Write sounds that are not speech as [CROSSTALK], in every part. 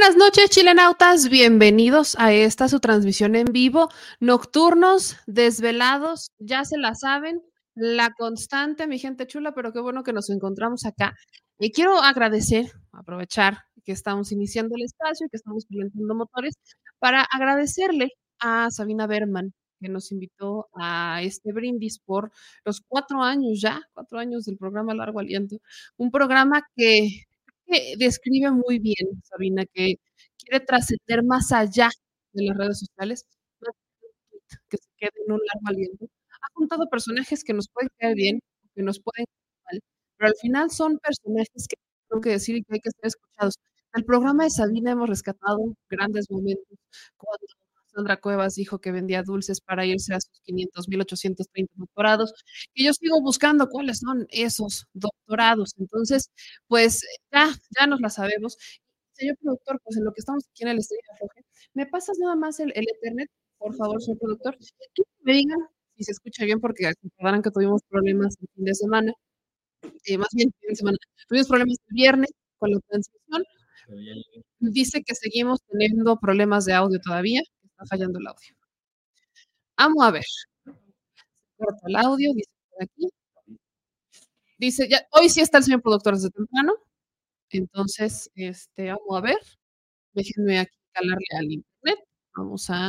buenas noches, chilenautas. Bienvenidos a esta su transmisión en vivo. Nocturnos, desvelados, ya se la saben. La constante, mi gente chula, pero qué bueno que nos encontramos acá. Y quiero agradecer, aprovechar que estamos iniciando el espacio y que estamos calentando motores, para agradecerle a Sabina Berman, que nos invitó a este brindis por los cuatro años ya, cuatro años del programa Largo Aliento. Un programa que que describe muy bien, Sabina, que quiere trascender más allá de las redes sociales, que se quede en un largo aliento. Ha juntado personajes que nos pueden caer bien, que nos pueden caer mal, pero al final son personajes que tengo que decir y que hay que ser escuchados. En el programa de Sabina hemos rescatado grandes momentos, cuando Sandra Cuevas dijo que vendía dulces para irse a sus 500.830 doctorados, y yo sigo buscando cuáles son esos doctorados. Entonces, pues ya, ya nos la sabemos. Señor productor, pues en lo que estamos aquí en el estudio de ¿me pasas nada más el, el Ethernet, por favor, señor productor? Que me digan si se escucha bien, porque recordarán que tuvimos problemas el fin de semana, eh, más bien fin de semana, tuvimos problemas el viernes con la transmisión. Dice que seguimos teniendo problemas de audio todavía fallando el audio. Vamos a ver. Corta el audio, dice por aquí. Dice, ya, hoy sí está el señor productor desde temprano. Entonces, este, vamos a ver. Déjenme aquí calarle al internet. Vamos a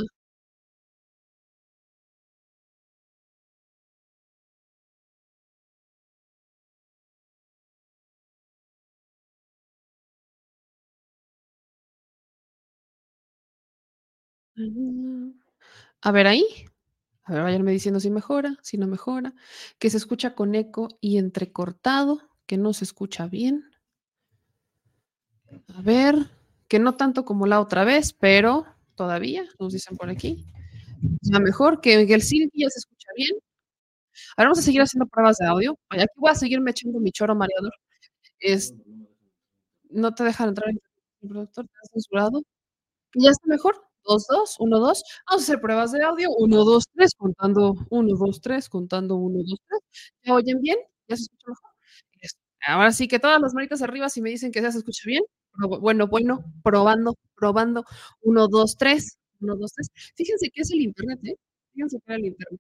A ver ahí. A ver, váyanme diciendo si mejora, si no mejora. Que se escucha con eco y entrecortado, que no se escucha bien. A ver, que no tanto como la otra vez, pero todavía, nos dicen por aquí. Ya mejor, que el Silvi ya se escucha bien. Ahora vamos a seguir haciendo pruebas de audio. Aquí voy a seguirme echando mi choro mareador. No te dejan entrar en el productor, te has censurado. ¿Ya está mejor? 2, 2, 1, 2. Vamos a hacer pruebas de audio. 1, 2, 3, contando 1, 2, 3, contando 1, 2, 3. ¿Me oyen bien? ¿Ya se escucha mejor? Ahora sí que todas las manitas arriba si me dicen que ya se escucha bien. Bueno, bueno, probando, probando. 1, 2, 3. 1, 2, 3. Fíjense que es el internet, ¿eh? Fíjense que es el internet.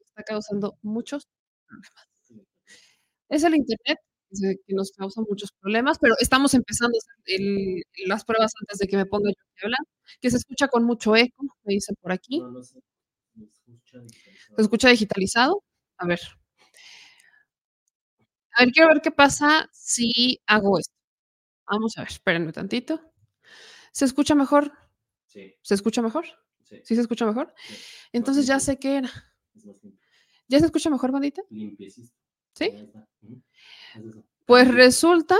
Está causando muchos problemas. Es el internet que nos causa muchos problemas, pero estamos empezando a hacer las pruebas antes de que me ponga yo a hablar, que se escucha con mucho eco, me dicen por aquí. se, escucha digitalizado. A ver. A ver, quiero ver qué pasa si hago esto. Vamos a ver, espérenme tantito. ¿Se escucha mejor? Sí. ¿Se escucha mejor? Sí. ¿Sí se escucha mejor? Entonces ya sé qué era. ¿Ya se escucha mejor, bandita? ¿Sí? Pues resulta,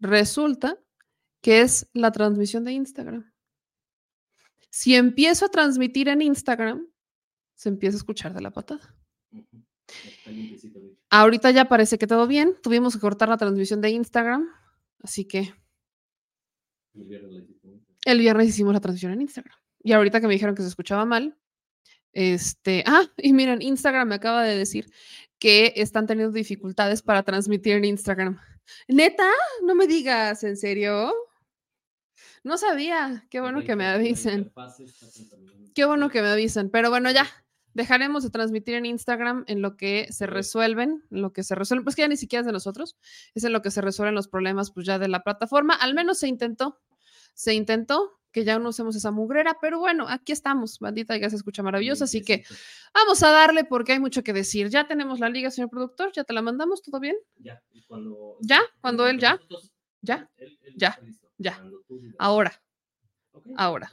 resulta que es la transmisión de Instagram. Si empiezo a transmitir en Instagram, se empieza a escuchar de la patada. Ahorita ya parece que todo bien. Tuvimos que cortar la transmisión de Instagram, así que el viernes hicimos la transmisión en Instagram. Y ahorita que me dijeron que se escuchaba mal, este, ah, y miren, Instagram me acaba de decir que están teniendo dificultades para transmitir en Instagram. Neta, no me digas, ¿en serio? No sabía. Qué bueno que me avisen. Qué bueno que me avisen. Pero bueno, ya. Dejaremos de transmitir en Instagram en lo que se resuelven, en lo que se resuelven, pues que ya ni siquiera es de nosotros, es en lo que se resuelven los problemas pues ya de la plataforma. Al menos se intentó, se intentó, que ya no usemos esa mugrera, pero bueno, aquí estamos, bandita, ya se escucha maravilloso, así que vamos a darle porque hay mucho que decir. Ya tenemos la liga, señor productor, ya te la mandamos, ¿todo bien? Ya, cuando... ¿Ya? ¿Cuando él ya? ¿Ya? ya, ya. Ahora, ahora.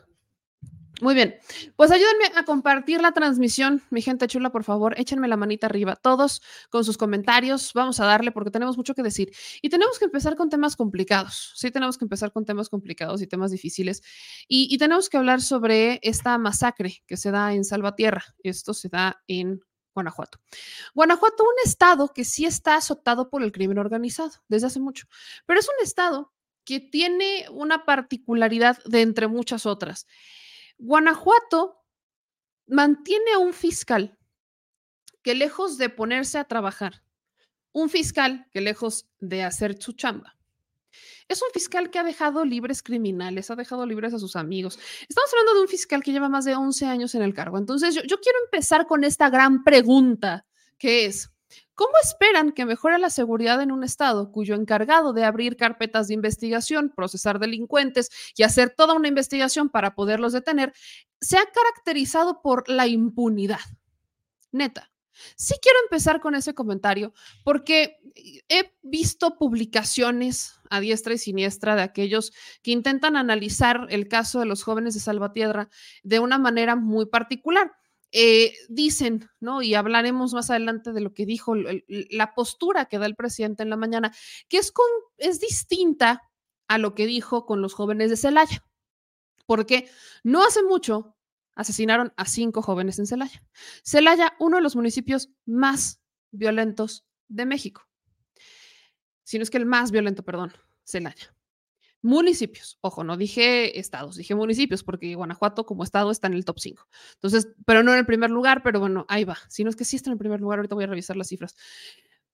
Muy bien, pues ayúdenme a compartir la transmisión, mi gente chula, por favor, échenme la manita arriba, todos con sus comentarios, vamos a darle porque tenemos mucho que decir. Y tenemos que empezar con temas complicados, sí, tenemos que empezar con temas complicados y temas difíciles. Y, y tenemos que hablar sobre esta masacre que se da en Salvatierra, esto se da en Guanajuato. Guanajuato, un estado que sí está azotado por el crimen organizado desde hace mucho, pero es un estado que tiene una particularidad de entre muchas otras Guanajuato mantiene a un fiscal que lejos de ponerse a trabajar, un fiscal que lejos de hacer su chamba, Es un fiscal que ha dejado libres criminales, ha dejado libres a sus amigos. Estamos hablando de un fiscal que lleva más de 11 años en el cargo. Entonces, yo, yo quiero empezar con esta gran pregunta, que es, ¿Cómo esperan que mejore la seguridad en un Estado cuyo encargado de abrir carpetas de investigación, procesar delincuentes y hacer toda una investigación para poderlos detener, se ha caracterizado por la impunidad? Neta. Sí quiero empezar con ese comentario porque he visto publicaciones a diestra y siniestra de aquellos que intentan analizar el caso de los jóvenes de Salvatierra de una manera muy particular. Eh, dicen, ¿no? Y hablaremos más adelante de lo que dijo, la postura que da el presidente en la mañana, que es, con, es distinta a lo que dijo con los jóvenes de Celaya, porque no hace mucho asesinaron a cinco jóvenes en Celaya. Celaya, uno de los municipios más violentos de México. Si no es que el más violento, perdón, Celaya. Municipios, ojo, no dije estados, dije municipios, porque Guanajuato como estado está en el top 5. Entonces, pero no en el primer lugar, pero bueno, ahí va. Si no es que sí está en el primer lugar, ahorita voy a revisar las cifras.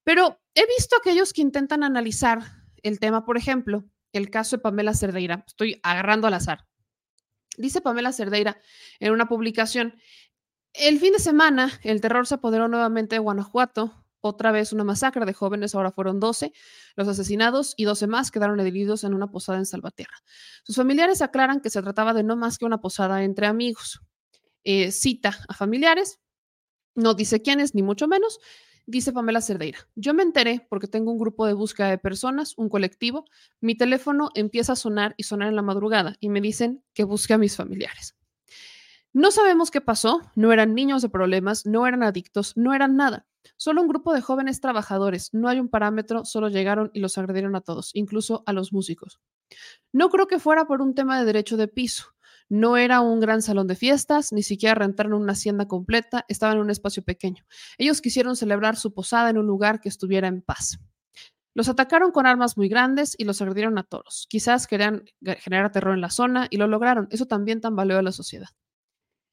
Pero he visto aquellos que intentan analizar el tema, por ejemplo, el caso de Pamela Cerdeira. Estoy agarrando al azar. Dice Pamela Cerdeira en una publicación, el fin de semana el terror se apoderó nuevamente de Guanajuato, otra vez una masacre de jóvenes, ahora fueron 12 los asesinados y 12 más quedaron heridos en una posada en Salvatierra. Sus familiares aclaran que se trataba de no más que una posada entre amigos. Eh, cita a familiares, no dice quiénes, ni mucho menos, Dice Pamela Cerdeira, yo me enteré porque tengo un grupo de búsqueda de personas, un colectivo, mi teléfono empieza a sonar y sonar en la madrugada y me dicen que busque a mis familiares. No sabemos qué pasó, no eran niños de problemas, no eran adictos, no eran nada. Solo un grupo de jóvenes trabajadores, no hay un parámetro, solo llegaron y los agredieron a todos, incluso a los músicos. No creo que fuera por un tema de derecho de piso. No era un gran salón de fiestas, ni siquiera rentaron una hacienda completa, estaba en un espacio pequeño. Ellos quisieron celebrar su posada en un lugar que estuviera en paz. Los atacaron con armas muy grandes y los agredieron a todos. Quizás querían generar terror en la zona y lo lograron. Eso también tambaleó a la sociedad.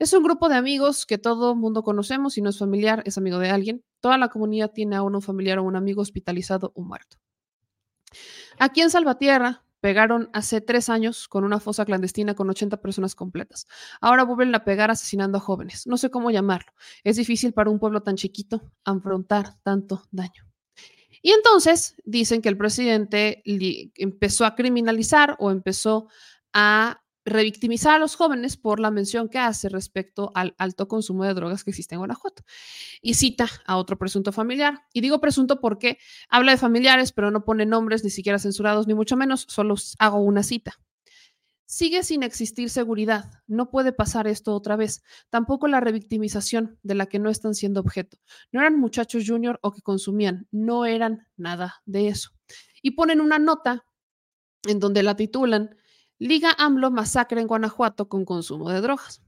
Es un grupo de amigos que todo mundo conocemos, si no es familiar, es amigo de alguien. Toda la comunidad tiene a un familiar o un amigo hospitalizado o muerto. Aquí en Salvatierra pegaron hace tres años con una fosa clandestina con 80 personas completas. Ahora vuelven a pegar asesinando a jóvenes. No sé cómo llamarlo. Es difícil para un pueblo tan chiquito afrontar tanto daño. Y entonces dicen que el presidente empezó a criminalizar o empezó a revictimizar a los jóvenes por la mención que hace respecto al alto consumo de drogas que existe en Guanajuato. Y cita a otro presunto familiar. Y digo presunto porque habla de familiares, pero no pone nombres ni siquiera censurados, ni mucho menos, solo hago una cita. Sigue sin existir seguridad. No puede pasar esto otra vez. Tampoco la revictimización de la que no están siendo objeto. No eran muchachos junior o que consumían. No eran nada de eso. Y ponen una nota en donde la titulan Liga AMLO masacre en Guanajuato con consumo de drogas.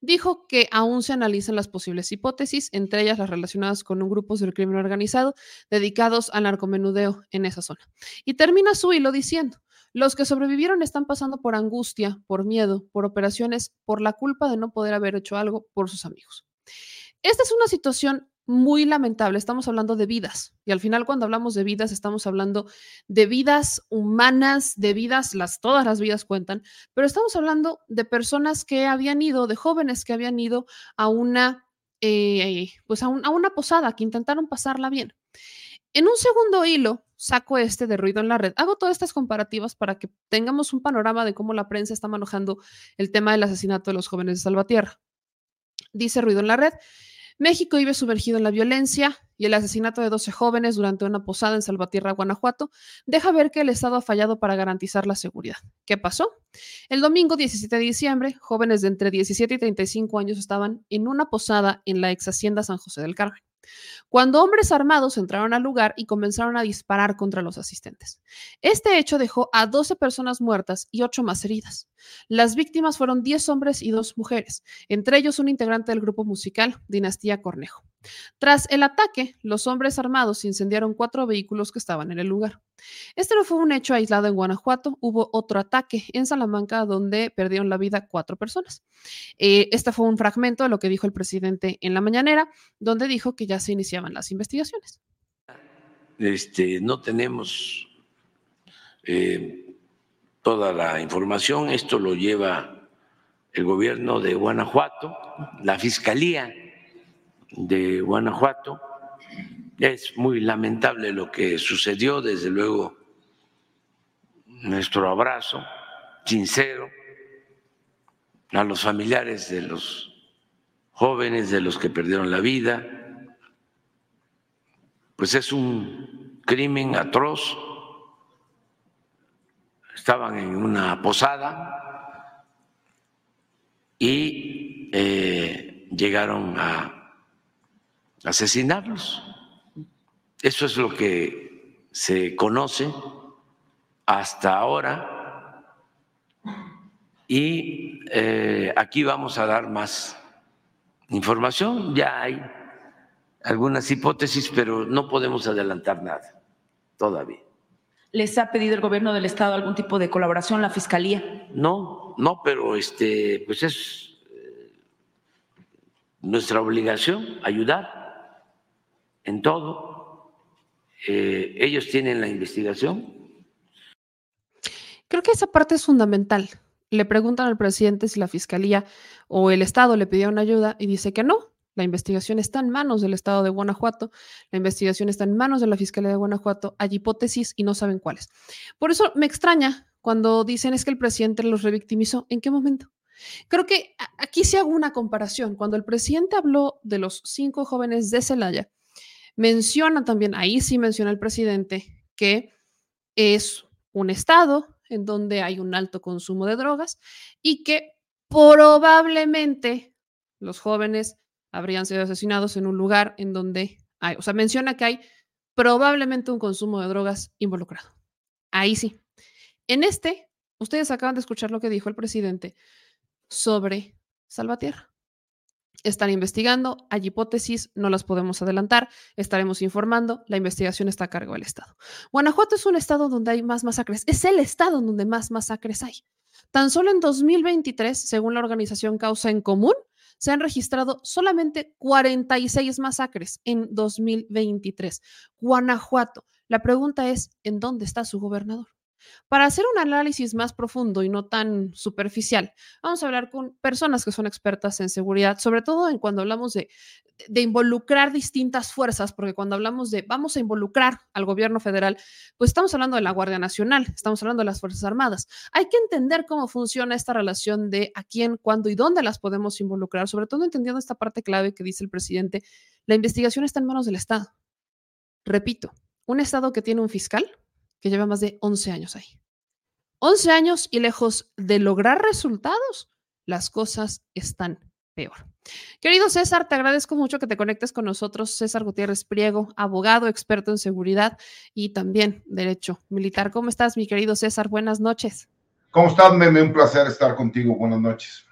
Dijo que aún se analizan las posibles hipótesis, entre ellas las relacionadas con un grupo del crimen organizado dedicados al narcomenudeo en esa zona. Y termina su hilo diciendo, los que sobrevivieron están pasando por angustia, por miedo, por operaciones, por la culpa de no poder haber hecho algo por sus amigos. Esta es una situación muy lamentable. Estamos hablando de vidas. Y al final, cuando hablamos de vidas, estamos hablando de vidas humanas, de vidas, las, todas las vidas cuentan, pero estamos hablando de personas que habían ido, de jóvenes que habían ido a una, eh, pues a, a una posada, que intentaron pasarla bien. En un segundo hilo, saco este de ruido en la red. Hago todas estas comparativas para que tengamos un panorama de cómo la prensa está manejando el tema del asesinato de los jóvenes de Salvatierra. Dice ruido en la red. México vive sumergido en la violencia y el asesinato de 12 jóvenes durante una posada en Salvatierra, Guanajuato, deja ver que el Estado ha fallado para garantizar la seguridad. ¿Qué pasó? El domingo 17 de diciembre, jóvenes de entre 17 y 35 años estaban en una posada en la ex hacienda San José del Carmen cuando hombres armados entraron al lugar y comenzaron a disparar contra los asistentes. Este hecho dejó a 12 personas muertas y 8 más heridas. Las víctimas fueron 10 hombres y 2 mujeres, entre ellos un integrante del grupo musical Dinastía Cornejo. Tras el ataque, los hombres armados incendiaron cuatro vehículos que estaban en el lugar. Este no fue un hecho aislado en Guanajuato, hubo otro ataque en Salamanca donde perdieron la vida cuatro personas. Eh, este fue un fragmento de lo que dijo el presidente en la mañanera, donde dijo que ya se iniciaban las investigaciones. Este, no tenemos eh, toda la información. Esto lo lleva el gobierno de Guanajuato, la Fiscalía de Guanajuato. Es muy lamentable lo que sucedió, desde luego nuestro abrazo sincero a los familiares de los jóvenes, de los que perdieron la vida. Pues es un crimen atroz. Estaban en una posada y eh, llegaron a asesinarlos. Eso es lo que se conoce hasta ahora y eh, aquí vamos a dar más información. Ya hay algunas hipótesis, pero no podemos adelantar nada todavía. ¿Les ha pedido el gobierno del estado algún tipo de colaboración, la fiscalía? No, no, pero este, pues es eh, nuestra obligación ayudar en todo. Eh, ellos tienen la investigación, Creo que esa parte es fundamental. Le preguntan al presidente si la fiscalía o el Estado le pidieron ayuda y dice que no. La investigación está en manos del Estado de Guanajuato, la investigación está en manos de la Fiscalía de Guanajuato, hay hipótesis y no saben cuáles. Por eso me extraña cuando dicen es que el presidente los revictimizó. ¿En qué momento? Creo que aquí sí hago una comparación. Cuando el presidente habló de los cinco jóvenes de Celaya, menciona también, ahí sí menciona el presidente, que es un Estado en donde hay un alto consumo de drogas y que probablemente los jóvenes habrían sido asesinados en un lugar en donde hay, o sea, menciona que hay probablemente un consumo de drogas involucrado. Ahí sí. En este, ustedes acaban de escuchar lo que dijo el presidente sobre Salvatierra están investigando, hay hipótesis, no las podemos adelantar, estaremos informando, la investigación está a cargo del Estado. Guanajuato es un estado donde hay más masacres, es el estado donde más masacres hay. Tan solo en 2023, según la organización Causa en Común, se han registrado solamente 46 masacres en 2023. Guanajuato. La pregunta es, ¿en dónde está su gobernador? Para hacer un análisis más profundo y no tan superficial, vamos a hablar con personas que son expertas en seguridad, sobre todo en cuando hablamos de, de, involucrar distintas fuerzas, porque cuando hablamos de vamos a involucrar al gobierno federal, pues estamos hablando de la Guardia Nacional, estamos hablando de las Fuerzas Armadas. Hay que entender cómo funciona esta relación de a quién, cuándo y dónde las podemos involucrar, sobre todo entendiendo esta parte clave que dice el presidente, la investigación está en manos del Estado. Repito, un Estado que tiene un fiscal, que lleva más de 11 años ahí. 11 años y lejos de lograr resultados, las cosas están peor. Querido César, te agradezco mucho que te conectes con nosotros. César Gutiérrez Priego, abogado, experto en seguridad y también derecho militar. ¿Cómo estás, mi querido César? Buenas noches. ¿Cómo estás, Meme? Un placer estar contigo. Buenas noches.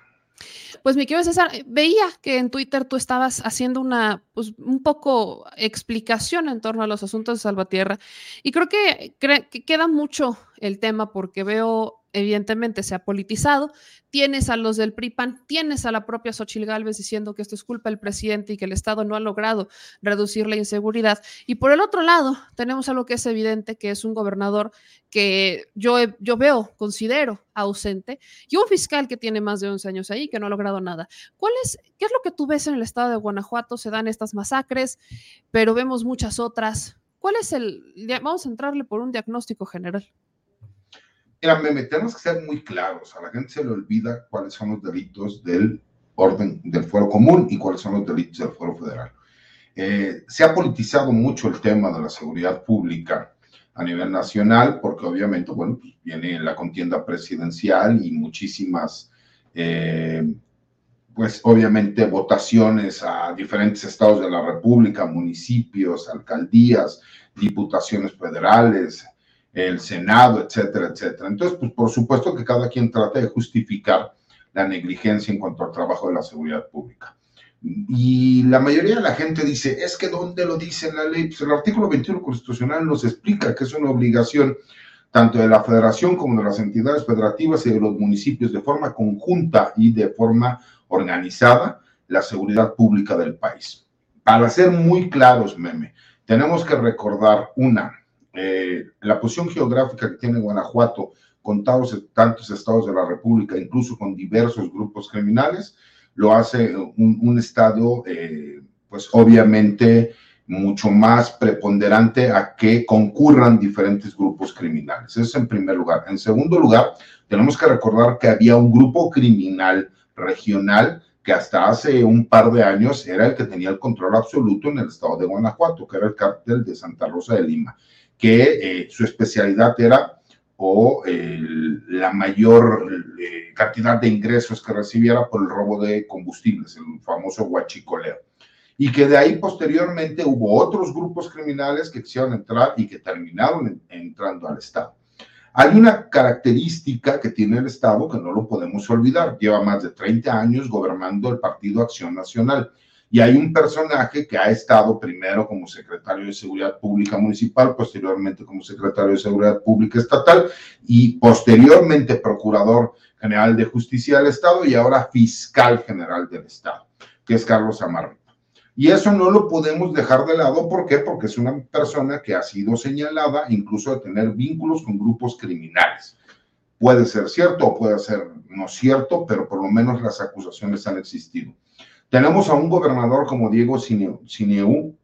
Pues mi querido César, veía que en Twitter tú estabas haciendo una, pues un poco explicación en torno a los asuntos de Salvatierra. Y creo que, que queda mucho el tema porque veo evidentemente se ha politizado, tienes a los del PRIPAN, tienes a la propia Xochil Gálvez diciendo que esto es culpa del presidente y que el Estado no ha logrado reducir la inseguridad. Y por el otro lado, tenemos algo que es evidente, que es un gobernador que yo, yo veo, considero ausente, y un fiscal que tiene más de 11 años ahí, que no ha logrado nada. ¿Cuál es, qué es lo que tú ves en el estado de Guanajuato? Se dan estas masacres, pero vemos muchas otras. ¿Cuál es el, vamos a entrarle por un diagnóstico general? Tenemos que ser muy claros. A la gente se le olvida cuáles son los delitos del orden del fuero común y cuáles son los delitos del fuero federal. Eh, se ha politizado mucho el tema de la seguridad pública a nivel nacional porque obviamente, bueno, pues viene la contienda presidencial y muchísimas, eh, pues obviamente votaciones a diferentes estados de la República, municipios, alcaldías, diputaciones federales, el Senado, etcétera, etcétera. Entonces, pues por supuesto que cada quien trata de justificar la negligencia en cuanto al trabajo de la seguridad pública. Y la mayoría de la gente dice, es que ¿dónde lo dice la ley? Pues el artículo 21 constitucional nos explica que es una obligación tanto de la federación como de las entidades federativas y de los municipios de forma conjunta y de forma organizada la seguridad pública del país. Para ser muy claros, meme, tenemos que recordar una, eh, la posición geográfica que tiene Guanajuato contados tantos estados de la República, incluso con diversos grupos criminales, lo hace un, Estado, eh, pues obviamente mucho más preponderante a que concurran diferentes grupos criminales. Eso en primer lugar. En segundo lugar, tenemos que recordar que había un grupo criminal regional que hasta hace un par de años era el que tenía el control absoluto en el estado de Guanajuato, que era el cártel de Santa Rosa de Lima, que eh, su especialidad era o la mayor eh, cantidad de ingresos que recibiera por el robo de combustibles, el famoso huachicoleo. Y que de ahí posteriormente hubo otros grupos criminales que quisieron entrar y que terminaron entrando al Estado. Hay una característica que tiene el Estado que no lo podemos olvidar. Lleva más de 30 años gobernando el Partido Acción Nacional. Y hay un personaje que ha estado primero como secretario de Seguridad Pública Municipal, posteriormente como secretario de Seguridad Pública Estatal y posteriormente procurador general de Justicia del Estado y ahora fiscal general del Estado, que es Carlos Amarre. Y eso no lo podemos dejar de lado. ¿Por qué? Porque es una persona que ha sido señalada incluso de tener vínculos con grupos criminales. Puede ser cierto o puede ser no cierto, pero por lo menos las acusaciones han existido. Tenemos a un gobernador como Diego Sineu,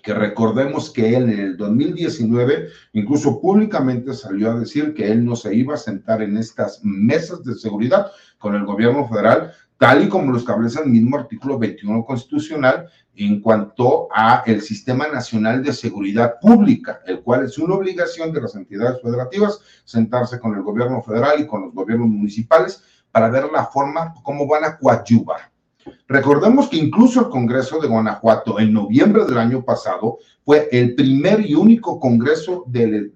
que recordemos que él en el 2019 incluso públicamente salió a decir que él no se iba a sentar en estas mesas de seguridad con el gobierno federal tal y como lo establece el mismo artículo 21 constitucional en cuanto a el Sistema Nacional de Seguridad Pública, el cual es una obligación de las entidades federativas sentarse con el gobierno federal y con los gobiernos municipales para ver la forma como van a coadyuvar. Recordemos que incluso el Congreso de Guanajuato en noviembre del año pasado fue el primer y único Congreso de,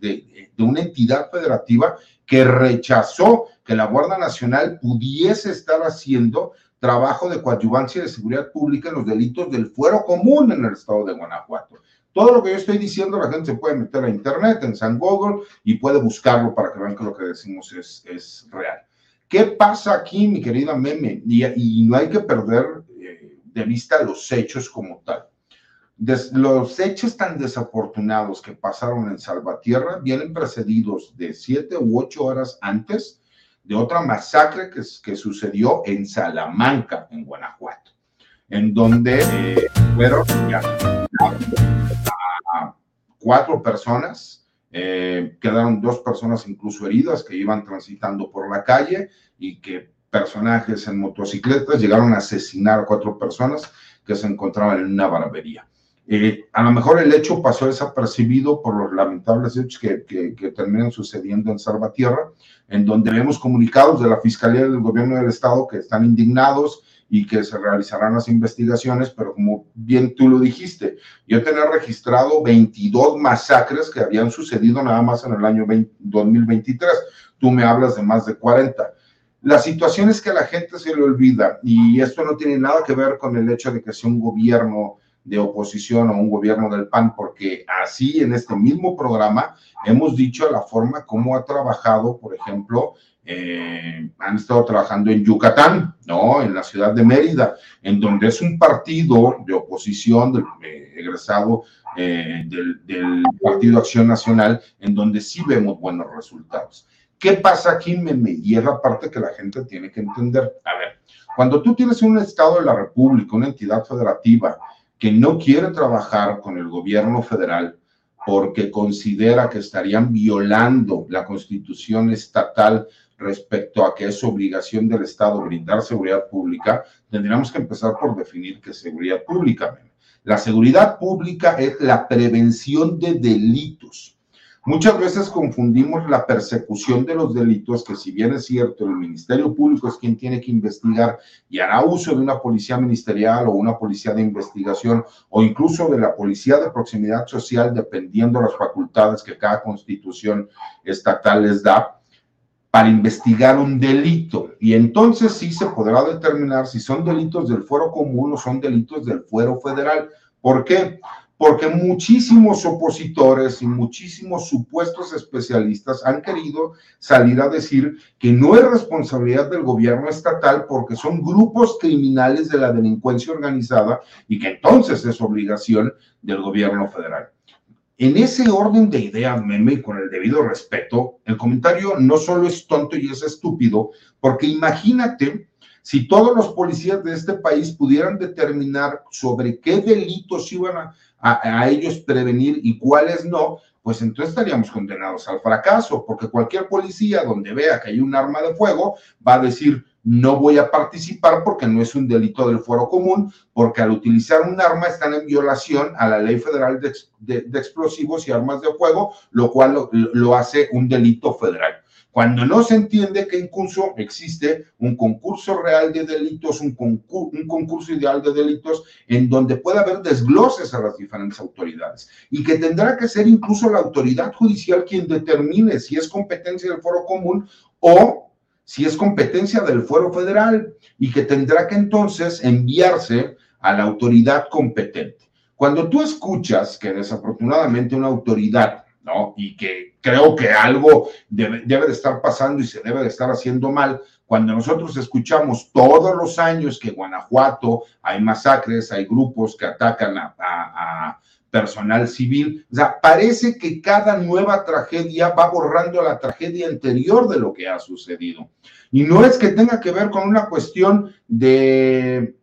una entidad federativa que rechazó que la Guardia Nacional pudiese estar haciendo trabajo de coadyuvancia de seguridad pública en los delitos del fuero común en el estado de Guanajuato. Todo lo que yo estoy diciendo, la gente se puede meter a internet, en San Google, y puede buscarlo para que vean que lo que decimos es, es real. ¿Qué pasa aquí, mi querida Meme? Y, y no hay que perder eh, de vista los hechos como tal. Des, los hechos tan desafortunados que pasaron en Salvatierra vienen precedidos de siete u ocho horas antes de otra masacre que, que sucedió en Salamanca, en Guanajuato, en donde eh, fueron ya, a cuatro personas, eh, quedaron dos personas incluso heridas que iban transitando por la calle y que personajes en motocicletas llegaron a asesinar a cuatro personas que se encontraban en una barbería. Eh, a lo mejor el hecho pasó desapercibido por los lamentables hechos que, que, terminan sucediendo en Salvatierra, en donde vemos comunicados de la Fiscalía del Gobierno del Estado que están indignados y que se realizarán las investigaciones, pero como bien tú lo dijiste, yo tenía registrado 22 masacres que habían sucedido nada más en el año 2023. Tú me hablas de más de 40. La situación es que a la gente se le olvida y esto no tiene nada que ver con el hecho de que sea un gobierno de oposición o un gobierno del PAN, porque así en este mismo programa hemos dicho la forma como ha trabajado, por ejemplo, eh, han estado trabajando en Yucatán, ¿no? En la ciudad de Mérida, en donde es un partido de oposición del, eh, egresado eh, del, del, Partido Acción Nacional, en donde sí vemos buenos resultados. ¿Qué pasa aquí, Meme? Y es la parte que la gente tiene que entender. A ver, cuando tú tienes un Estado de la República, una entidad federativa, que no quiere trabajar con el gobierno federal porque considera que estarían violando la constitución estatal respecto a que es obligación del Estado brindar seguridad pública, tendríamos que empezar por definir qué es seguridad pública. La seguridad pública es la prevención de delitos Muchas veces confundimos la persecución de los delitos, que si bien es cierto, el Ministerio Público es quien tiene que investigar y hará uso de una policía ministerial o una policía de investigación o incluso de la policía de proximidad social, dependiendo de las facultades que cada constitución estatal les da para investigar un delito. Y entonces sí se podrá determinar si son delitos del fuero común o son delitos del fuero federal. ¿Por qué? porque muchísimos opositores y muchísimos supuestos especialistas han querido salir a decir que no es responsabilidad del gobierno estatal porque son grupos criminales de la delincuencia organizada y que entonces es obligación del gobierno federal. En ese orden de ideas, meme, con el debido respeto, el comentario no solo es tonto y es estúpido, porque imagínate si todos los policías de este país pudieran determinar sobre qué delitos iban a, ellos prevenir y cuáles no, pues entonces estaríamos condenados al fracaso, porque cualquier policía donde vea que hay un arma de fuego va a decir, no voy a participar porque no es un delito del fuero común, porque al utilizar un arma están en violación a la ley federal de, explosivos y armas de fuego, lo cual lo, hace un delito federal. Cuando no se entiende que incluso existe un concurso real de delitos, un, concurso ideal de delitos, en donde puede haber desgloses a las diferentes autoridades y que tendrá que ser incluso la autoridad judicial quien determine si es competencia del foro común o si es competencia del fuero federal y que tendrá que entonces enviarse a la autoridad competente. Cuando tú escuchas que desafortunadamente una autoridad, ¿no? Y que creo que algo debe, de estar pasando y se debe de estar haciendo mal, cuando nosotros escuchamos todos los años que en Guanajuato hay masacres, hay grupos que atacan a personal civil. O sea, parece que cada nueva tragedia va borrando la tragedia anterior de lo que ha sucedido. Y no es que tenga que ver con una cuestión de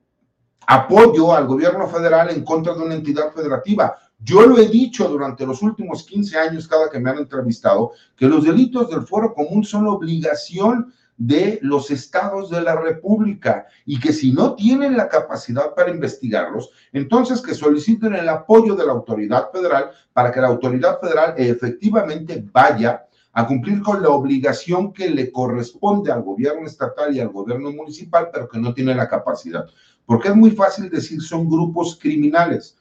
apoyo al gobierno federal en contra de una entidad federativa. Yo lo he dicho durante los últimos 15 años, cada que me han entrevistado, que los delitos del foro común son obligación de los estados de la República y que si no tienen la capacidad para investigarlos, entonces que soliciten el apoyo de la autoridad federal para que la autoridad federal efectivamente vaya a cumplir con la obligación que le corresponde al gobierno estatal y al gobierno municipal, pero que no tiene la capacidad. Porque es muy fácil decir son grupos criminales.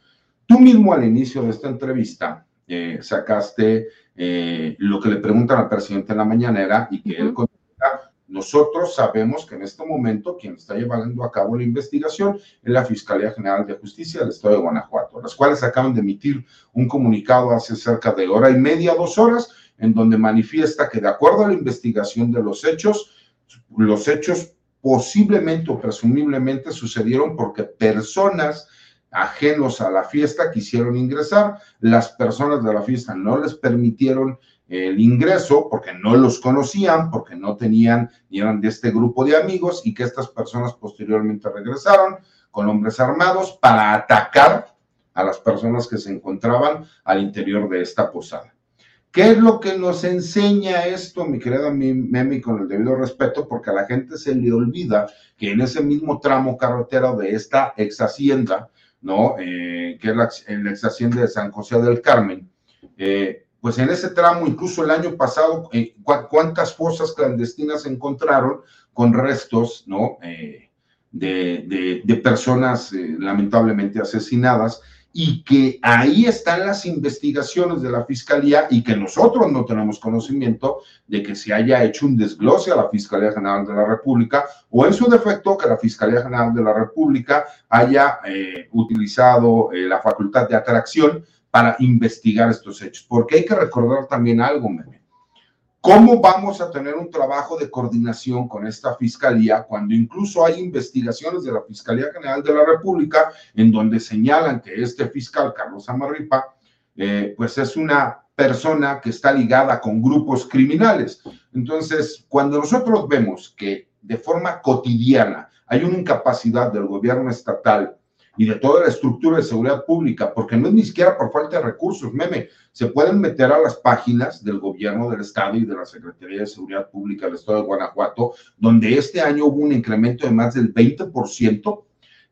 Tú mismo al inicio de esta entrevista eh, sacaste eh, lo que le preguntan al presidente en la mañanera y que él nosotros sabemos que en este momento quien está llevando a cabo la investigación es la Fiscalía General de Justicia del Estado de Guanajuato, las cuales acaban de emitir un comunicado hace cerca de hora y media, dos horas, en donde manifiesta que de acuerdo a la investigación de los hechos, los hechos posiblemente o presumiblemente sucedieron porque personas ajenos a la fiesta quisieron ingresar, las personas de la fiesta no les permitieron el ingreso porque no los conocían, porque no tenían ni eran de este grupo de amigos y que estas personas posteriormente regresaron con hombres armados para atacar a las personas que se encontraban al interior de esta posada. ¿Qué es lo que nos enseña esto, mi querida Memi, con el debido respeto? Porque a la gente se le olvida que en ese mismo tramo carretero de esta ex hacienda, ¿no? Eh, que es la, ex hacienda de San José del Carmen, eh, pues en ese tramo, incluso el año pasado, eh, cuántas fosas clandestinas se encontraron con restos, ¿no? Eh, de, personas eh, lamentablemente asesinadas y que ahí están las investigaciones de la Fiscalía y que nosotros no tenemos conocimiento de que se haya hecho un desglose a la Fiscalía General de la República o en su defecto que la Fiscalía General de la República haya utilizado la facultad de atracción para investigar estos hechos. Porque hay que recordar también algo, meme. ¿Cómo vamos a tener un trabajo de coordinación con esta fiscalía cuando incluso hay investigaciones de la Fiscalía General de la República en donde señalan que este fiscal, Carlos Amarripa, eh, pues es una persona que está ligada con grupos criminales? Entonces, cuando nosotros vemos que de forma cotidiana hay una incapacidad del gobierno estatal y de toda la estructura de seguridad pública, porque no es ni siquiera por falta de recursos, meme, se pueden meter a las páginas del gobierno del estado y de la Secretaría de Seguridad Pública del estado de Guanajuato, donde este año hubo un incremento de más del 20%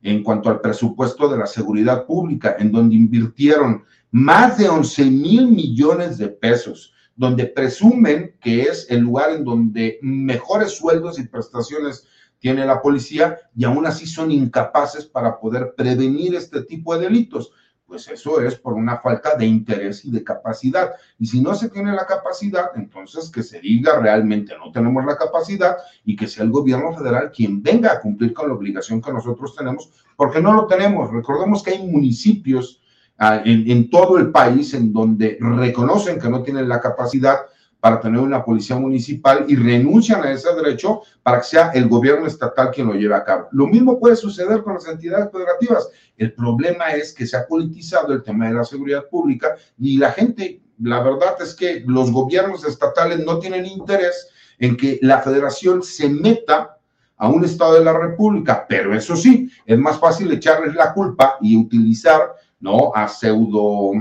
en cuanto al presupuesto de la seguridad pública, en donde invirtieron más de 11 mil millones de pesos, donde presumen que es el lugar en donde mejores sueldos y prestaciones tiene la policía y aún así son incapaces para poder prevenir este tipo de delitos. Pues eso es por una falta de interés y de capacidad. Y si no se tiene la capacidad, entonces que se diga realmente no tenemos la capacidad y que sea el gobierno federal quien venga a cumplir con la obligación que nosotros tenemos, porque no lo tenemos. Recordemos que hay municipios ah, en, en todo el país en donde reconocen que no tienen la capacidad para tener una policía municipal y renuncian a ese derecho para que sea el gobierno estatal quien lo lleve a cabo. Lo mismo puede suceder con las entidades federativas. El problema es que se ha politizado el tema de la seguridad pública y la gente, la verdad es que los gobiernos estatales no tienen interés en que la federación se meta a un Estado de la República, pero eso sí, es más fácil echarles la culpa y utilizar ¿no? a pseudo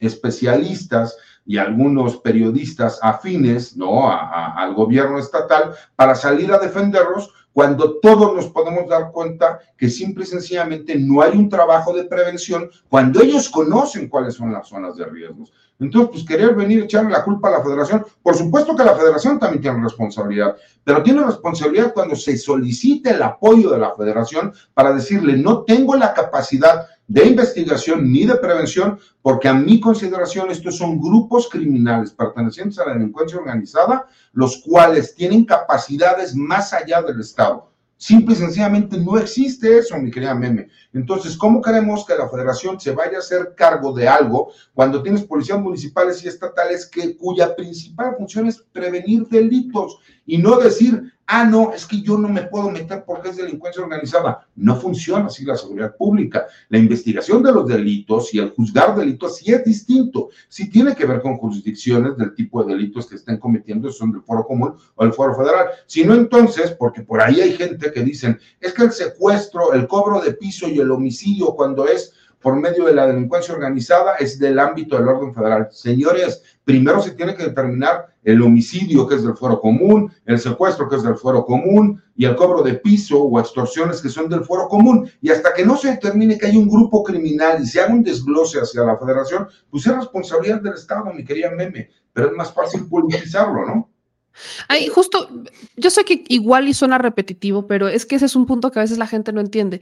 especialistas y algunos periodistas afines ¿no? al gobierno estatal para salir a defenderlos cuando todos nos podemos dar cuenta que simple y sencillamente no hay un trabajo de prevención cuando ellos conocen cuáles son las zonas de riesgos. Entonces, pues querer venir a echarle la culpa a la federación, por supuesto que la federación también tiene responsabilidad, pero tiene responsabilidad cuando se solicite el apoyo de la federación para decirle, no tengo la capacidad de investigación ni de prevención, porque a mi consideración estos son grupos criminales pertenecientes a la delincuencia organizada, los cuales tienen capacidades más allá del Estado. Simple y sencillamente no existe eso, mi querida Meme. Entonces, ¿cómo queremos que la federación se vaya a hacer cargo de algo cuando tienes policías municipales y estatales que, cuya principal función es prevenir delitos y no decir, ah, no, es que yo no me puedo meter porque es delincuencia organizada. No funciona así la seguridad pública. La investigación de los delitos y el juzgar delitos sí es distinto. Sí tiene que ver con jurisdicciones del tipo de delitos que estén cometiendo, son del foro común o el foro federal. Si no, entonces, porque por ahí hay gente que dicen, es que el secuestro, el cobro de piso y el homicidio cuando es por medio de la delincuencia organizada es del ámbito del orden federal. Señores, primero se tiene que determinar el homicidio, que es del fuero común, el secuestro, que es del fuero común, y el cobro de piso o extorsiones, que son del fuero común. Y hasta que no se determine que hay un grupo criminal y se haga un desglose hacia la federación, pues es responsabilidad del Estado, mi querida Meme, pero es más fácil politizarlo, ¿no? Ahí, justo, yo sé que igual y suena repetitivo, pero es que ese es un punto que a veces la gente no entiende.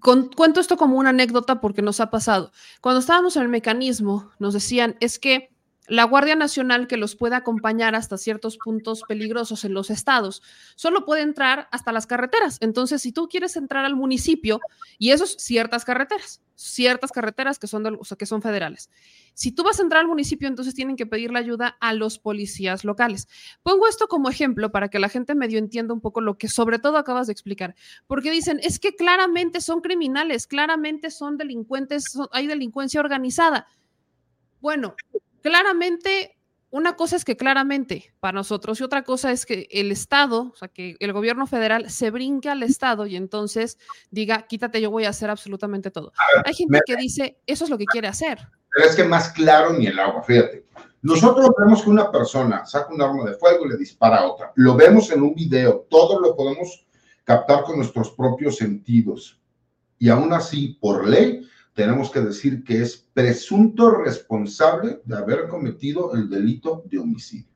cuento esto como una anécdota porque nos ha pasado. Cuando estábamos en el mecanismo, nos decían, es que la Guardia Nacional que los puede acompañar hasta ciertos puntos peligrosos en los estados, solo puede entrar hasta las carreteras. Entonces, si tú quieres entrar al municipio, y eso es ciertas carreteras, ciertas carreteras que son, que son federales. Si tú vas a entrar al municipio, entonces tienen que pedir la ayuda a los policías locales. Pongo esto como ejemplo para que la gente medio entienda un poco lo que sobre todo acabas de explicar, porque dicen, es que claramente son criminales, claramente son delincuentes, hay delincuencia organizada. Bueno, claramente, una cosa es que claramente para nosotros y otra cosa es que el Estado, o sea, que el gobierno federal se brinque al Estado y entonces diga, quítate, yo voy a hacer absolutamente todo. Hay gente que dice, eso es lo que quiere hacer. Pero es que más claro ni el agua, fíjate. Nosotros vemos que una persona saca un arma de fuego y le dispara a otra. Lo vemos en un video, todo lo podemos captar con nuestros propios sentidos. Y aún así, por ley, tenemos que decir que es presunto responsable de haber cometido el delito de homicidio.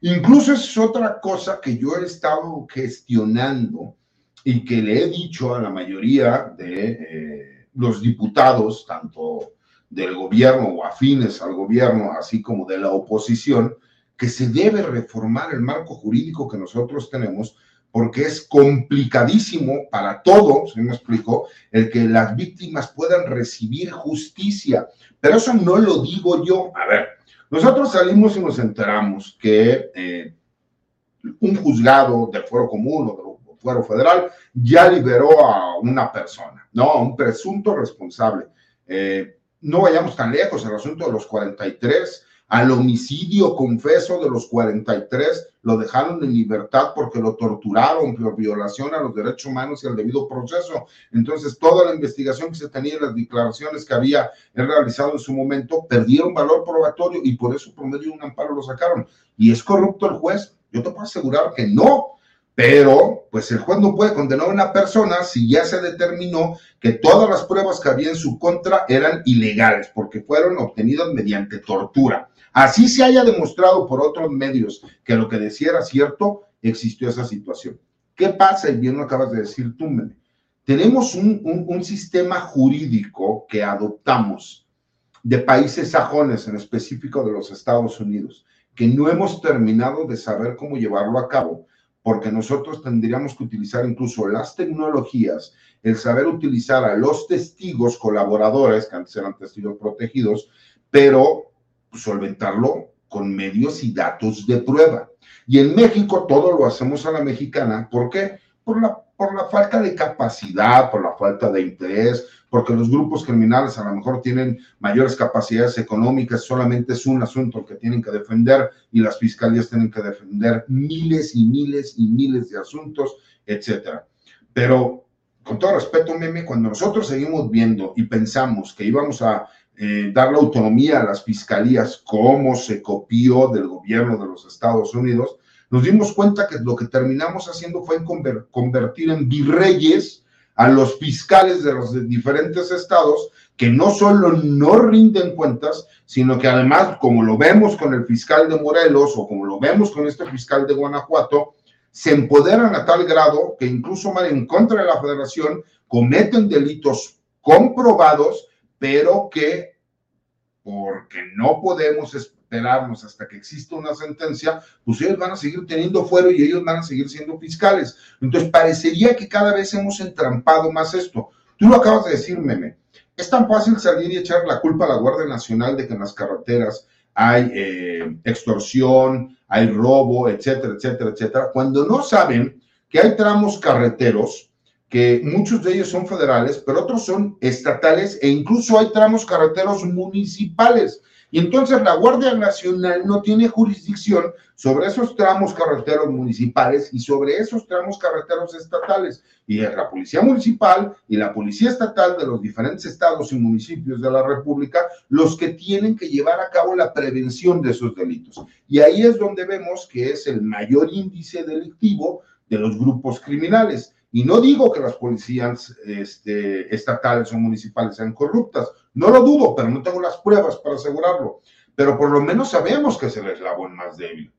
Incluso es otra cosa que yo he estado gestionando y que le he dicho a la mayoría de eh, los diputados, tanto del gobierno o afines al gobierno, así como de la oposición, que se debe reformar el marco jurídico que nosotros tenemos porque es complicadísimo para todos, me explico, el que las víctimas puedan recibir justicia. Pero eso no lo digo yo. A ver, nosotros salimos y nos enteramos que eh, un juzgado del fuero común o del fuero federal ya liberó a una persona, ¿no? A un presunto responsable. Eh, no vayamos tan lejos, el asunto de los 43 al homicidio confeso de los 43 lo dejaron en libertad porque lo torturaron por violación a los derechos humanos y al debido proceso. Entonces, toda la investigación que se tenía, las declaraciones que había realizado en su momento, perdieron valor probatorio y por eso por medio de un amparo lo sacaron. ¿Y es corrupto el juez? Yo te puedo asegurar que no. Pero, pues el juez no puede condenar a una persona si ya se determinó que todas las pruebas que había en su contra eran ilegales, porque fueron obtenidas mediante tortura. Así se haya demostrado por otros medios que lo que decía era cierto, existió esa situación. ¿Qué pasa? Y bien lo acabas de decir tú, Mene. Tenemos un, un sistema jurídico que adoptamos de países sajones, en específico de los Estados Unidos, que no hemos terminado de saber cómo llevarlo a cabo, porque nosotros tendríamos que utilizar incluso las tecnologías, el saber utilizar a los testigos colaboradores, que antes eran testigos protegidos, pero solventarlo con medios y datos de prueba. Y en México todo lo hacemos a la mexicana. ¿Por qué? Por la, por la falta de capacidad, por la falta de interés, porque los grupos criminales a lo mejor tienen mayores capacidades económicas, solamente es un asunto que tienen que defender y las fiscalías tienen que defender miles y miles y miles de asuntos, etcétera. Pero con todo respeto, Meme, cuando nosotros seguimos viendo y pensamos que íbamos a eh, dar la autonomía a las fiscalías como se copió del gobierno de los Estados Unidos, nos dimos cuenta que lo que terminamos haciendo fue convertir en virreyes a los fiscales de los diferentes estados que no solo no rinden cuentas, sino que además, como lo vemos con el fiscal de Morelos o como lo vemos con este fiscal de Guanajuato, se empoderan a tal grado que incluso van en contra de la federación, cometen delitos comprobados, pero que porque no podemos esperarnos hasta que exista una sentencia, pues ellos van a seguir teniendo fuero y ellos van a seguir siendo fiscales. Entonces, parecería que cada vez hemos entrampado más esto. Tú lo acabas de decir, Meme. Es tan fácil salir y echar la culpa a la Guardia Nacional de que en las carreteras hay eh, extorsión, hay robo, etcétera, etcétera, etcétera, cuando no saben que hay tramos carreteros que muchos de ellos son federales, pero otros son estatales e incluso hay tramos carreteros municipales. Y entonces la Guardia Nacional no tiene jurisdicción sobre esos tramos carreteros municipales y sobre esos tramos carreteros estatales. Y es la Policía Municipal y la Policía Estatal de los diferentes estados y municipios de la República los que tienen que llevar a cabo la prevención de esos delitos. Y ahí es donde vemos que es el mayor índice delictivo de los grupos criminales. Y no digo que las policías este, estatales o municipales sean corruptas, no lo dudo, pero no tengo las pruebas para asegurarlo. Pero por lo menos sabemos que es el eslabón más débil.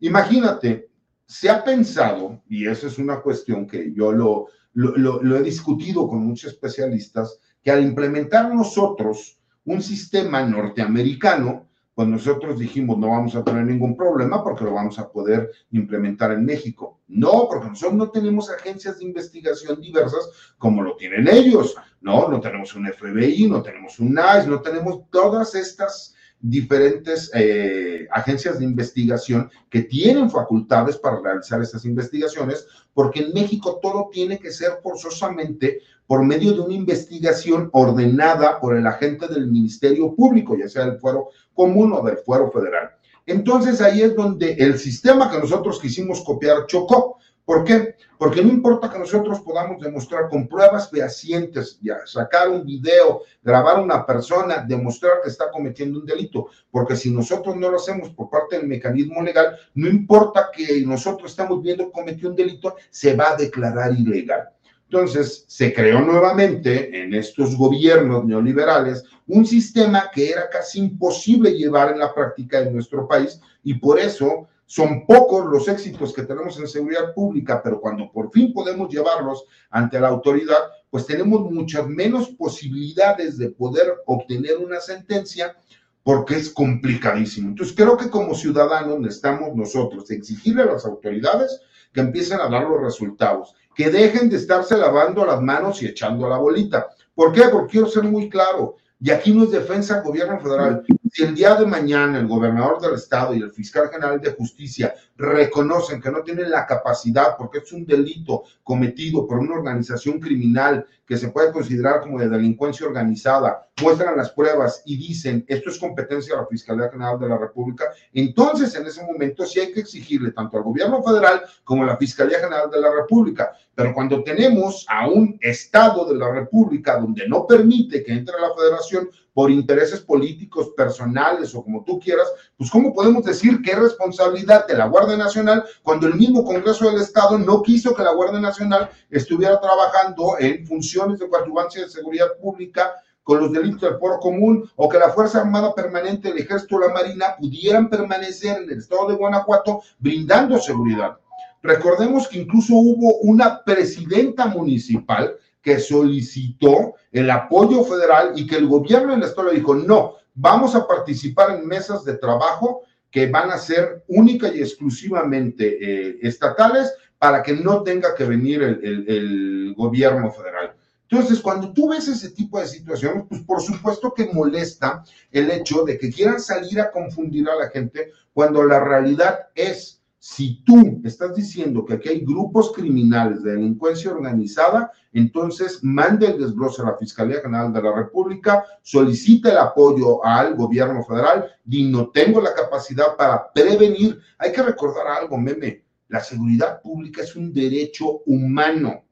Imagínate, se ha pensado, y esa es una cuestión que yo lo, lo, he discutido con muchos especialistas, que al implementar nosotros un sistema norteamericano, pues nosotros dijimos no vamos a tener ningún problema porque lo vamos a poder implementar en México. No, porque nosotros no tenemos agencias de investigación diversas como lo tienen ellos. No, no tenemos un FBI, no tenemos un NICE, no tenemos todas estas diferentes eh, agencias de investigación que tienen facultades para realizar estas investigaciones, porque en México todo tiene que ser forzosamente por medio de una investigación ordenada por el agente del Ministerio Público, ya sea del fuero común o del fuero federal. Entonces ahí es donde el sistema que nosotros quisimos copiar chocó. ¿Por qué? Porque no importa que nosotros podamos demostrar con pruebas fehacientes, sacar un video, grabar a una persona, demostrar que está cometiendo un delito, porque si nosotros no lo hacemos por parte del mecanismo legal, no importa que nosotros estamos viendo que cometió un delito, se va a declarar ilegal. Entonces, se creó nuevamente en estos gobiernos neoliberales un sistema que era casi imposible llevar en la práctica en nuestro país y por eso son pocos los éxitos que tenemos en seguridad pública, pero cuando por fin podemos llevarlos ante la autoridad, pues tenemos muchas menos posibilidades de poder obtener una sentencia porque es complicadísimo. Entonces, creo que como ciudadanos necesitamos nosotros exigirle a las autoridades que empiecen a dar los resultados que dejen de estarse lavando las manos y echando la bolita. ¿Por qué? Porque quiero ser muy claro, y aquí no es defensa del gobierno federal. Si el día de mañana el gobernador del estado y el fiscal general de justicia reconocen que no tienen la capacidad, porque es un delito cometido por una organización criminal que se puede considerar como de delincuencia organizada, muestran las pruebas y dicen esto es competencia de la Fiscalía General de la República, entonces en ese momento sí hay que exigirle tanto al gobierno federal como a la Fiscalía General de la República. Pero cuando tenemos a un Estado de la República donde no permite que entre la federación por intereses políticos, personales o como tú quieras, pues ¿cómo podemos decir que es responsabilidad de la Guardia Nacional cuando el mismo Congreso del Estado no quiso que la Guardia Nacional estuviera trabajando en funciones de coadyuvancia de seguridad pública con los delitos del foro común o que la Fuerza Armada Permanente, el Ejército la Marina pudieran permanecer en el estado de Guanajuato brindando seguridad. Recordemos que incluso hubo una presidenta municipal que solicitó el apoyo federal y que el gobierno del estado le dijo, no, vamos a participar en mesas de trabajo que van a ser única y exclusivamente eh, estatales para que no tenga que venir el, gobierno federal. Entonces, cuando tú ves ese tipo de situaciones, pues por supuesto que molesta el hecho de que quieran salir a confundir a la gente cuando la realidad es, si tú estás diciendo que aquí hay grupos criminales de delincuencia organizada, entonces mande el desglose a la Fiscalía General de la República, solicite el apoyo al gobierno federal y no tengo la capacidad para prevenir. Hay que recordar algo, meme, la seguridad pública es un derecho humano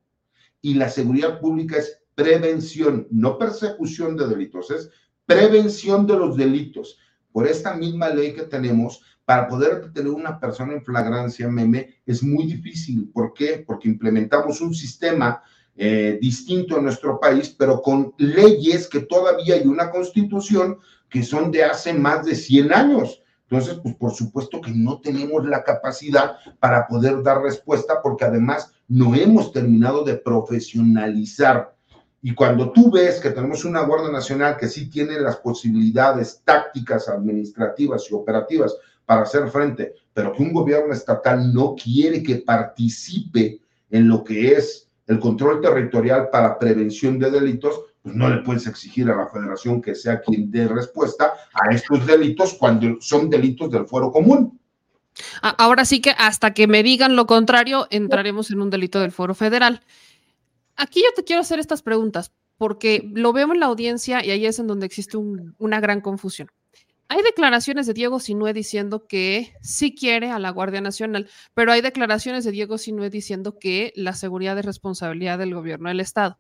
y la seguridad pública es prevención, no persecución de delitos, es prevención de los delitos. Por esta misma ley que tenemos, para poder tener una persona en flagrancia, meme, es muy difícil. ¿Por qué? Porque implementamos un sistema eh, distinto en nuestro país, pero con leyes que todavía hay una constitución que son de hace más de 100 años. Entonces, pues por supuesto que no tenemos la capacidad para poder dar respuesta porque además no hemos terminado de profesionalizar. Y cuando tú ves que tenemos una Guardia Nacional que sí tiene las posibilidades tácticas, administrativas y operativas para hacer frente, pero que un gobierno estatal no quiere que participe en lo que es el control territorial para prevención de delitos, pues no le puedes exigir a la federación que sea quien dé respuesta a estos delitos cuando son delitos del fuero común. Ahora sí que hasta que me digan lo contrario, entraremos en un delito del fuero federal. Aquí yo te quiero hacer estas preguntas porque lo veo en la audiencia y ahí es en donde existe una gran confusión. Hay declaraciones de Diego Sinue diciendo que sí quiere a la Guardia Nacional, pero hay declaraciones de Diego Sinue diciendo que la seguridad es responsabilidad del gobierno del Estado.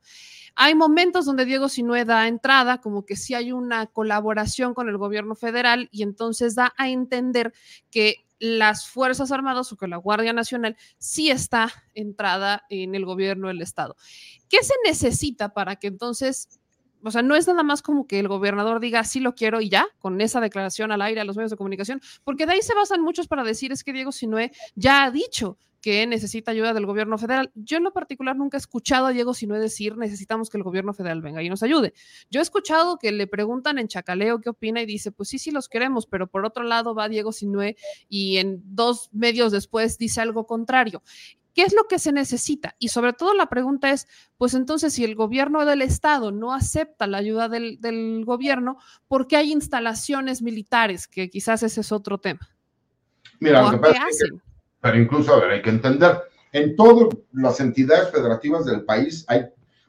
Hay momentos donde Diego Sinue da entrada, como que sí hay una colaboración con el gobierno federal y entonces da a entender que las Fuerzas Armadas o que la Guardia Nacional sí está entrada en el gobierno del Estado. ¿Qué se necesita para que entonces o sea, no es nada más como que el gobernador diga sí lo quiero y ya, con esa declaración al aire a los medios de comunicación, porque de ahí se basan muchos para decir es que Diego Sinue ya ha dicho que necesita ayuda del gobierno federal. Yo en lo particular nunca he escuchado a Diego Sinue decir necesitamos que el gobierno federal venga y nos ayude. Yo he escuchado que le preguntan en Chacaleo qué opina y dice, pues sí, sí los queremos, pero por otro lado va Diego Sinue y en dos medios después dice algo contrario. ¿Qué es lo que se necesita? Y sobre todo la pregunta es, pues entonces si el gobierno del estado no acepta la ayuda del, del gobierno, ¿por qué hay instalaciones militares? Que quizás ese es otro tema. Mira, lo que pasa es que pero incluso, a ver, hay que entender, en todas las entidades federativas del país hay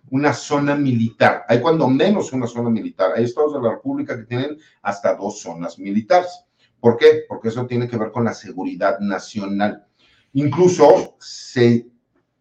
una zona militar, hay cuando menos una zona militar, hay estados de la República que tienen hasta dos zonas militares. ¿Por qué? Porque eso tiene que ver con la seguridad nacional. Incluso se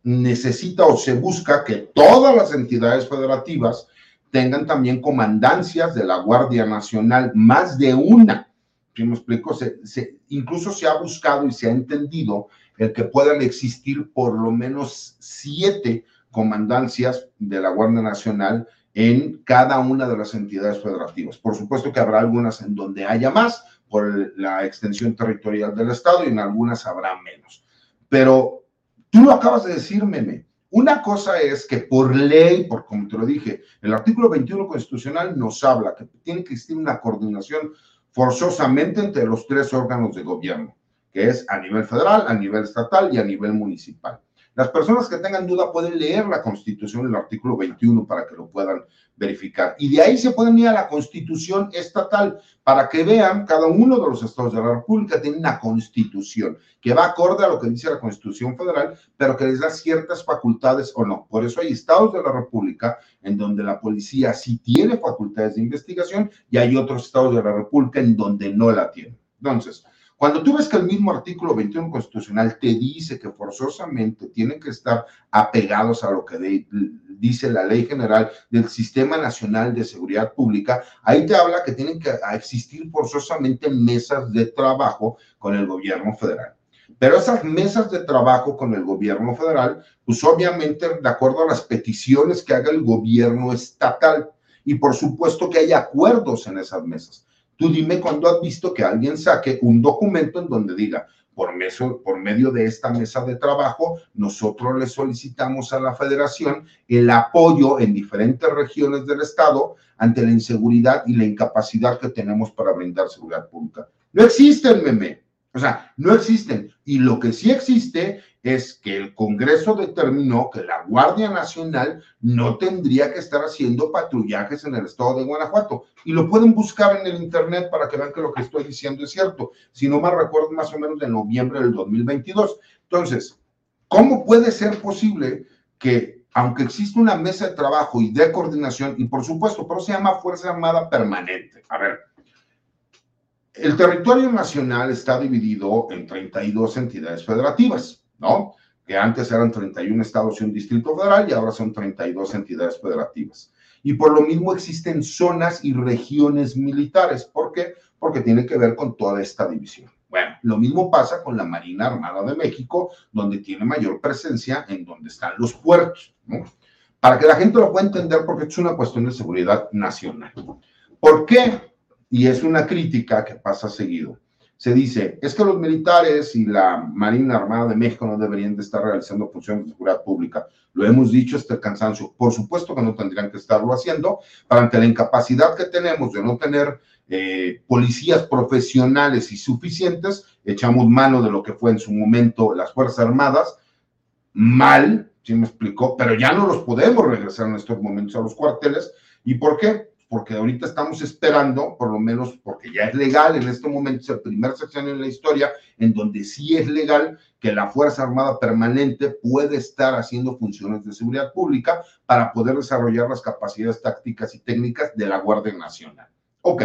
necesita o se busca que todas las entidades federativas tengan también comandancias de la Guardia Nacional, más de una, ¿Sí me explico? Se, incluso se ha buscado y se ha entendido el que puedan existir por lo menos siete comandancias de la Guardia Nacional en cada una de las entidades federativas. Por supuesto que habrá algunas en donde haya más por la extensión territorial del Estado y en algunas habrá menos. Pero tú lo acabas de decir, Meme. Una cosa es que por ley, por como te lo dije, el artículo 21 constitucional nos habla que tiene que existir una coordinación forzosamente entre los tres órganos de gobierno, que es a nivel federal, a nivel estatal y a nivel municipal. Las personas que tengan duda pueden leer la Constitución, el artículo 21, para que lo puedan verificar. Y de ahí se pueden ir a la Constitución estatal para que vean, cada uno de los estados de la República tiene una Constitución que va acorde a lo que dice la Constitución federal, pero que les da ciertas facultades o no. Por eso hay estados de la República en donde la policía sí tiene facultades de investigación y hay otros estados de la República en donde no la tiene. Entonces, cuando tú ves que el mismo artículo 21 constitucional te dice que forzosamente tienen que estar apegados a lo que dice la ley general del Sistema Nacional de Seguridad Pública, ahí te habla que tienen que existir forzosamente mesas de trabajo con el gobierno federal. Pero esas mesas de trabajo con el gobierno federal, pues obviamente de acuerdo a las peticiones que haga el gobierno estatal. Y por supuesto que hay acuerdos en esas mesas. Tú dime cuándo has visto que alguien saque un documento en donde diga, por, por medio de esta mesa de trabajo, nosotros le solicitamos a la federación el apoyo en diferentes regiones del estado ante la inseguridad y la incapacidad que tenemos para brindar seguridad pública. No existe el meme. O sea, no existen. Y lo que sí existe es que el Congreso determinó que la Guardia Nacional no tendría que estar haciendo patrullajes en el estado de Guanajuato. Y lo pueden buscar en el Internet para que vean que lo que estoy diciendo es cierto. Si no me recuerdo, más o menos de noviembre del 2022. Entonces, ¿cómo puede ser posible que, aunque existe una mesa de trabajo y de coordinación, y por supuesto, pero se llama Fuerza Armada Permanente? A ver, el territorio nacional está dividido en 32 entidades federativas, ¿no? Que antes eran 31 estados y un distrito federal y ahora son 32 entidades federativas. Y por lo mismo existen zonas y regiones militares. ¿Por qué? Porque tiene que ver con toda esta división. Bueno, lo mismo pasa con la Marina Armada de México, donde tiene mayor presencia en donde están los puertos. Para que la gente lo pueda entender, porque es una cuestión de seguridad nacional. ¿Por qué? y es una crítica que pasa seguido. Se dice, es que los militares y la Marina Armada de México no deberían de estar realizando funciones de seguridad pública. Lo hemos dicho este cansancio. Por supuesto que no tendrían que estarlo haciendo, pero ante la incapacidad que tenemos de no tener eh, policías profesionales y suficientes, echamos mano de lo que fue en su momento las Fuerzas Armadas, mal, ¿sí me explicó? Pero ya no los podemos regresar en estos momentos a los cuarteles. ¿Y por qué? Porque ahorita estamos esperando, por lo menos porque ya es legal, en este momento es el primer sección en la historia en donde sí es legal que la Fuerza Armada Permanente puede estar haciendo funciones de seguridad pública para poder desarrollar las capacidades tácticas y técnicas de la Guardia Nacional. Ok.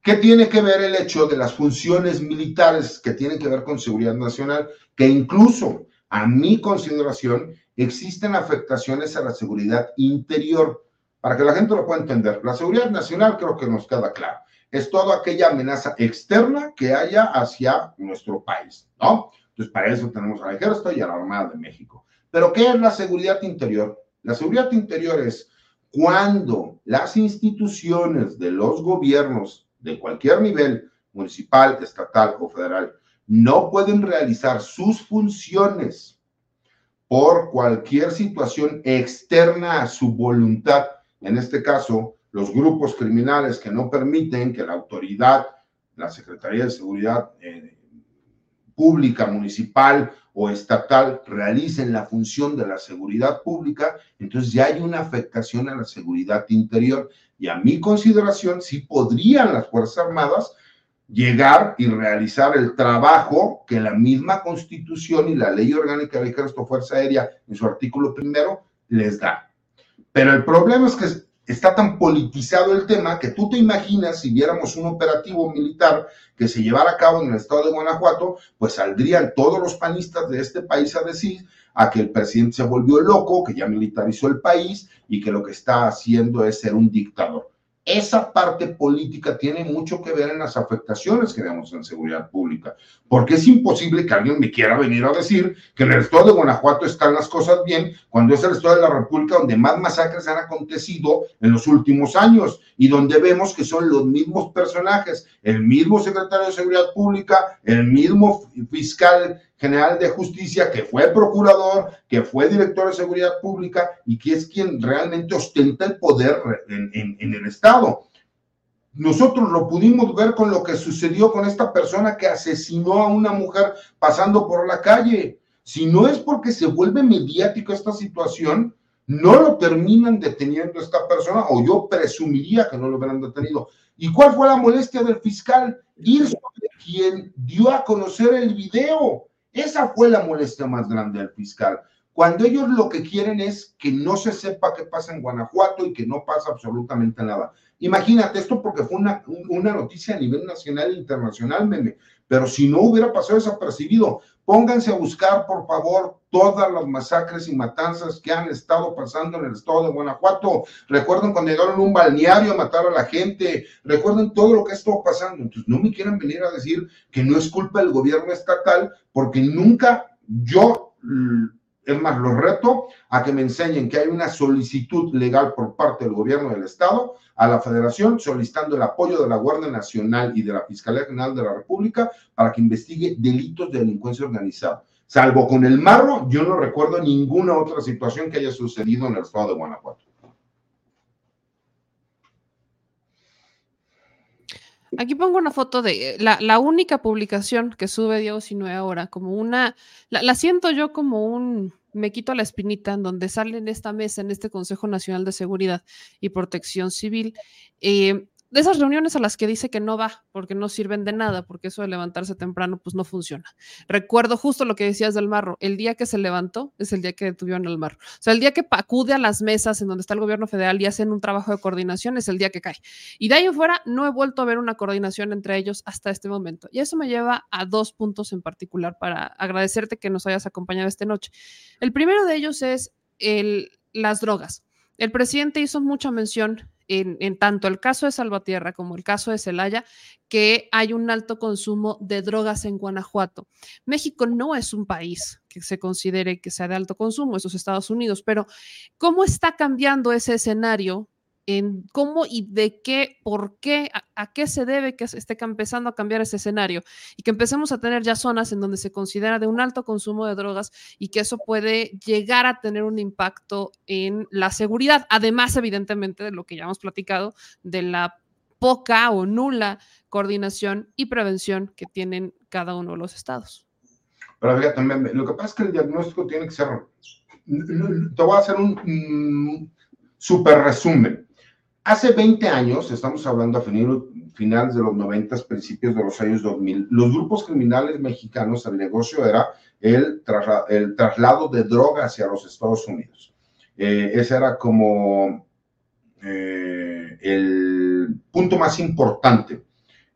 ¿Qué tiene que ver el hecho de las funciones militares que tienen que ver con seguridad nacional? Que incluso, a mi consideración, existen afectaciones a la seguridad interior para que la gente lo pueda entender. La seguridad nacional creo que nos queda claro. Es toda aquella amenaza externa que haya hacia nuestro país, ¿no? Entonces, para eso tenemos al Ejército y a la Armada de México. Pero, ¿qué es la seguridad interior? La seguridad interior es cuando las instituciones de los gobiernos de cualquier nivel, municipal, estatal o federal, no pueden realizar sus funciones por cualquier situación externa a su voluntad en este caso, los grupos criminales que no permiten que la autoridad, la Secretaría de Seguridad eh, Pública, municipal o estatal realicen la función de la seguridad pública, entonces ya hay una afectación a la seguridad interior. Y a mi consideración, sí podrían las Fuerzas Armadas llegar y realizar el trabajo que la misma Constitución y la Ley Orgánica del Ejército Fuerza Aérea en su artículo primero les da. Pero el problema es que está tan politizado el tema que tú te imaginas si viéramos un operativo militar que se llevara a cabo en el estado de Guanajuato, pues saldrían todos los panistas de este país a decir a que el presidente se volvió loco, que ya militarizó el país y que lo que está haciendo es ser un dictador esa parte política tiene mucho que ver en las afectaciones que vemos en seguridad pública, porque es imposible que alguien me quiera venir a decir que en el estado de Guanajuato están las cosas bien, cuando es el estado de la República donde más masacres han acontecido en los últimos años y donde vemos que son los mismos personajes, el mismo secretario de Seguridad Pública, el mismo fiscal General de Justicia, que fue procurador, que fue director de Seguridad Pública y que es quien realmente ostenta el poder en, el Estado. Nosotros lo pudimos ver con lo que sucedió con esta persona que asesinó a una mujer pasando por la calle. Si no es porque se vuelve mediático esta situación, no lo terminan deteniendo esta persona, o yo presumiría que no lo hubieran detenido. ¿Y cuál fue la molestia del fiscal? Ir quien dio a conocer el video. Esa fue la molestia más grande del fiscal. Cuando ellos lo que quieren es que no se sepa qué pasa en Guanajuato y que no pasa absolutamente nada. Imagínate esto porque fue una, una noticia a nivel nacional e internacional, meme. Pero si no hubiera pasado desapercibido, pónganse a buscar, por favor, todas las masacres y matanzas que han estado pasando en el estado de Guanajuato. Recuerden cuando llegaron a un balneario a matar a la gente. Recuerden todo lo que ha estado pasando. Entonces, no me quieran venir a decir que no es culpa del gobierno estatal, porque nunca yo es más, los reto a que me enseñen que hay una solicitud legal por parte del gobierno del Estado a la Federación solicitando el apoyo de la Guardia Nacional y de la Fiscalía General de la República para que investigue delitos de delincuencia organizada. Salvo con el marro, yo no recuerdo ninguna otra situación que haya sucedido en el Estado de Guanajuato. Aquí pongo una foto de la, la única publicación que sube Diego Sinue ahora, como una, la, la, siento yo como un, me quito la espinita, en donde sale en esta mesa, en este Consejo Nacional de Seguridad y Protección Civil, eh, de esas reuniones a las que dice que no va porque no sirven de nada, porque eso de levantarse temprano pues no funciona. Recuerdo justo lo que decías del marro, el día que se levantó es el día que detuvieron al marro. O sea, el día que acude a las mesas en donde está el gobierno federal y hacen un trabajo de coordinación es el día que cae. Y de ahí en fuera no he vuelto a ver una coordinación entre ellos hasta este momento. Y eso me lleva a dos puntos en particular para agradecerte que nos hayas acompañado esta noche. El primero de ellos es el, las drogas. El presidente hizo mucha mención en, tanto el caso de Salvatierra como el caso de Celaya, que hay un alto consumo de drogas en Guanajuato. México no es un país que se considere que sea de alto consumo, esos Estados Unidos, pero ¿cómo está cambiando ese escenario en cómo y de qué, por qué, a, qué se debe que esté empezando a cambiar ese escenario y que empecemos a tener ya zonas en donde se considera de un alto consumo de drogas y que eso puede llegar a tener un impacto en la seguridad, además evidentemente de lo que ya hemos platicado, de la poca o nula coordinación y prevención que tienen cada uno de los estados. Pero fíjate, lo que pasa es que el diagnóstico tiene que ser, te voy a hacer un super resumen Hace 20 años, estamos hablando a finales de los 90, principios de los años 2000, los grupos criminales mexicanos, el negocio era el, traslado de droga hacia los Estados Unidos. Eh, ese era como eh, el punto más importante,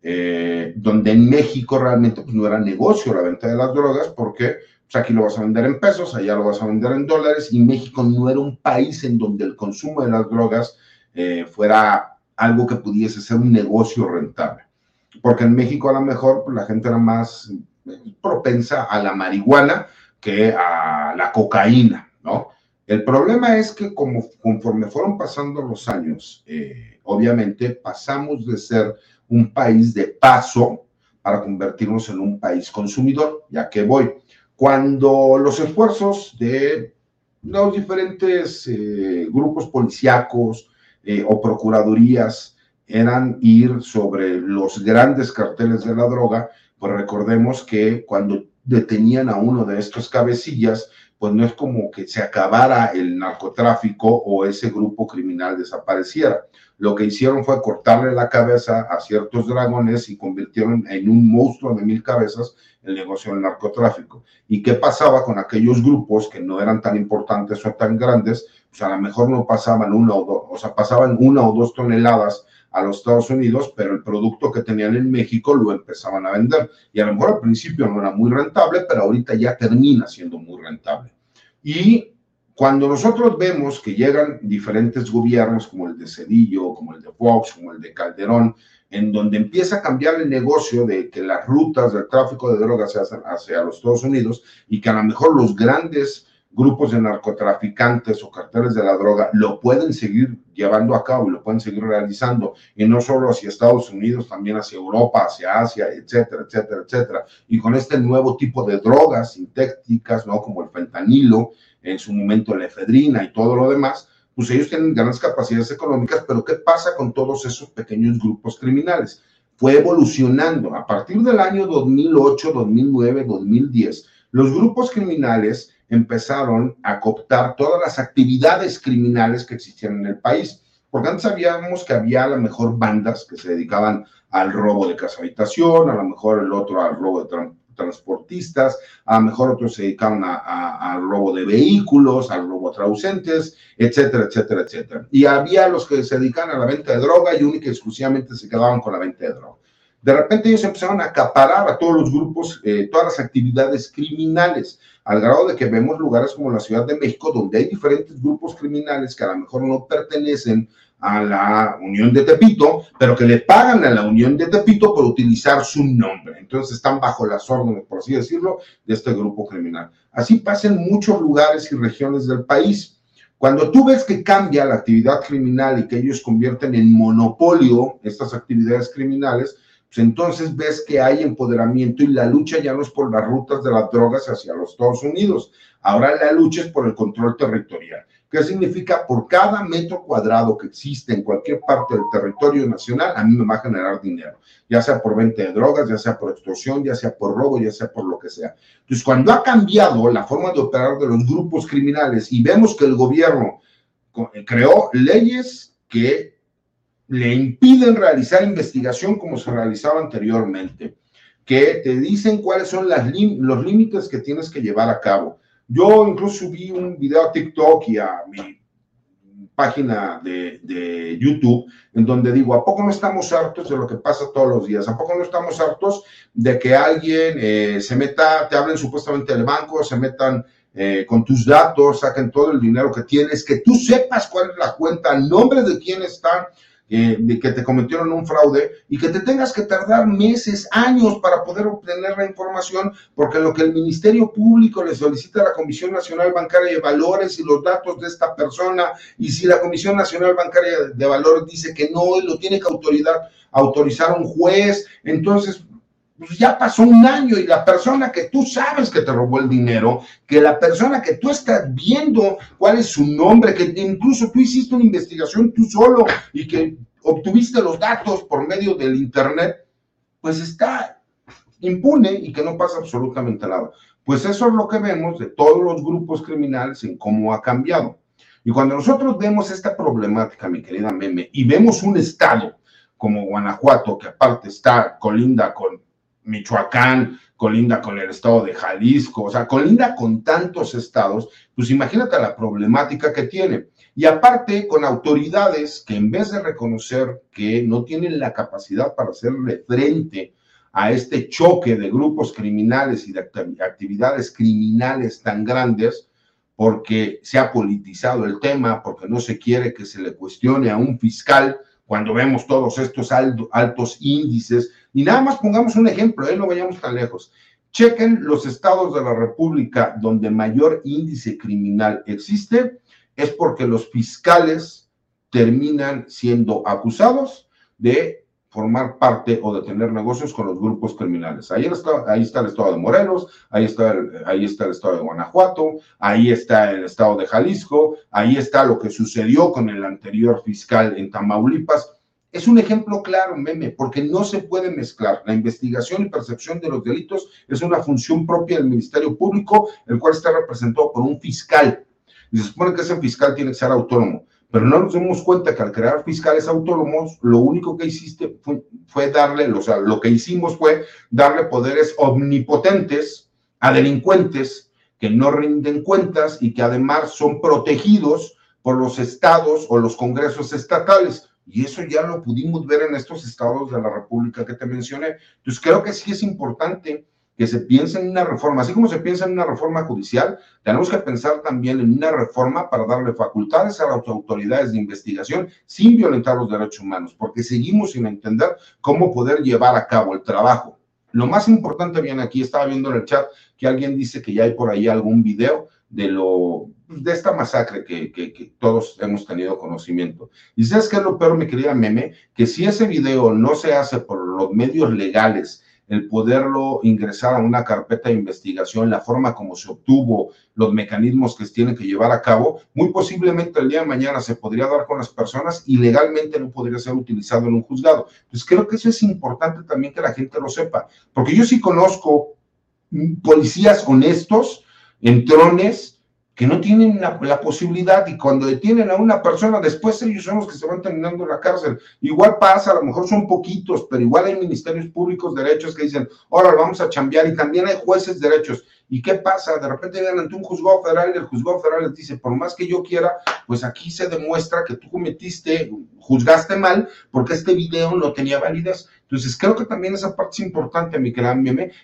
eh, donde en México realmente pues, no era negocio la venta de las drogas, porque pues, aquí lo vas a vender en pesos, allá lo vas a vender en dólares, y México no era un país en donde el consumo de las drogas eh, fuera algo que pudiese ser un negocio rentable. Porque en México a lo mejor pues, la gente era más eh, propensa a la marihuana que a la cocaína, ¿no? El problema es que como, conforme fueron pasando los años, eh, obviamente pasamos de ser un país de paso para convertirnos en un país consumidor, ya que voy. Cuando los esfuerzos de los diferentes grupos policíacos, eh, o procuradurías eran ir sobre los grandes carteles de la droga, pues recordemos que cuando detenían a uno de estos cabecillas, pues no es como que se acabara el narcotráfico o ese grupo criminal desapareciera. Lo que hicieron fue cortarle la cabeza a ciertos dragones y convirtieron en un monstruo de mil cabezas el negocio del narcotráfico. ¿Y qué pasaba con aquellos grupos que no eran tan importantes o tan grandes? Pues a lo mejor no pasaban una o dos, o sea, pasaban una o dos toneladas a los Estados Unidos, pero el producto que tenían en México lo empezaban a vender. Y a lo mejor al principio no era muy rentable, pero ahorita ya termina siendo muy rentable. Y cuando nosotros vemos que llegan diferentes gobiernos como el de Cedillo, como el de Fox, como el de Calderón, en donde empieza a cambiar el negocio de que las rutas del tráfico de drogas se hacen hacia los Estados Unidos y que a lo mejor los grandes grupos de narcotraficantes o carteles de la droga lo pueden seguir llevando a cabo y lo pueden seguir realizando, y no solo hacia Estados Unidos, también hacia Europa, hacia Asia, etcétera, etcétera, etcétera. Y con este nuevo tipo de drogas sintéticas, ¿no? Como el fentanilo, en su momento la efedrina y todo lo demás, pues ellos tienen grandes capacidades económicas, pero ¿qué pasa con todos esos pequeños grupos criminales? Fue evolucionando. A partir del año 2008, 2009, 2010, los grupos criminales empezaron a cooptar todas las actividades criminales que existían en el país. Porque antes sabíamos que había a lo mejor bandas que se dedicaban al robo de casa habitación, a lo mejor el otro al robo de transportistas, a lo mejor otros se dedicaban al robo de vehículos, al robo de ausentes, etcétera, etcétera, etcétera. Y había los que se dedicaban a la venta de droga y única y exclusivamente se quedaban con la venta de droga. De repente ellos empezaron a acaparar a todos los grupos, eh, todas las actividades criminales, al grado de que vemos lugares como la Ciudad de México, donde hay diferentes grupos criminales que a lo mejor no pertenecen a la Unión de Tepito, pero que le pagan a la Unión de Tepito por utilizar su nombre. Entonces están bajo las órdenes, por así decirlo, de este grupo criminal. Así pasa en muchos lugares y regiones del país. Cuando tú ves que cambia la actividad criminal y que ellos convierten en monopolio estas actividades criminales, pues entonces ves que hay empoderamiento y la lucha ya no es por las rutas de las drogas hacia los Estados Unidos, ahora la lucha es por el control territorial. ¿Qué significa? Por cada metro cuadrado que existe en cualquier parte del territorio nacional, a mí me va a generar dinero, ya sea por venta de drogas, ya sea por extorsión, ya sea por robo, ya sea por lo que sea. Entonces, cuando ha cambiado la forma de operar de los grupos criminales y vemos que el gobierno creó leyes que le impiden realizar investigación como se realizaba anteriormente, que te dicen cuáles son los límites que tienes que llevar a cabo. Yo incluso subí un video a TikTok y a mi página de, de, YouTube, en donde digo, ¿a poco no estamos hartos de lo que pasa todos los días? ¿A poco no estamos hartos de que alguien eh, se meta, te hablen supuestamente del banco, se metan eh, con tus datos, saquen todo el dinero que tienes, que tú sepas cuál es la cuenta, el nombre de quién está, de que te cometieron un fraude y que te tengas que tardar meses, años para poder obtener la información, porque lo que el Ministerio Público le solicita a la Comisión Nacional Bancaria de Valores y los datos de esta persona, y si la Comisión Nacional Bancaria de Valores dice que no, lo tiene que autoridad, autorizar un juez, entonces pues ya pasó un año y la persona que tú sabes que te robó el dinero, que la persona que tú estás viendo cuál es su nombre, que incluso tú hiciste una investigación tú solo y que obtuviste los datos por medio del Internet, pues está impune y que no pasa absolutamente nada. Pues eso es lo que vemos de todos los grupos criminales en cómo ha cambiado. Y cuando nosotros vemos esta problemática, mi querida Meme, y vemos un estado como Guanajuato, que aparte está colinda con Michoacán, colinda con el estado de Jalisco, o sea, colinda con tantos estados, pues imagínate la problemática que tiene. Y aparte, con autoridades que en vez de reconocer que no tienen la capacidad para hacerle frente a este choque de grupos criminales y de actividades criminales tan grandes, porque se ha politizado el tema, porque no se quiere que se le cuestione a un fiscal cuando vemos todos estos altos índices y nada más pongamos un ejemplo, ¿eh? no vayamos tan lejos. Chequen los estados de la República donde mayor índice criminal existe, es porque los fiscales terminan siendo acusados de formar parte o de tener negocios con los grupos criminales. Ahí está, ahí está el estado de Morelos, ahí está, ahí está el estado de Guanajuato, ahí está el estado de Jalisco, ahí está lo que sucedió con el anterior fiscal en Tamaulipas. Es un ejemplo claro, meme, porque no se puede mezclar. La investigación y percepción de los delitos es una función propia del Ministerio Público, el cual está representado por un fiscal. Y se supone que ese fiscal tiene que ser autónomo, pero no nos damos cuenta que al crear fiscales autónomos, lo único que hiciste fue, darle, o sea, lo que hicimos fue darle poderes omnipotentes a delincuentes que no rinden cuentas y que además son protegidos por los estados o los congresos estatales y eso ya lo pudimos ver en estos estados de la República que te mencioné. Entonces, creo que sí es importante que se piense en una reforma, así como se piensa en una reforma judicial, tenemos que pensar también en una reforma para darle facultades a las autoridades de investigación sin violentar los derechos humanos, porque seguimos sin entender cómo poder llevar a cabo el trabajo. Lo más importante, bien, aquí estaba viendo en el chat que alguien dice que ya hay por ahí algún video de lo de esta masacre que, que, todos hemos tenido conocimiento. Y sabes qué es lo peor, mi querida Meme, que si ese video no se hace por los medios legales, el poderlo ingresar a una carpeta de investigación, la forma como se obtuvo, los mecanismos que se tienen que llevar a cabo, muy posiblemente el día de mañana se podría dar con las personas y legalmente no podría ser utilizado en un juzgado. Entonces creo que eso es importante también que la gente lo sepa, porque yo sí conozco policías honestos, entrones, que no tienen la, posibilidad y cuando detienen a una persona, después ellos son los que se van terminando en la cárcel. Igual pasa, a lo mejor son poquitos, pero igual hay ministerios públicos derechos que dicen, ahora vamos a chambear y también hay jueces derechos. ¿Y qué pasa? De repente vienen ante un juzgado federal y el juzgado federal les dice, por más que yo quiera, pues aquí se demuestra que tú cometiste, juzgaste mal, porque este video no tenía validez. Entonces, creo que también esa parte es importante, mi querida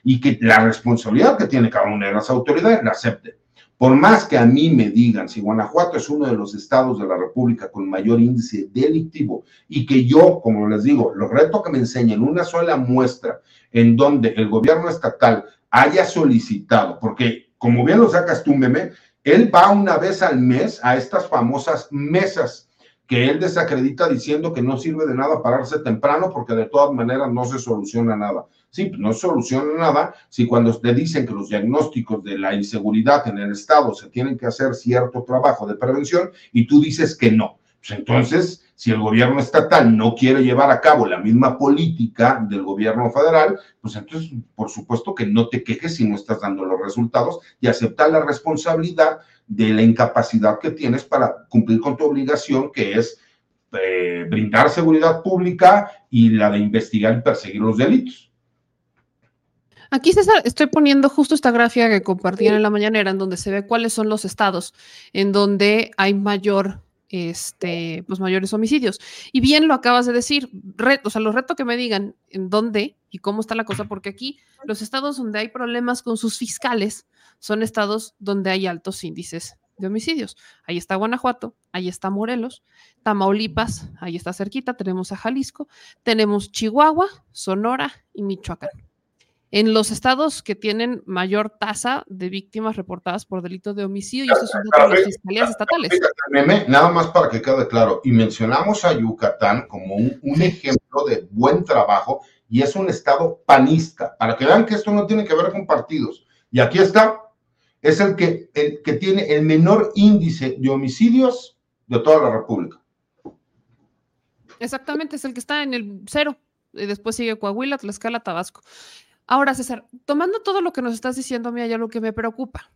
y que la responsabilidad que tiene cada una de las autoridades la acepte. Por más que a mí me digan si Guanajuato es uno de los estados de la República con mayor índice delictivo y que yo, como les digo, lo reto que me enseñen una sola muestra en donde el gobierno estatal haya solicitado, porque como bien lo sacas tú, él va una vez al mes a estas famosas mesas que él desacredita diciendo que no sirve de nada pararse temprano porque de todas maneras no se soluciona nada. Sí, pues no soluciona nada si cuando te dicen que los diagnósticos de la inseguridad en el Estado se tienen que hacer cierto trabajo de prevención y tú dices que no. Pues entonces, si el gobierno estatal no quiere llevar a cabo la misma política del gobierno federal, pues entonces, por supuesto que no te quejes si no estás dando los resultados y aceptar la responsabilidad de la incapacidad que tienes para cumplir con tu obligación, que es eh, brindar seguridad pública y la de investigar y perseguir los delitos. Aquí César, estoy poniendo justo esta gráfica que compartían en la mañanera, en donde se ve cuáles son los estados en donde hay mayor, este, pues mayores homicidios. Y bien lo acabas de decir, o sea, los reto que me digan en dónde y cómo está la cosa, porque aquí los estados donde hay problemas con sus fiscales son estados donde hay altos índices de homicidios. Ahí está Guanajuato, ahí está Morelos, Tamaulipas, ahí está cerquita, tenemos a Jalisco, tenemos Chihuahua, Sonora y Michoacán en los estados que tienen mayor tasa de víctimas reportadas por delitos de homicidio, y eso son las fiscalías estatales. nada más para que quede claro, y mencionamos a Yucatán como un, ejemplo de buen trabajo, y es un estado panista, para que vean que esto no tiene que ver con partidos. Y aquí está, es el que, el que tiene el menor índice de homicidios de toda la República. Exactamente, es el que está en el cero. Y después sigue Coahuila, Tlaxcala, Tabasco. Ahora, César, tomando todo lo que nos estás diciendo, mí hay algo que me preocupa.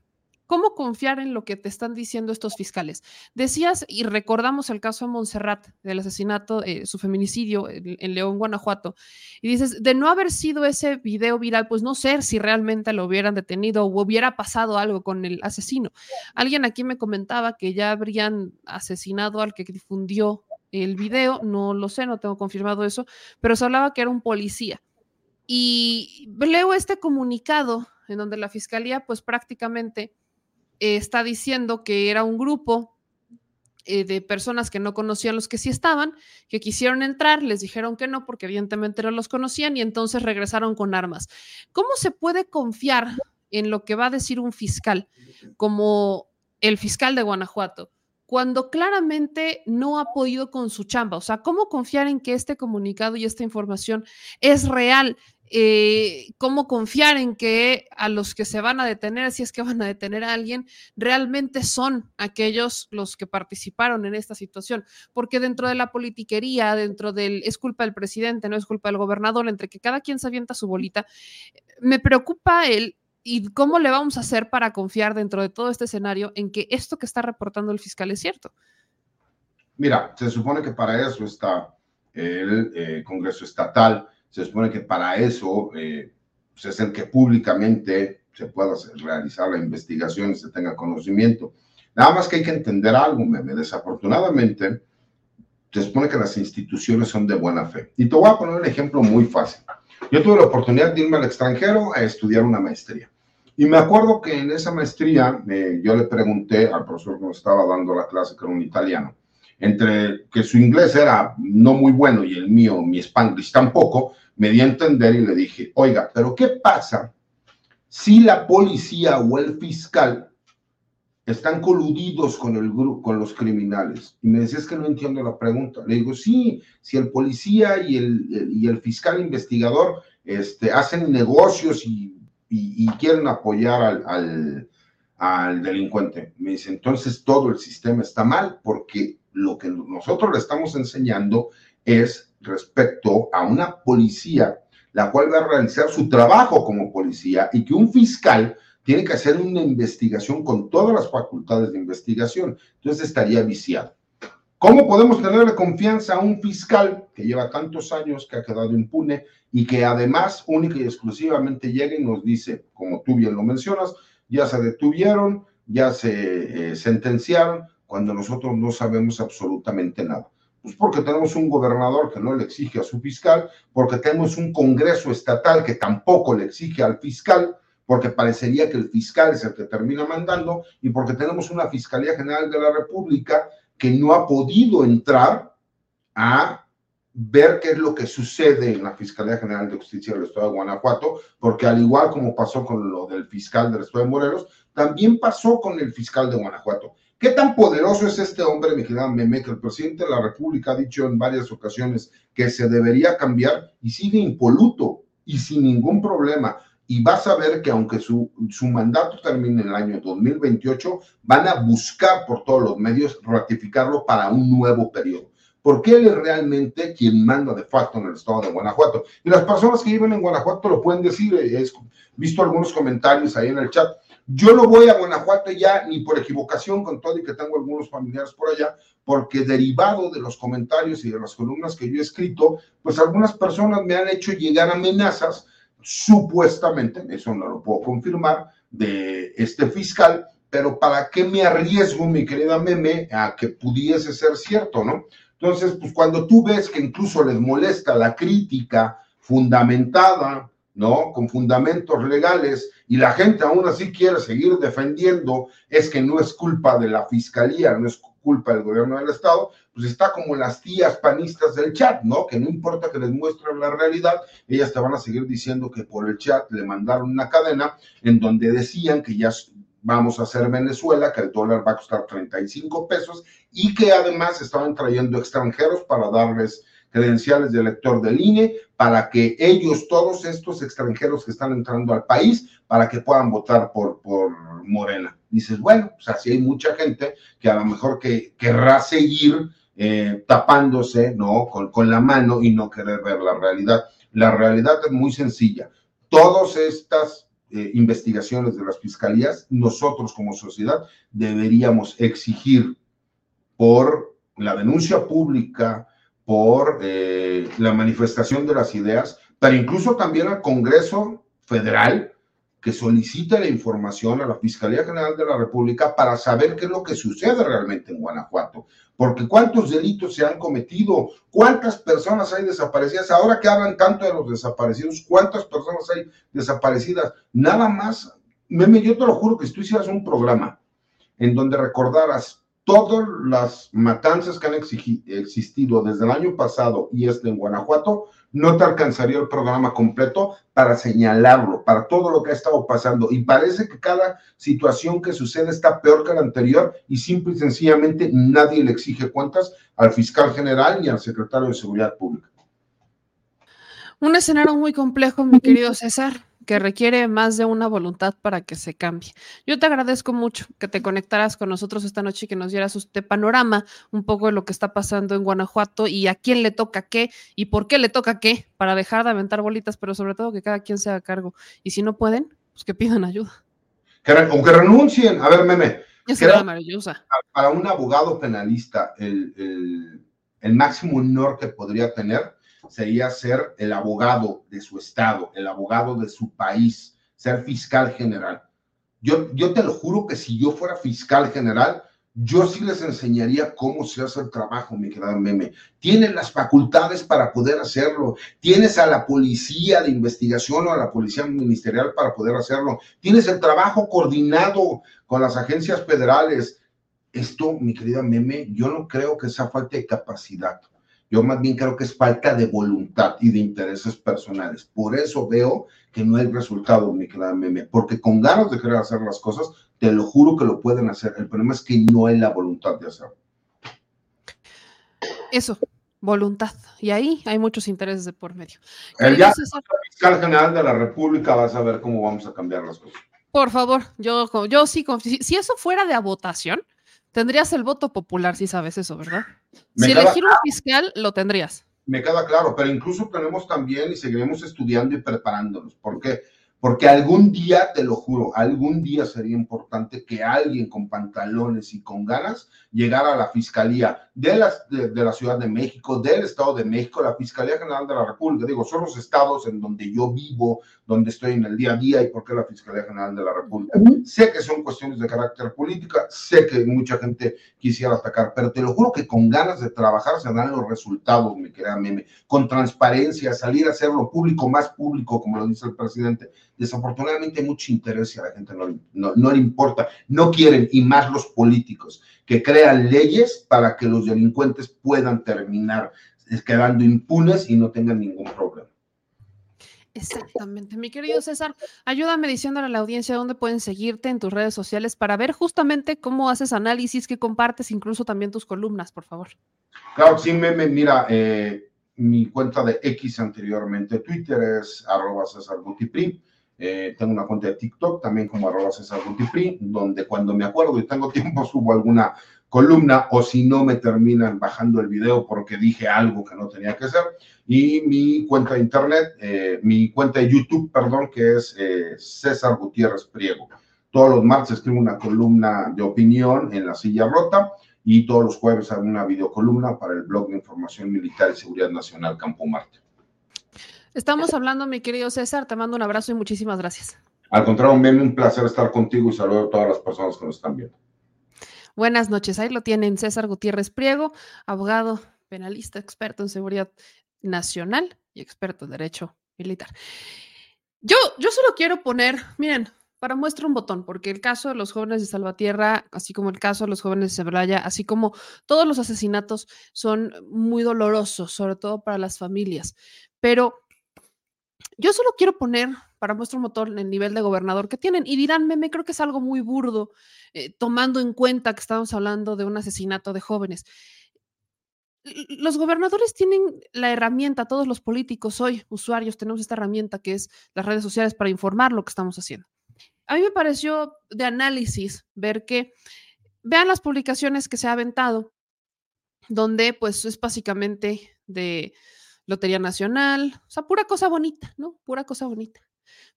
¿Cómo confiar en lo que te están diciendo estos fiscales? Decías y recordamos el caso de Montserrat, del asesinato, eh, su feminicidio en, León, Guanajuato, y dices, de no haber sido ese video viral, pues no sé si realmente lo hubieran detenido o hubiera pasado algo con el asesino. Alguien aquí me comentaba que ya habrían asesinado al que difundió el video, no lo sé, no tengo confirmado eso, pero se hablaba que era un policía. Y leo este comunicado en donde la fiscalía pues prácticamente eh, está diciendo que era un grupo eh, de personas que no conocían los que sí estaban, que quisieron entrar, les dijeron que no porque evidentemente no los conocían y entonces regresaron con armas. ¿Cómo se puede confiar en lo que va a decir un fiscal como el fiscal de Guanajuato? Cuando claramente no ha podido con su chamba. O sea, ¿cómo confiar en que este comunicado y esta información es real? Eh, cómo confiar en que a los que se van a detener, si es que van a detener a alguien, realmente son aquellos los que participaron en esta situación. Porque dentro de la politiquería, dentro del es culpa del presidente, no es culpa del gobernador, entre que cada quien se avienta su bolita, me preocupa el y cómo le vamos a hacer para confiar dentro de todo este escenario en que esto que está reportando el fiscal es cierto. Mira, se supone que para eso está el eh, Congreso Estatal se supone que para eso eh, pues, es el que públicamente se pueda realizar la investigación y se tenga conocimiento. Nada más que hay que entender algo, meme. Desafortunadamente, se supone que las instituciones son de buena fe. Y te voy a poner un ejemplo muy fácil. Yo tuve la oportunidad de irme al extranjero a estudiar una maestría. Y me acuerdo que en esa maestría eh, yo le pregunté al profesor que nos estaba dando la clase, que era un italiano, entre que su inglés era no muy bueno y el mío, mi spanglish tampoco, me di a entender y le dije, oiga, pero ¿qué pasa si la policía o el fiscal están coludidos con el grupo, con los criminales? Y me decía, es que no entiendo la pregunta. Le digo, sí, si el policía y el, y el fiscal investigador este, hacen negocios y, y, quieren apoyar al, al, al delincuente. Me dice, entonces todo el sistema está mal porque lo que nosotros le estamos enseñando es respecto a una policía, la cual va a realizar su trabajo como policía y que un fiscal tiene que hacer una investigación con todas las facultades de investigación. Entonces estaría viciado. ¿Cómo podemos tenerle confianza a un fiscal que lleva tantos años, que ha quedado impune y que además única y exclusivamente llega y nos dice, como tú bien lo mencionas, ya se detuvieron, ya se eh, sentenciaron, cuando nosotros no sabemos absolutamente nada? Pues porque tenemos un gobernador que no le exige a su fiscal, porque tenemos un Congreso estatal que tampoco le exige al fiscal, porque parecería que el fiscal es el que termina mandando, y porque tenemos una Fiscalía General de la República que no ha podido entrar a ver qué es lo que sucede en la Fiscalía General de Justicia del Estado de Guanajuato, porque al igual como pasó con lo del fiscal del Estado de Morelos, también pasó con el fiscal de Guanajuato. ¿Qué tan poderoso es este hombre, mi querida Meme, que el presidente de la República ha dicho en varias ocasiones que se debería cambiar y sigue impoluto y sin ningún problema. Y vas a ver que aunque su, su mandato termine en el año 2028, van a buscar por todos los medios ratificarlo para un nuevo periodo porque él es realmente quien manda de facto en el estado de Guanajuato. Y las personas que viven en Guanajuato lo pueden decir, he visto algunos comentarios ahí en el chat. Yo no voy a Guanajuato ya ni por equivocación, con todo y que tengo algunos familiares por allá, porque derivado de los comentarios y de las columnas que yo he escrito, pues algunas personas me han hecho llegar amenazas, supuestamente, eso no lo puedo confirmar, de este fiscal, pero ¿para qué me arriesgo, mi querida meme, a que pudiese ser cierto, no? Entonces, pues cuando tú ves que incluso les molesta la crítica fundamentada, ¿no? Con fundamentos legales y la gente aún así quiere seguir defendiendo, es que no es culpa de la fiscalía, no es culpa del gobierno del Estado, pues está como las tías panistas del chat, ¿no? Que no importa que les muestren la realidad, ellas te van a seguir diciendo que por el chat le mandaron una cadena en donde decían que ya vamos a hacer Venezuela, que el dólar va a costar 35 pesos y que además estaban trayendo extranjeros para darles credenciales de elector del INE, para que ellos, todos estos extranjeros que están entrando al país, para que puedan votar por, por Morena. Dices, bueno, pues así hay mucha gente que a lo mejor que querrá seguir eh, tapándose, ¿no? Con, la mano y no querer ver la realidad. La realidad es muy sencilla. Todas estas eh, investigaciones de las fiscalías, nosotros como sociedad deberíamos exigir por la denuncia pública, por eh, la manifestación de las ideas, pero incluso también al Congreso Federal, que solicita la información a la Fiscalía General de la República para saber qué es lo que sucede realmente en Guanajuato. Porque cuántos delitos se han cometido, cuántas personas hay desaparecidas. Ahora que hablan tanto de los desaparecidos, cuántas personas hay desaparecidas. Nada más, meme, yo te lo juro que si tú hicieras un programa en donde recordaras todas las matanzas que han existido desde el año pasado y este en Guanajuato, no te alcanzaría el programa completo para señalarlo, para todo lo que ha estado pasando. Y parece que cada situación que sucede está peor que la anterior y simple y sencillamente nadie le exige cuentas al fiscal general ni al secretario de Seguridad Pública. Un escenario muy complejo, mi querido César que requiere más de una voluntad para que se cambie. Yo te agradezco mucho que te conectaras con nosotros esta noche y que nos dieras este panorama un poco de lo que está pasando en Guanajuato y a quién le toca qué y por qué le toca qué para dejar de aventar bolitas, pero sobre todo que cada quien se haga cargo. Y si no pueden, pues que pidan ayuda. Que o que renuncien. A ver, meme. Es maravillosa. Para un abogado penalista, el, el máximo honor que podría tener sería ser el abogado de su estado, el abogado de su país, ser fiscal general. Yo, yo te lo juro que si yo fuera fiscal general, yo sí les enseñaría cómo se hace el trabajo, mi querida meme. Tienes las facultades para poder hacerlo. Tienes a la policía de investigación o a la policía ministerial para poder hacerlo. Tienes el trabajo coordinado con las agencias federales. Esto, mi querida meme, yo no creo que sea falta de capacidad. Yo más bien creo que es falta de voluntad y de intereses personales. Por eso veo que no hay resultado, mi querida meme, porque con ganas de querer hacer las cosas, te lo juro que lo pueden hacer. El problema es que no hay la voluntad de hacerlo. Eso, voluntad. Y ahí hay muchos intereses de por medio. El ya, fiscal general de la República va a saber cómo vamos a cambiar las cosas. Por favor, yo, yo sí, si eso fuera de a votación, Tendrías el voto popular, si sabes eso, ¿verdad? Si elegir un fiscal, lo tendrías. Me queda claro, pero incluso tenemos también y seguiremos estudiando y preparándonos. ¿Por qué? Porque algún día, te lo juro, algún día sería importante que alguien con pantalones y con ganas llegara a la Fiscalía de la, de, la Ciudad de México, del Estado de México, la Fiscalía General de la República. Digo, son los estados en donde yo vivo, donde estoy en el día a día y por qué la Fiscalía General de la República. Sé que son cuestiones de carácter política, sé que mucha gente quisiera atacar, pero te lo juro que con ganas de trabajar se dan los resultados, mi querida meme, con transparencia, salir a hacerlo público, más público, como lo dice el presidente Desafortunadamente mucho interés y a la gente no, no, le importa, no quieren, y más los políticos, que crean leyes para que los delincuentes puedan terminar quedando impunes y no tengan ningún problema. Exactamente. Mi querido César, ayúdame diciéndole a la audiencia dónde pueden seguirte en tus redes sociales para ver justamente cómo haces análisis, que compartes, incluso también tus columnas, por favor. Claro, sí, me, mira, eh, mi cuenta de X anteriormente Twitter es arroba César Gutipri. Eh, tengo una cuenta de TikTok también como arroba César donde cuando me acuerdo y tengo tiempo [LAUGHS] subo alguna columna o si no me terminan bajando el video porque dije algo que no tenía que hacer. Y mi cuenta de internet, eh, mi cuenta de YouTube, perdón, que es eh, César Gutiérrez Priego. Todos los martes escribo una columna de opinión en la silla rota y todos los jueves hago una videocolumna para el blog de información militar y seguridad nacional Campo Marte. Estamos hablando, mi querido César, te mando un abrazo y muchísimas gracias. Al contrario, un placer estar contigo y saludo a todas las personas que nos están viendo. Buenas noches, ahí lo tienen César Gutiérrez Priego, abogado, penalista, experto en seguridad nacional y experto en derecho militar. Yo, yo solo quiero poner, miren, para muestra un botón, porque el caso de los jóvenes de Salvatierra, así como el caso de los jóvenes de Cebraya, así como todos los asesinatos son muy dolorosos, sobre todo para las familias. Pero yo solo quiero poner para muestra un botón el nivel de gobernador que tienen y dirán, me creo que es algo muy burdo, eh, tomando en cuenta que estamos hablando de un asesinato de jóvenes. Los gobernadores tienen la herramienta, todos los políticos hoy, usuarios, tenemos esta herramienta que es las redes sociales para informar lo que estamos haciendo. A mí me pareció de análisis ver que, vean las publicaciones que se ha aventado, donde pues es básicamente de Lotería Nacional, o sea, pura cosa bonita, ¿no? Pura cosa bonita,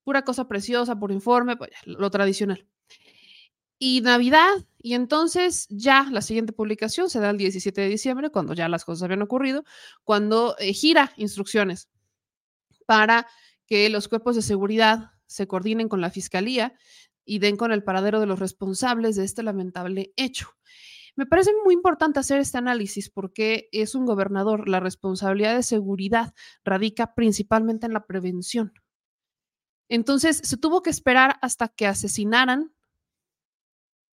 pura cosa preciosa, por informe, pues, lo tradicional y Navidad. Y entonces ya la siguiente publicación se da el 17 de diciembre, cuando ya las cosas habían ocurrido, cuando eh, gira instrucciones para que los cuerpos de seguridad se coordinen con la fiscalía y den con el paradero de los responsables de este lamentable hecho. Me parece muy importante hacer este análisis porque es un gobernador. La responsabilidad de seguridad radica principalmente en la prevención. Entonces, se tuvo que esperar hasta que asesinaran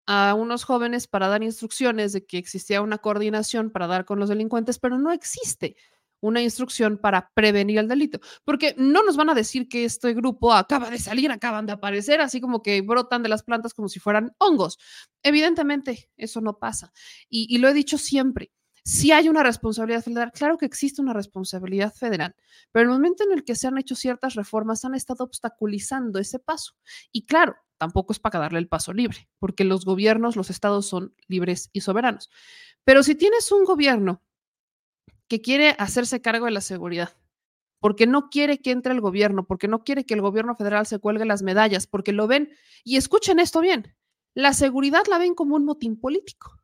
a unos jóvenes para dar instrucciones de que existía una coordinación para dar con los delincuentes, pero no existe una instrucción para prevenir el delito, porque no nos van a decir que este grupo acaba de salir, acaban de aparecer, así como que brotan de las plantas como si fueran hongos. Evidentemente, eso no pasa. Y, y lo he dicho siempre, si hay una responsabilidad federal, claro que existe una responsabilidad federal, pero el momento en el que se han hecho ciertas reformas han estado obstaculizando ese paso. Y claro, tampoco es para darle el paso libre, porque los gobiernos, los estados son libres y soberanos. Pero si tienes un gobierno que quiere hacerse cargo de la seguridad, porque no quiere que entre el gobierno, porque no quiere que el gobierno federal se cuelgue las medallas, porque lo ven, y escuchen esto bien, la seguridad la ven como un motín político.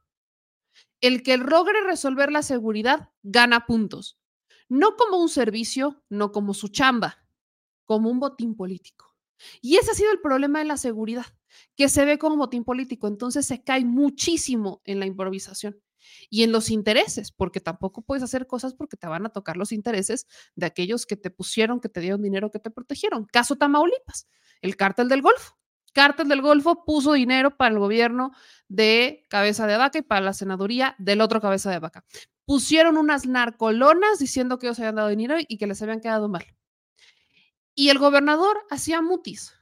El que logre resolver la seguridad gana puntos, no como un servicio, no como su chamba, como un botín político. Y ese ha sido el problema de la seguridad, que se ve como motín político, entonces se cae muchísimo en la improvisación y en los intereses, porque tampoco puedes hacer cosas porque te van a tocar los intereses de aquellos que te pusieron, que te dieron dinero, que te protegieron. Caso Tamaulipas, el cártel del Golfo. Cártel del Golfo puso dinero para el gobierno de Cabeza de Vaca y para la senaduría del otro Cabeza de Vaca. Pusieron unas narcolonas diciendo que ellos habían dado dinero y que les habían quedado mal. Y el gobernador hacía mutis.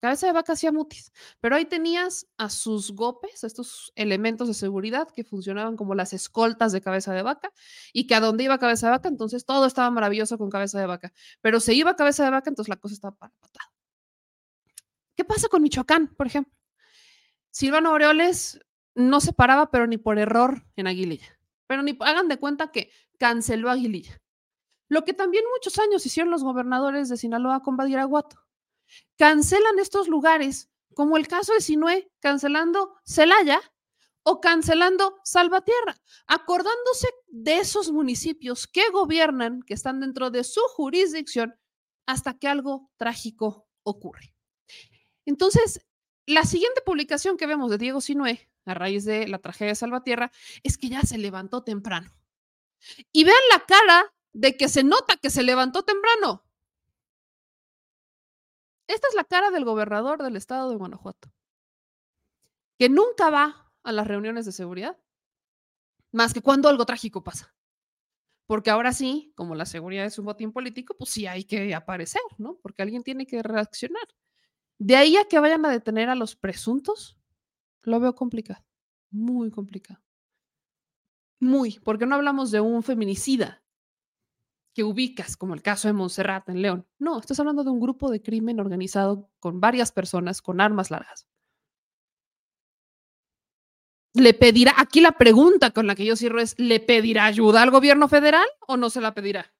Cabeza de vaca hacía mutis. Pero ahí tenías a sus gopes, estos elementos de seguridad que funcionaban como las escoltas de cabeza de vaca, y que a donde iba cabeza de vaca, entonces todo estaba maravilloso con cabeza de vaca. Pero se iba cabeza de vaca, entonces la cosa estaba patada. ¿Qué pasa con Michoacán, por ejemplo? Silvano Aureoles no se paraba, pero ni por error en Aguililla. Pero ni hagan de cuenta que canceló Aguililla. Lo que también muchos años hicieron los gobernadores de Sinaloa con Badiraguato. Cancelan estos lugares, como el caso de Sinué, cancelando Celaya o cancelando Salvatierra, acordándose de esos municipios que gobiernan, que están dentro de su jurisdicción, hasta que algo trágico ocurre. Entonces, la siguiente publicación que vemos de Diego Sinué, a raíz de la tragedia de Salvatierra, es que ya se levantó temprano. Y vean la cara de que se nota que se levantó temprano. Esta es la cara del gobernador del estado de Guanajuato, que nunca va a las reuniones de seguridad, más que cuando algo trágico pasa. Porque ahora sí, como la seguridad es un botín político, pues sí hay que aparecer, ¿no? Porque alguien tiene que reaccionar. De ahí a que vayan a detener a los presuntos, lo veo complicado, muy complicado. Muy, porque no hablamos de un feminicida, que ubicas, como el caso de Montserrat en León. No, estás hablando de un grupo de crimen organizado con varias personas con armas largas. Le pedirá, aquí la pregunta con la que yo cierro es, ¿le pedirá ayuda al gobierno federal o no se la pedirá?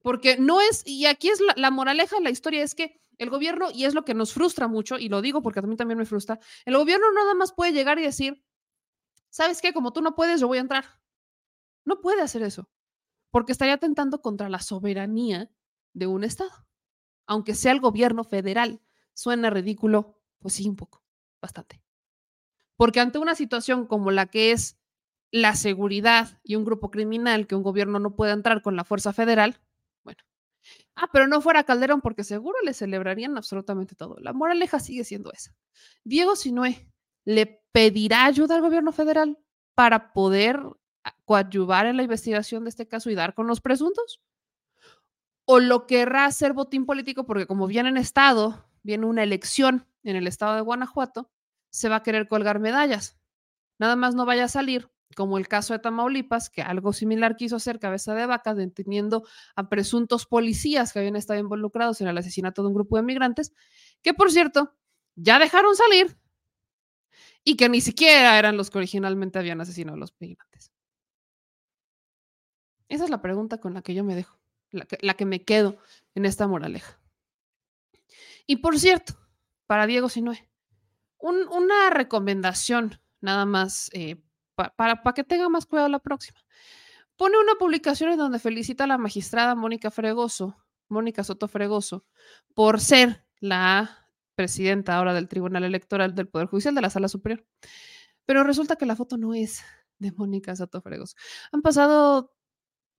Porque no es, y aquí es la, moraleja de la historia, es que el gobierno, y es lo que nos frustra mucho, y lo digo porque a mí también me frustra, el gobierno nada más puede llegar y decir, ¿sabes qué? Como tú no puedes, yo voy a entrar. No puede hacer eso, porque estaría atentando contra la soberanía de un Estado, aunque sea el gobierno federal. Suena ridículo, pues sí, un poco, bastante. Porque ante una situación como la que es la seguridad y un grupo criminal, que un gobierno no puede entrar con la fuerza federal, bueno. Ah, pero no fuera Calderón, porque seguro le celebrarían absolutamente todo. La moraleja sigue siendo esa. Diego Sinué le pedirá ayuda al gobierno federal para poder coadyuvar en la investigación de este caso y dar con los presuntos? ¿O lo querrá hacer botín político porque como viene en estado, viene una elección en el estado de Guanajuato, se va a querer colgar medallas? Nada más no vaya a salir, como el caso de Tamaulipas, que algo similar quiso hacer cabeza de vaca, deteniendo a presuntos policías que habían estado involucrados en el asesinato de un grupo de migrantes, que por cierto, ya dejaron salir y que ni siquiera eran los que originalmente habían asesinado a los migrantes. Esa es la pregunta con la que yo me dejo, la que, la que me quedo en esta moraleja. Y por cierto, para Diego Sinue, un, una recomendación nada más eh, pa, para, para que tenga más cuidado la próxima. Pone una publicación en donde felicita a la magistrada Mónica Fregoso, Mónica Soto Fregoso, por ser la presidenta ahora del Tribunal Electoral del Poder Judicial de la Sala Superior. Pero resulta que la foto no es de Mónica Soto Fregoso. Han pasado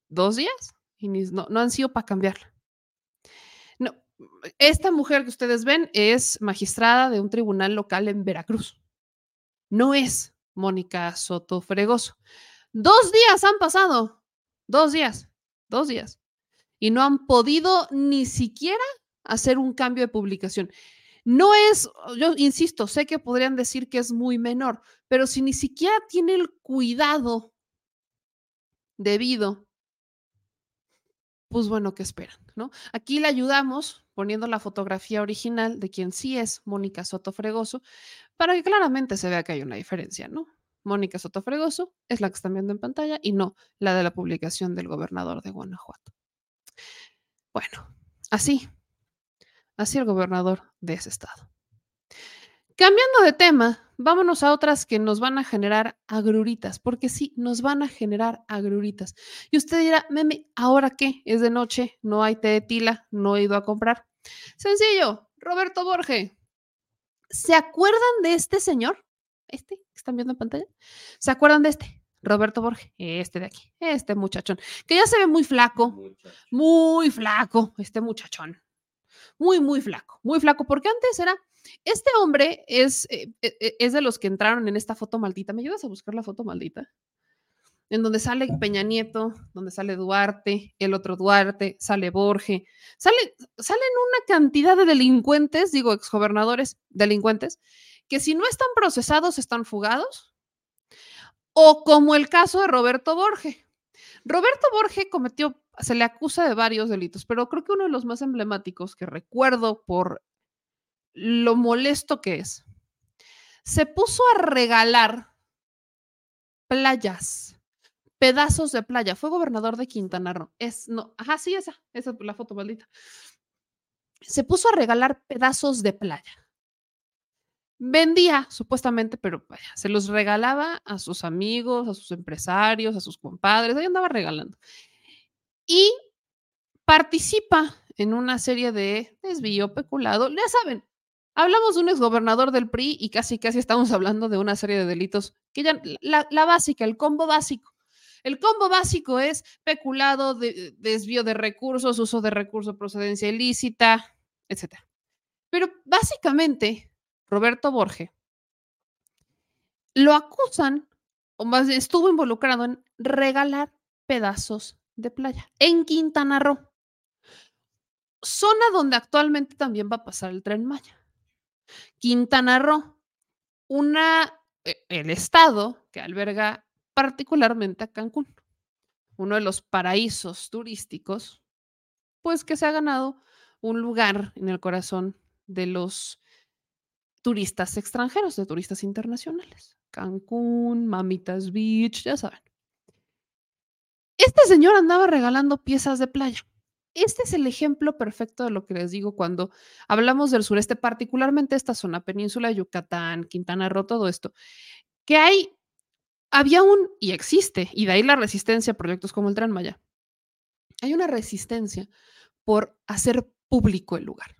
dos días y no, no han sido para cambiarla. No, esta mujer que ustedes ven es magistrada de un tribunal local en Veracruz. No es Mónica Soto Fregoso. Dos días han pasado, dos días, dos días. Y no han podido ni siquiera hacer un cambio de publicación. No es, yo insisto, sé que podrían decir que es muy menor, pero si ni siquiera tiene el cuidado debido pues bueno, ¿qué esperan? ¿no? Aquí le ayudamos poniendo la fotografía original de quien sí es Mónica Soto Fregoso, para que claramente se vea que hay una diferencia, ¿no? Mónica Soto Fregoso es la que están viendo en pantalla y no la de la publicación del gobernador de Guanajuato. Bueno, así, así el gobernador de ese estado. Cambiando de tema, vámonos a otras que nos van a generar agruritas, porque sí, nos van a generar agruritas. Y usted dirá, meme, ¿ahora qué? Es de noche, no hay té de tila, no he ido a comprar. Sencillo, Roberto Borge. ¿Se acuerdan de este señor? Este que están viendo en pantalla. ¿Se acuerdan de este? Roberto Borge, este de aquí, este muchachón, que ya se ve muy flaco, Muchacho. muy flaco, este muchachón, muy, muy flaco, muy flaco, porque antes era este hombre es, eh, eh, es de los que entraron en esta foto maldita. ¿Me ayudas a buscar la foto maldita? En donde sale Peña Nieto, donde sale Duarte, el otro Duarte, sale Borge, sale, salen una cantidad de delincuentes, digo, exgobernadores delincuentes, que si no están procesados, están fugados. O como el caso de Roberto Borge. Roberto Borge cometió, se le acusa de varios delitos, pero creo que uno de los más emblemáticos que recuerdo por lo molesto que es. Se puso a regalar playas, pedazos de playa. Fue gobernador de Quintana Roo. Es, no, ajá, sí, esa, esa es la foto maldita. Se puso a regalar pedazos de playa. Vendía, supuestamente, pero vaya, se los regalaba a sus amigos, a sus empresarios, a sus compadres, ahí andaba regalando. Y participa en una serie de desvío peculado. Ya saben, Hablamos de un exgobernador del PRI y casi, casi estamos hablando de una serie de delitos que ya, la, básica, el combo básico. El combo básico es peculado, de, desvío de recursos, uso de recursos, procedencia ilícita, etc. Pero básicamente, Roberto Borge lo acusan, o más estuvo involucrado en regalar pedazos de playa en Quintana Roo, zona donde actualmente también va a pasar el tren Maya. Quintana Roo, una, e, el estado que alberga particularmente a Cancún. uno de los paraísos turísticos, pues que se ha ganado un lugar en el corazón de los turistas extranjeros, de turistas internacionales. Cancún, Mamitas Beach, ya saben. Este señor andaba regalando piezas de playa. Este es el ejemplo perfecto de lo que les digo cuando hablamos del sureste, particularmente esta zona, península de Yucatán, Quintana Roo, todo esto, que hay, había un, y existe, y de ahí la resistencia a proyectos como el Tren Maya, hay una resistencia por hacer público el lugar.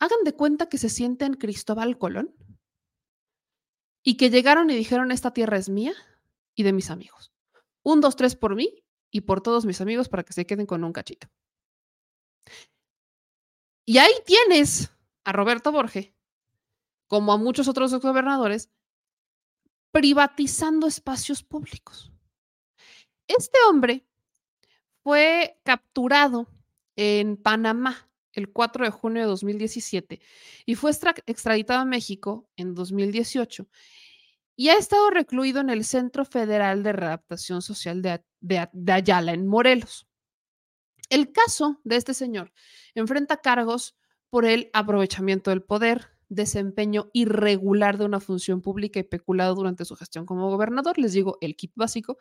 Hagan de cuenta que se sienten Cristóbal Colón y que llegaron y dijeron, esta tierra es mía y de mis amigos. Un, dos, tres por mí y por todos mis amigos para que se queden con un cachito. Y ahí tienes a Roberto Borge, como a muchos otros gobernadores, privatizando espacios públicos. Este hombre fue capturado en Panamá el 4 de junio de 2017 y fue extraditado a México en 2018 y ha estado recluido en el Centro Federal de Readaptación Social de, Ayala, en Morelos. El caso de este señor enfrenta cargos por el aprovechamiento del poder, desempeño irregular de una función pública y peculado durante su gestión como gobernador. Les digo el kit básico.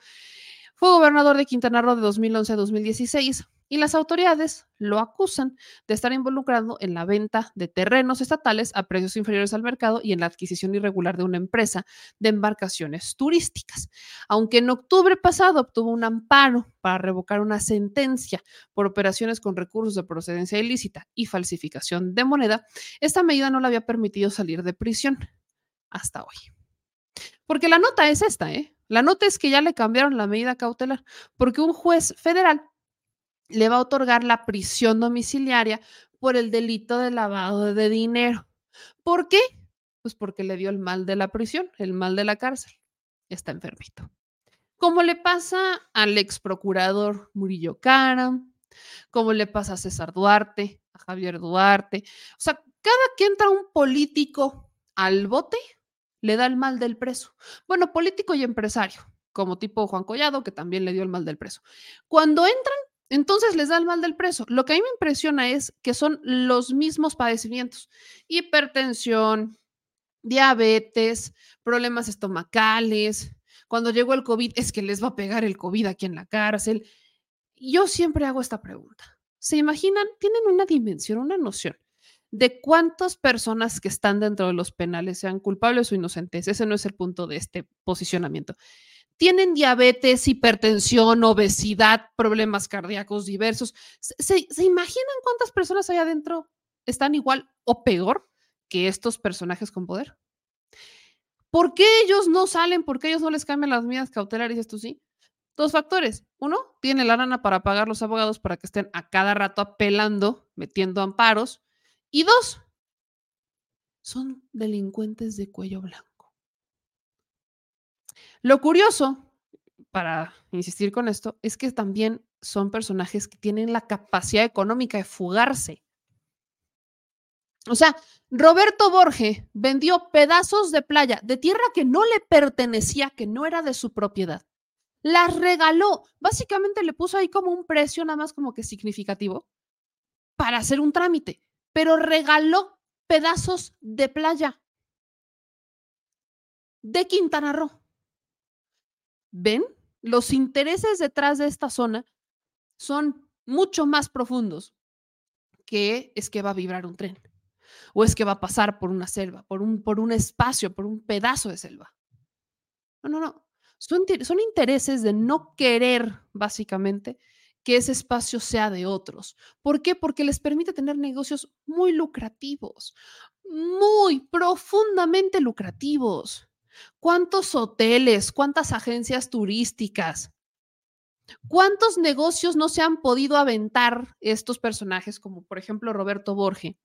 Fue gobernador de Quintana Roo de 2011 a 2016 y las autoridades lo acusan de estar involucrado en la venta de terrenos estatales a precios inferiores al mercado y en la adquisición irregular de una empresa de embarcaciones turísticas. Aunque en octubre pasado obtuvo un amparo para revocar una sentencia por operaciones con recursos de procedencia ilícita y falsificación de moneda, esta medida no le había permitido salir de prisión hasta hoy. Porque la nota es esta, ¿eh? La nota es que ya le cambiaron la medida cautelar, porque un juez federal le va a otorgar la prisión domiciliaria por el delito de lavado de dinero. ¿Por qué? Pues porque le dio el mal de la prisión, el mal de la cárcel. Está enfermito. Como le pasa al ex procurador Murillo Cara, como le pasa a César Duarte, a Javier Duarte. O sea, cada que entra un político al bote, le da el mal del preso. Bueno, político y empresario, como tipo Juan Collado, que también le dio el mal del preso. Cuando entran, entonces les da el mal del preso. Lo que a mí me impresiona es que son los mismos padecimientos. Hipertensión, diabetes, problemas estomacales. Cuando llegó el COVID, es que les va a pegar el COVID aquí en la cárcel. Yo siempre hago esta pregunta. ¿Se imaginan? Tienen una dimensión, una noción de cuántas personas que están dentro de los penales sean culpables o inocentes. Ese no es el punto de este posicionamiento. Tienen diabetes, hipertensión, obesidad, problemas cardíacos diversos. ¿Se, imaginan cuántas personas hay adentro están igual o peor que estos personajes con poder? ¿Por qué ellos no salen? ¿Por qué ellos no les cambian las medidas cautelares? Esto sí. Dos factores. Uno, tiene la lana para pagar los abogados para que estén a cada rato apelando, metiendo amparos y dos, son delincuentes de cuello blanco. Lo curioso, para insistir con esto, es que también son personajes que tienen la capacidad económica de fugarse. O sea, Roberto Borge vendió pedazos de playa, de tierra que no le pertenecía, que no era de su propiedad. Las regaló. Básicamente le puso ahí como un precio nada más como que significativo para hacer un trámite pero regaló pedazos de playa de Quintana Roo. ¿Ven? Los intereses detrás de esta zona son mucho más profundos que es que va a vibrar un tren o es que va a pasar por una selva, por un, por un espacio, por un pedazo de selva. No, no, no. Son, son intereses de no querer, básicamente, que ese espacio sea de otros. ¿Por qué? Porque les permite tener negocios muy lucrativos, muy profundamente lucrativos. ¿Cuántos hoteles, cuántas agencias turísticas, cuántos negocios no se han podido aventar estos personajes, como por ejemplo Roberto Borge,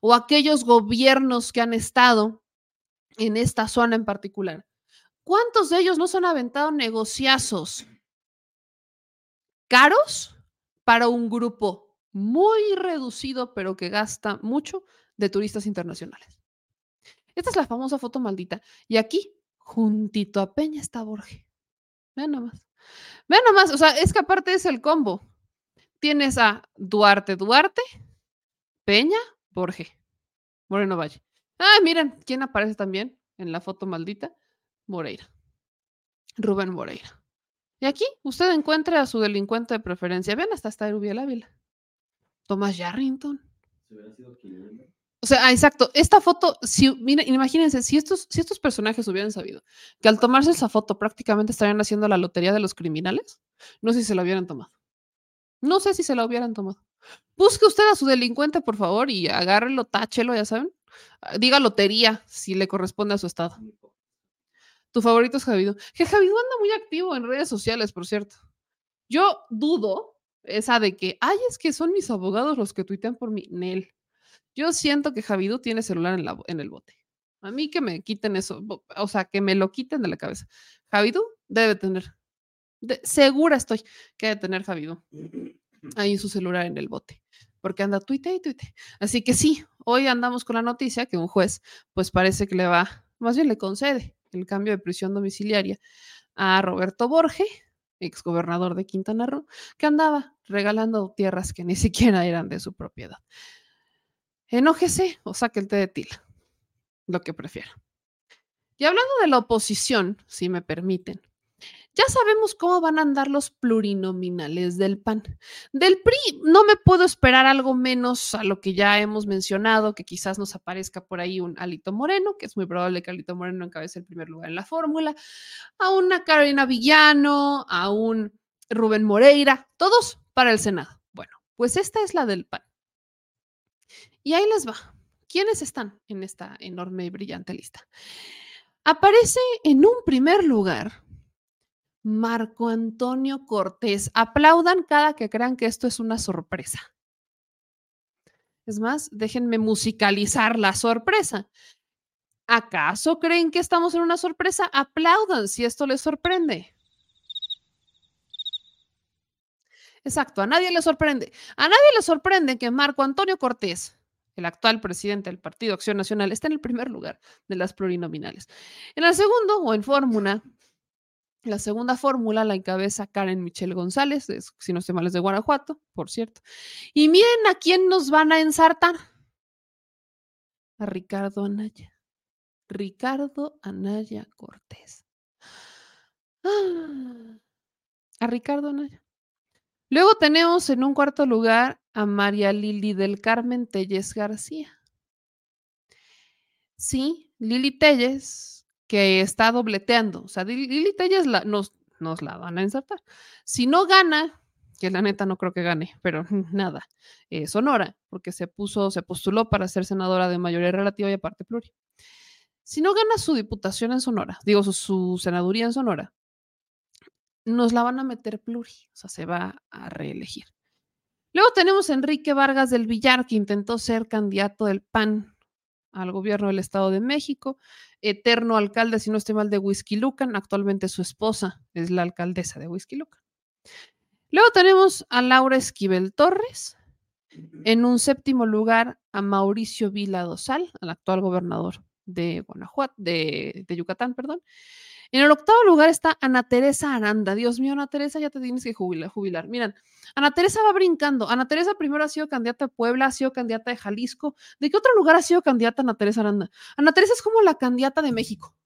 o aquellos gobiernos que han estado en esta zona en particular? ¿Cuántos de ellos no se han aventado negociazos caros para un grupo muy reducido, pero que gasta mucho de turistas internacionales. Esta es la famosa foto maldita. Y aquí, juntito a Peña, está Borge. Vean nomás. Vean nomás, o sea, es que aparte es el combo. Tienes a Duarte Duarte, Peña, Borge, Moreno Valle. Ah, miren, ¿quién aparece también en la foto maldita? Moreira. Rubén Moreira. Y aquí usted encuentra a su delincuente de preferencia. Vean, hasta está Rubiel Ávila. Tomás Yarrington. O sea, ah, exacto. Esta foto, si, miren, imagínense, si estos, si estos personajes hubieran sabido que al tomarse esa foto prácticamente estarían haciendo la lotería de los criminales, no sé si se la hubieran tomado. No sé si se la hubieran tomado. Busque usted a su delincuente, por favor, y agárrelo, táchelo, ya saben. Ah, diga lotería si le corresponde a su estado. Tu favorito es Javido. Que Javido anda muy activo en redes sociales, por cierto. Yo dudo esa de que, ay, es que son mis abogados los que tuitean por mí. Nel. Yo siento que Javidú tiene celular en, la, en el bote. A mí que me quiten eso, o sea, que me lo quiten de la cabeza. Javidú debe tener, segura estoy que debe tener Javidú ahí su celular en el bote, porque anda tuite y tuite. Así que sí, hoy andamos con la noticia que un juez, pues parece que le va, más bien le concede el cambio de prisión domiciliaria a Roberto Borge, exgobernador de Quintana Roo, que andaba regalando tierras que ni [LAUGHS] siquiera eran de su propiedad. Enójese o saque el té de tila, lo que prefiera. Y hablando de la oposición, si me permiten, ya sabemos cómo van a andar los plurinominales del PAN. Del PRI no me puedo esperar algo menos a lo que ya hemos mencionado, que quizás nos aparezca por ahí un Alito Moreno, que es muy probable que Alito Moreno encabece el primer lugar en la fórmula, a una Carolina Villano, a un Rubén Moreira, todos para el Senado. Bueno, pues esta es la del PAN. Y ahí les va. ¿Quiénes están en esta enorme y brillante lista? Aparece en un primer lugar Marco Antonio Cortés. Aplaudan cada que crean que esto es una sorpresa. Es más, déjenme musicalizar la sorpresa. ¿Acaso creen que estamos en una sorpresa? Aplaudan si esto les sorprende. Exacto, a nadie le sorprende. A nadie le sorprende que Marco Antonio Cortés, el actual presidente del Partido Acción Nacional, esté en el primer lugar de las plurinominales. En el segundo, o en fórmula, la segunda fórmula la encabeza Karen Michelle González, si no estoy mal, es de Guanajuato, por cierto. Y miren a quién nos van a ensartar. A Ricardo Anaya. Ricardo Anaya Cortés. [GASPS] A Ricardo Anaya. Luego tenemos en un cuarto lugar a María Lili del Carmen Telles García. Sí, Lili Telles que está dobleteando. O sea, Lili Telles la, nos, nos la van a ensartar. Si no gana, que la neta no creo que gane, pero [LAUGHS] nada, Sonora, porque se puso, se postuló para ser senadora de mayoría relativa y aparte pluri. Si no gana su diputación en Sonora, digo su, su senaduría en Sonora, nos la van a meter pluri, o sea, se va a reelegir. Luego tenemos a Enrique Vargas del Villar, que intentó ser candidato del PAN al gobierno del Estado de México, eterno alcalde, si no estoy mal, de Whisky Lucan. Actualmente su esposa es la alcaldesa de Whisky Lucan. Luego tenemos a Laura Esquivel Torres. En un séptimo lugar, a Mauricio Vila Dosal, al actual gobernador de Guanajuato, de, de Yucatán, perdón. En el octavo lugar está Ana Teresa Aranda. Dios mío, Ana Teresa, ya te tienes que jubilar. jubilar. Ana Teresa va brincando. Ana Teresa primero ha sido candidata de Puebla, ha sido candidata de Jalisco. ¿De qué otro lugar ha sido candidata Ana Teresa Aranda? Ana Teresa es como la candidata de México.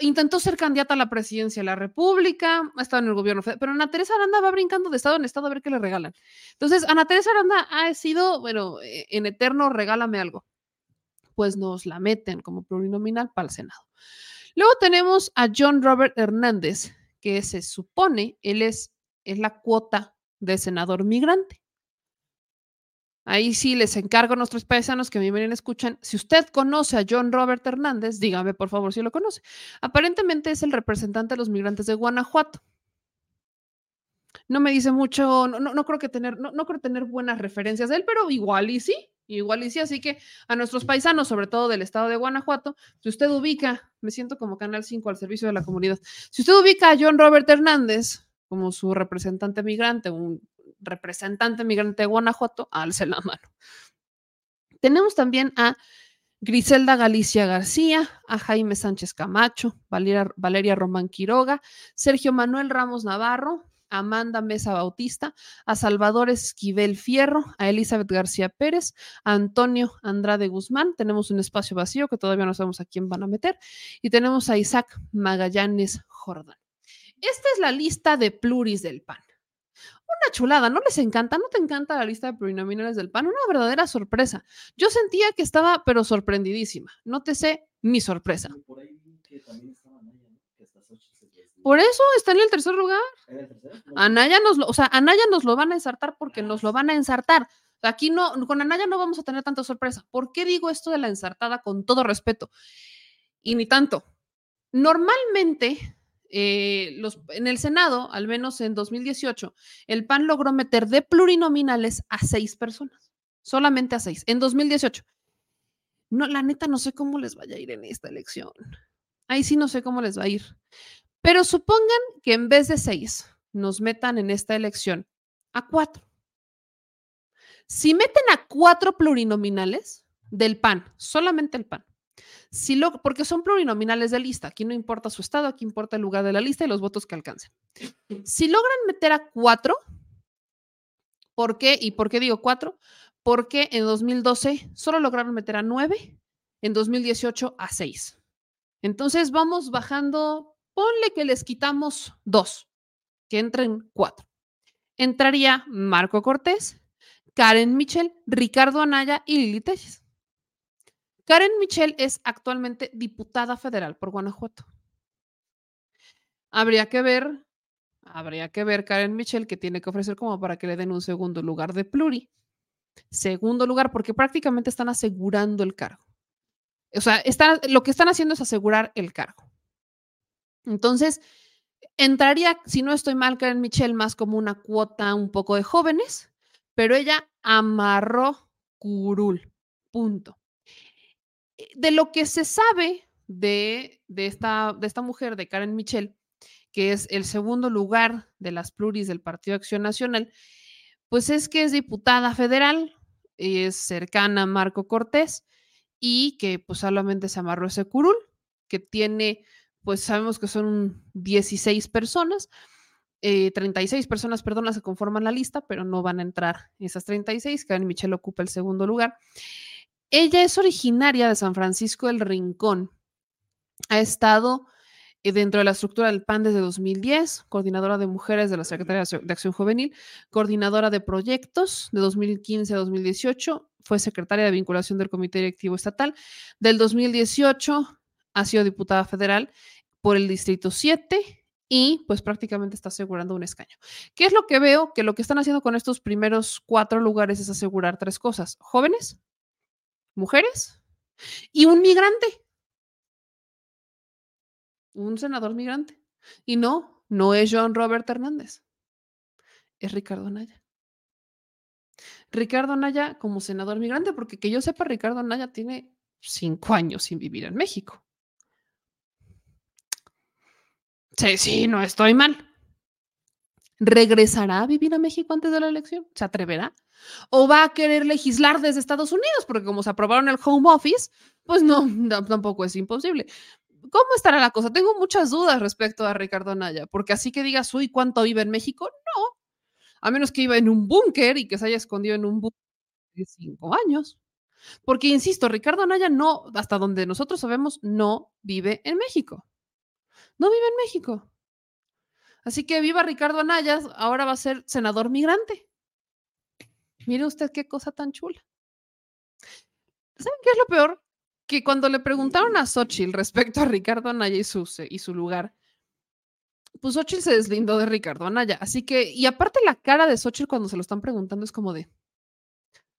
intentó ser candidata a la presidencia de la República, ha estado en el gobierno pero Ana Teresa Aranda va brincando de estado en estado a ver qué le regalan. Entonces, Ana Teresa Aranda ha sido, bueno, eh, en eterno, regálame algo. Pues nos la meten como plurinominal para el Senado. Luego tenemos a John Robert Hernández, que se supone él es, es la cuota de senador migrante. Ahí sí les encargo a nuestros paisanos que me vienen escuchan. Si usted conoce a John Robert Hernández, dígame por favor si lo conoce. Aparentemente es el representante de los migrantes de Guanajuato. No me dice mucho, no, no, creo que tener, no, no creo tener buenas referencias de él, pero igual y sí. Igual y sí, así que a nuestros paisanos, sobre todo del estado de Guanajuato, si usted ubica, me siento como Canal 5 al servicio de la comunidad, si usted ubica a John Robert Hernández como su representante migrante, un representante migrante de Guanajuato, alce la mano. Tenemos también a Griselda Galicia García, a Jaime Sánchez Camacho, Valeria, Valeria Román Quiroga, Sergio Manuel Ramos Navarro, Amanda Mesa Bautista, a Salvador Esquivel Fierro, a Elizabeth García Pérez, a Antonio Andrade Guzmán. Tenemos un espacio vacío que todavía no sabemos a quién van a meter. Y tenemos a Isaac Magallanes Jordán. Esta es la lista de pluris del PAN. Una chulada, ¿no les encanta? ¿No te encanta la lista de plurinominales del PAN? Una verdadera sorpresa. Yo sentía que estaba, pero sorprendidísima. Nótese mi sorpresa. Por eso está en el tercer lugar. Anaya nos lo, o sea, Anaya nos lo van a ensartar porque nos lo van a ensartar. Aquí no, con Anaya no vamos a tener tanta sorpresa. ¿Por qué digo esto de la ensartada con todo respeto? Y ni tanto. Normalmente, eh, los, en el Senado, al menos en 2018, el PAN logró meter de plurinominales a seis personas. Solamente a seis. En 2018. No, la neta, no sé cómo les vaya a ir en esta elección. Ahí sí no sé cómo les va a ir. Pero supongan que en vez de seis nos metan en esta elección a cuatro. Si meten a cuatro plurinominales del PAN, solamente el PAN, si lo, porque son plurinominales de lista, aquí no importa su estado, aquí importa el lugar de la lista y los votos que alcancen. Si logran meter a cuatro, ¿por qué? ¿Y por qué digo cuatro? Porque en 2012 solo lograron meter a nueve, en 2018 a seis. Entonces vamos bajando Ponle que les quitamos dos, que entren cuatro. Entraría Marco Cortés, Karen Michel, Ricardo Anaya y Lili Telles. Karen Michel es actualmente diputada federal por Guanajuato. Habría que ver, habría que ver Karen Michel que tiene que ofrecer como para que le den un segundo lugar de pluri. Segundo lugar, porque prácticamente están asegurando el cargo. O sea, lo que están haciendo es asegurar el cargo. Entonces, entraría, si no estoy mal, Karen Michelle, más como una cuota un poco de jóvenes, pero ella amarró curul. Punto. Eh, de lo que se sabe de, esta, de esta mujer, de Karen Michelle, que es el segundo lugar de las pluris del Partido Acción Nacional, pues es que es diputada federal, es cercana a Marco Cortés y que pues solamente se amarró ese curul, que tiene pues sabemos que son 16 personas, 36 eh, personas, perdón, se conforman la lista, pero no van a entrar esas 36. Karen Michelle ocupa el segundo lugar. Ella es originaria de San Francisco del Rincón. Ha estado eh, dentro de la estructura del PAN desde 2010, coordinadora de mujeres de la Secretaría de Acción Juvenil, coordinadora de proyectos de 2015 a 2018, fue secretaria de vinculación del Comité Directivo Estatal. Del 2018 ha sido diputada federal por el Distrito 7 y pues prácticamente está asegurando un escaño. ¿Qué es lo que veo? Que lo que están haciendo con estos primeros cuatro lugares es asegurar tres cosas. Jóvenes, mujeres y un migrante. Un senador migrante. Y no, no es John Robert Hernández. Es Ricardo Anaya. Ricardo Anaya como senador migrante, porque que yo sepa, Ricardo Anaya tiene cinco años sin vivir en México. Sí, sí, no estoy mal. ¿Regresará a vivir a México antes de la elección? ¿Se atreverá? ¿O va a querer legislar desde Estados Unidos? Porque como se aprobaron el home office, pues no, tampoco es imposible. ¿Cómo estará la cosa? Tengo muchas dudas respecto a Ricardo Anaya, porque así que digas, uy, ¿cuánto vive en México? No, a menos que viva en un búnker y que se haya escondido en un búnker de cinco años. Porque, insisto, Ricardo Anaya no, hasta donde nosotros sabemos, no vive en México no vive en México. Así que viva Ricardo Anaya, ahora va a ser senador migrante. Mire usted qué cosa tan chula. ¿Saben qué es lo peor? Que cuando le preguntaron a Xochitl respecto a Ricardo Anaya y su, y su lugar, pues Xochitl se deslindó de Ricardo Anaya. Así que, y aparte la cara de Xochitl cuando se lo están preguntando es como de,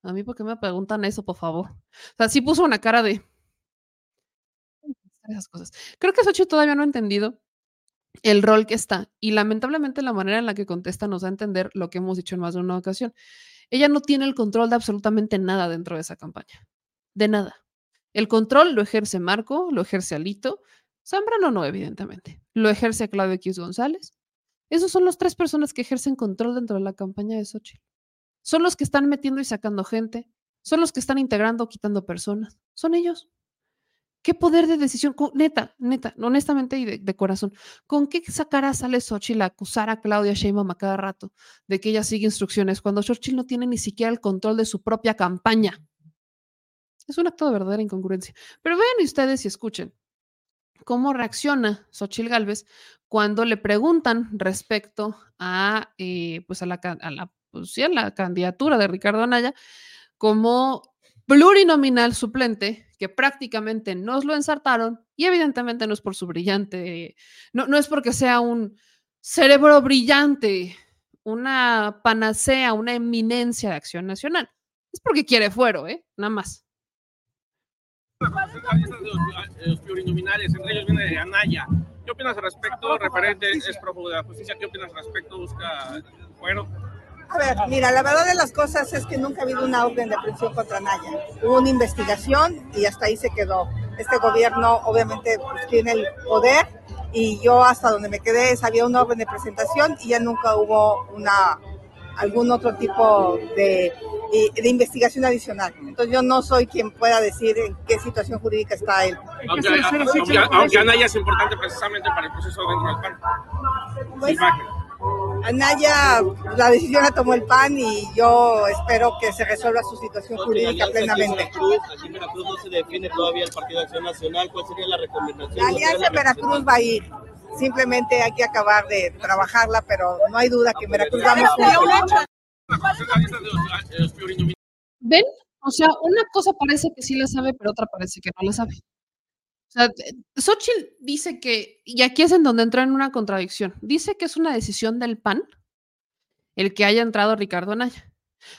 a mí, ¿por qué me preguntan eso, por favor? O sea, sí puso una cara de, esas cosas. Creo que Xochitl todavía no ha entendido el rol que está y lamentablemente la manera en la que contesta nos da a entender lo que hemos dicho en más de una ocasión. Ella no tiene el control de absolutamente nada dentro de esa campaña. De nada. El control lo ejerce Marco, lo ejerce Alito, Zambrano no, evidentemente. Lo ejerce Claudio X González. Esos son las tres personas que ejercen control dentro de la campaña de Xochitl. Son los que están metiendo y sacando gente, son los que están integrando o quitando personas. Son ellos. ¿Qué poder de decisión? neta, neta, honestamente y de, corazón, ¿con qué sacará sale Xochitl a acusar a Claudia Sheinbaum a cada rato de que ella sigue instrucciones cuando Xochitl no tiene ni siquiera el control de su propia campaña? Es un acto de verdadera incongruencia. Pero vean ustedes y escuchen cómo reacciona Xochitl Galvez cuando le preguntan respecto a, eh, pues a la, a la, pues a la candidatura de Ricardo Anaya como plurinominal suplente que prácticamente nos lo ensartaron y evidentemente no es por su brillante, no, no es porque sea un cerebro brillante, una panacea, una eminencia de acción nacional. Es porque quiere fuero, ¿eh? Nada más. Los plurinominales, entre ellos viene Anaya. ¿Qué opinas al respecto? Referente es prófugo de la justicia. ¿Qué opinas al respecto? ¿Busca fuero? A ver, mira, la verdad de las cosas es que nunca ha habido una orden de aprehensión contra Naya. Hubo una investigación y hasta ahí se quedó. Este gobierno obviamente pues, tiene el poder y yo hasta donde me quedé había una orden de presentación y ya nunca hubo una algún otro tipo de, de, investigación adicional. Entonces yo no soy quien pueda decir en qué situación jurídica está él. Aunque, aunque, Anaya es importante precisamente para el proceso dentro del PAN. Pues, Anaya, la decisión la tomó el PAN y yo espero que se resuelva su situación jurídica plenamente. Aquí en Veracruz no se define todavía el Partido de Acción Nacional. ¿Cuál sería la recomendación? La Alianza Veracruz va a ir. Simplemente hay que acabar de trabajarla, pero no hay duda que en Veracruz vamos juntos. ¿Ven? O sea, una cosa parece que sí la sabe, pero otra parece que no la sabe. O sea, Xochitl dice que, y aquí es en donde entra en una contradicción, dice que es una decisión del PAN el que haya entrado Ricardo Anaya.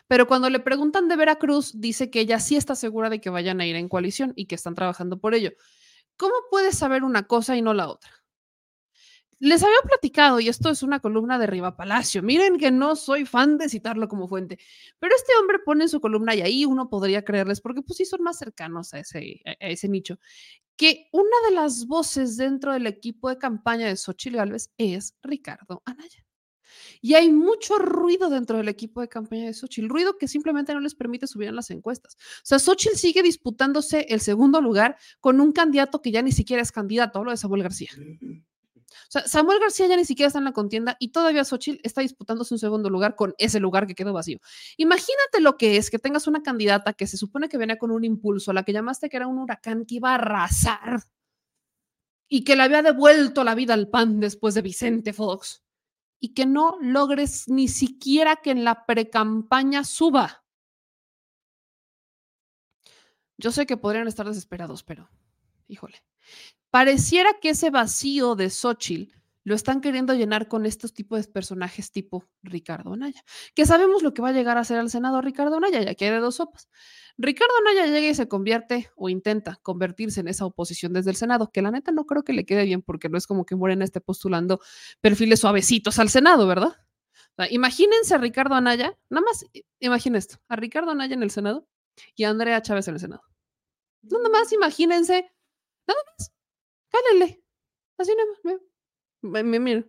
Pero cuando le preguntan de Veracruz, dice que ella sí está segura de que vayan a ir en coalición y que están trabajando por ello. ¿Cómo puedes saber una cosa y no la otra? Les había platicado, y esto es una columna de Riva Palacio. Miren que no soy fan de citarlo como fuente, pero este hombre pone en su columna y ahí uno podría creerles, porque pues sí son más cercanos a ese, a ese nicho, que una de las voces dentro del equipo de campaña de Xochitl Gálvez es Ricardo Anaya. Y hay mucho ruido dentro del equipo de campaña de Xochitl, ruido que simplemente no les permite subir en las encuestas. O sea, Xochitl sigue disputándose el segundo lugar con un candidato que ya ni siquiera es candidato, hablo de Samuel García. O sea, Samuel García ya ni siquiera está en la contienda y todavía Xochitl está disputándose un segundo lugar con ese lugar que quedó vacío. Imagínate lo que es que tengas una candidata que se supone que venía con un impulso, la que llamaste que era un huracán que iba a arrasar y que le había devuelto la vida al PAN después de Vicente Fox y que no logres ni siquiera que en la precampaña suba. Yo sé que podrían estar desesperados, pero híjole. Pareciera que ese vacío de Xochitl lo están queriendo llenar con estos tipos de personajes tipo Ricardo Anaya, que sabemos lo que va a llegar a ser al Senado Ricardo Anaya, ya que hay de dos sopas. Ricardo Anaya llega y se convierte o intenta convertirse en esa oposición desde el Senado, que la neta no creo que le quede bien porque no es como que Morena esté postulando perfiles suavecitos al Senado, ¿verdad? imagínense a Ricardo Anaya, nada más imaginen esto, a Ricardo Anaya en el Senado y a Andrea Chávez en el Senado. Nada más imagínense, nada más Cálele. Así nada más. Mira.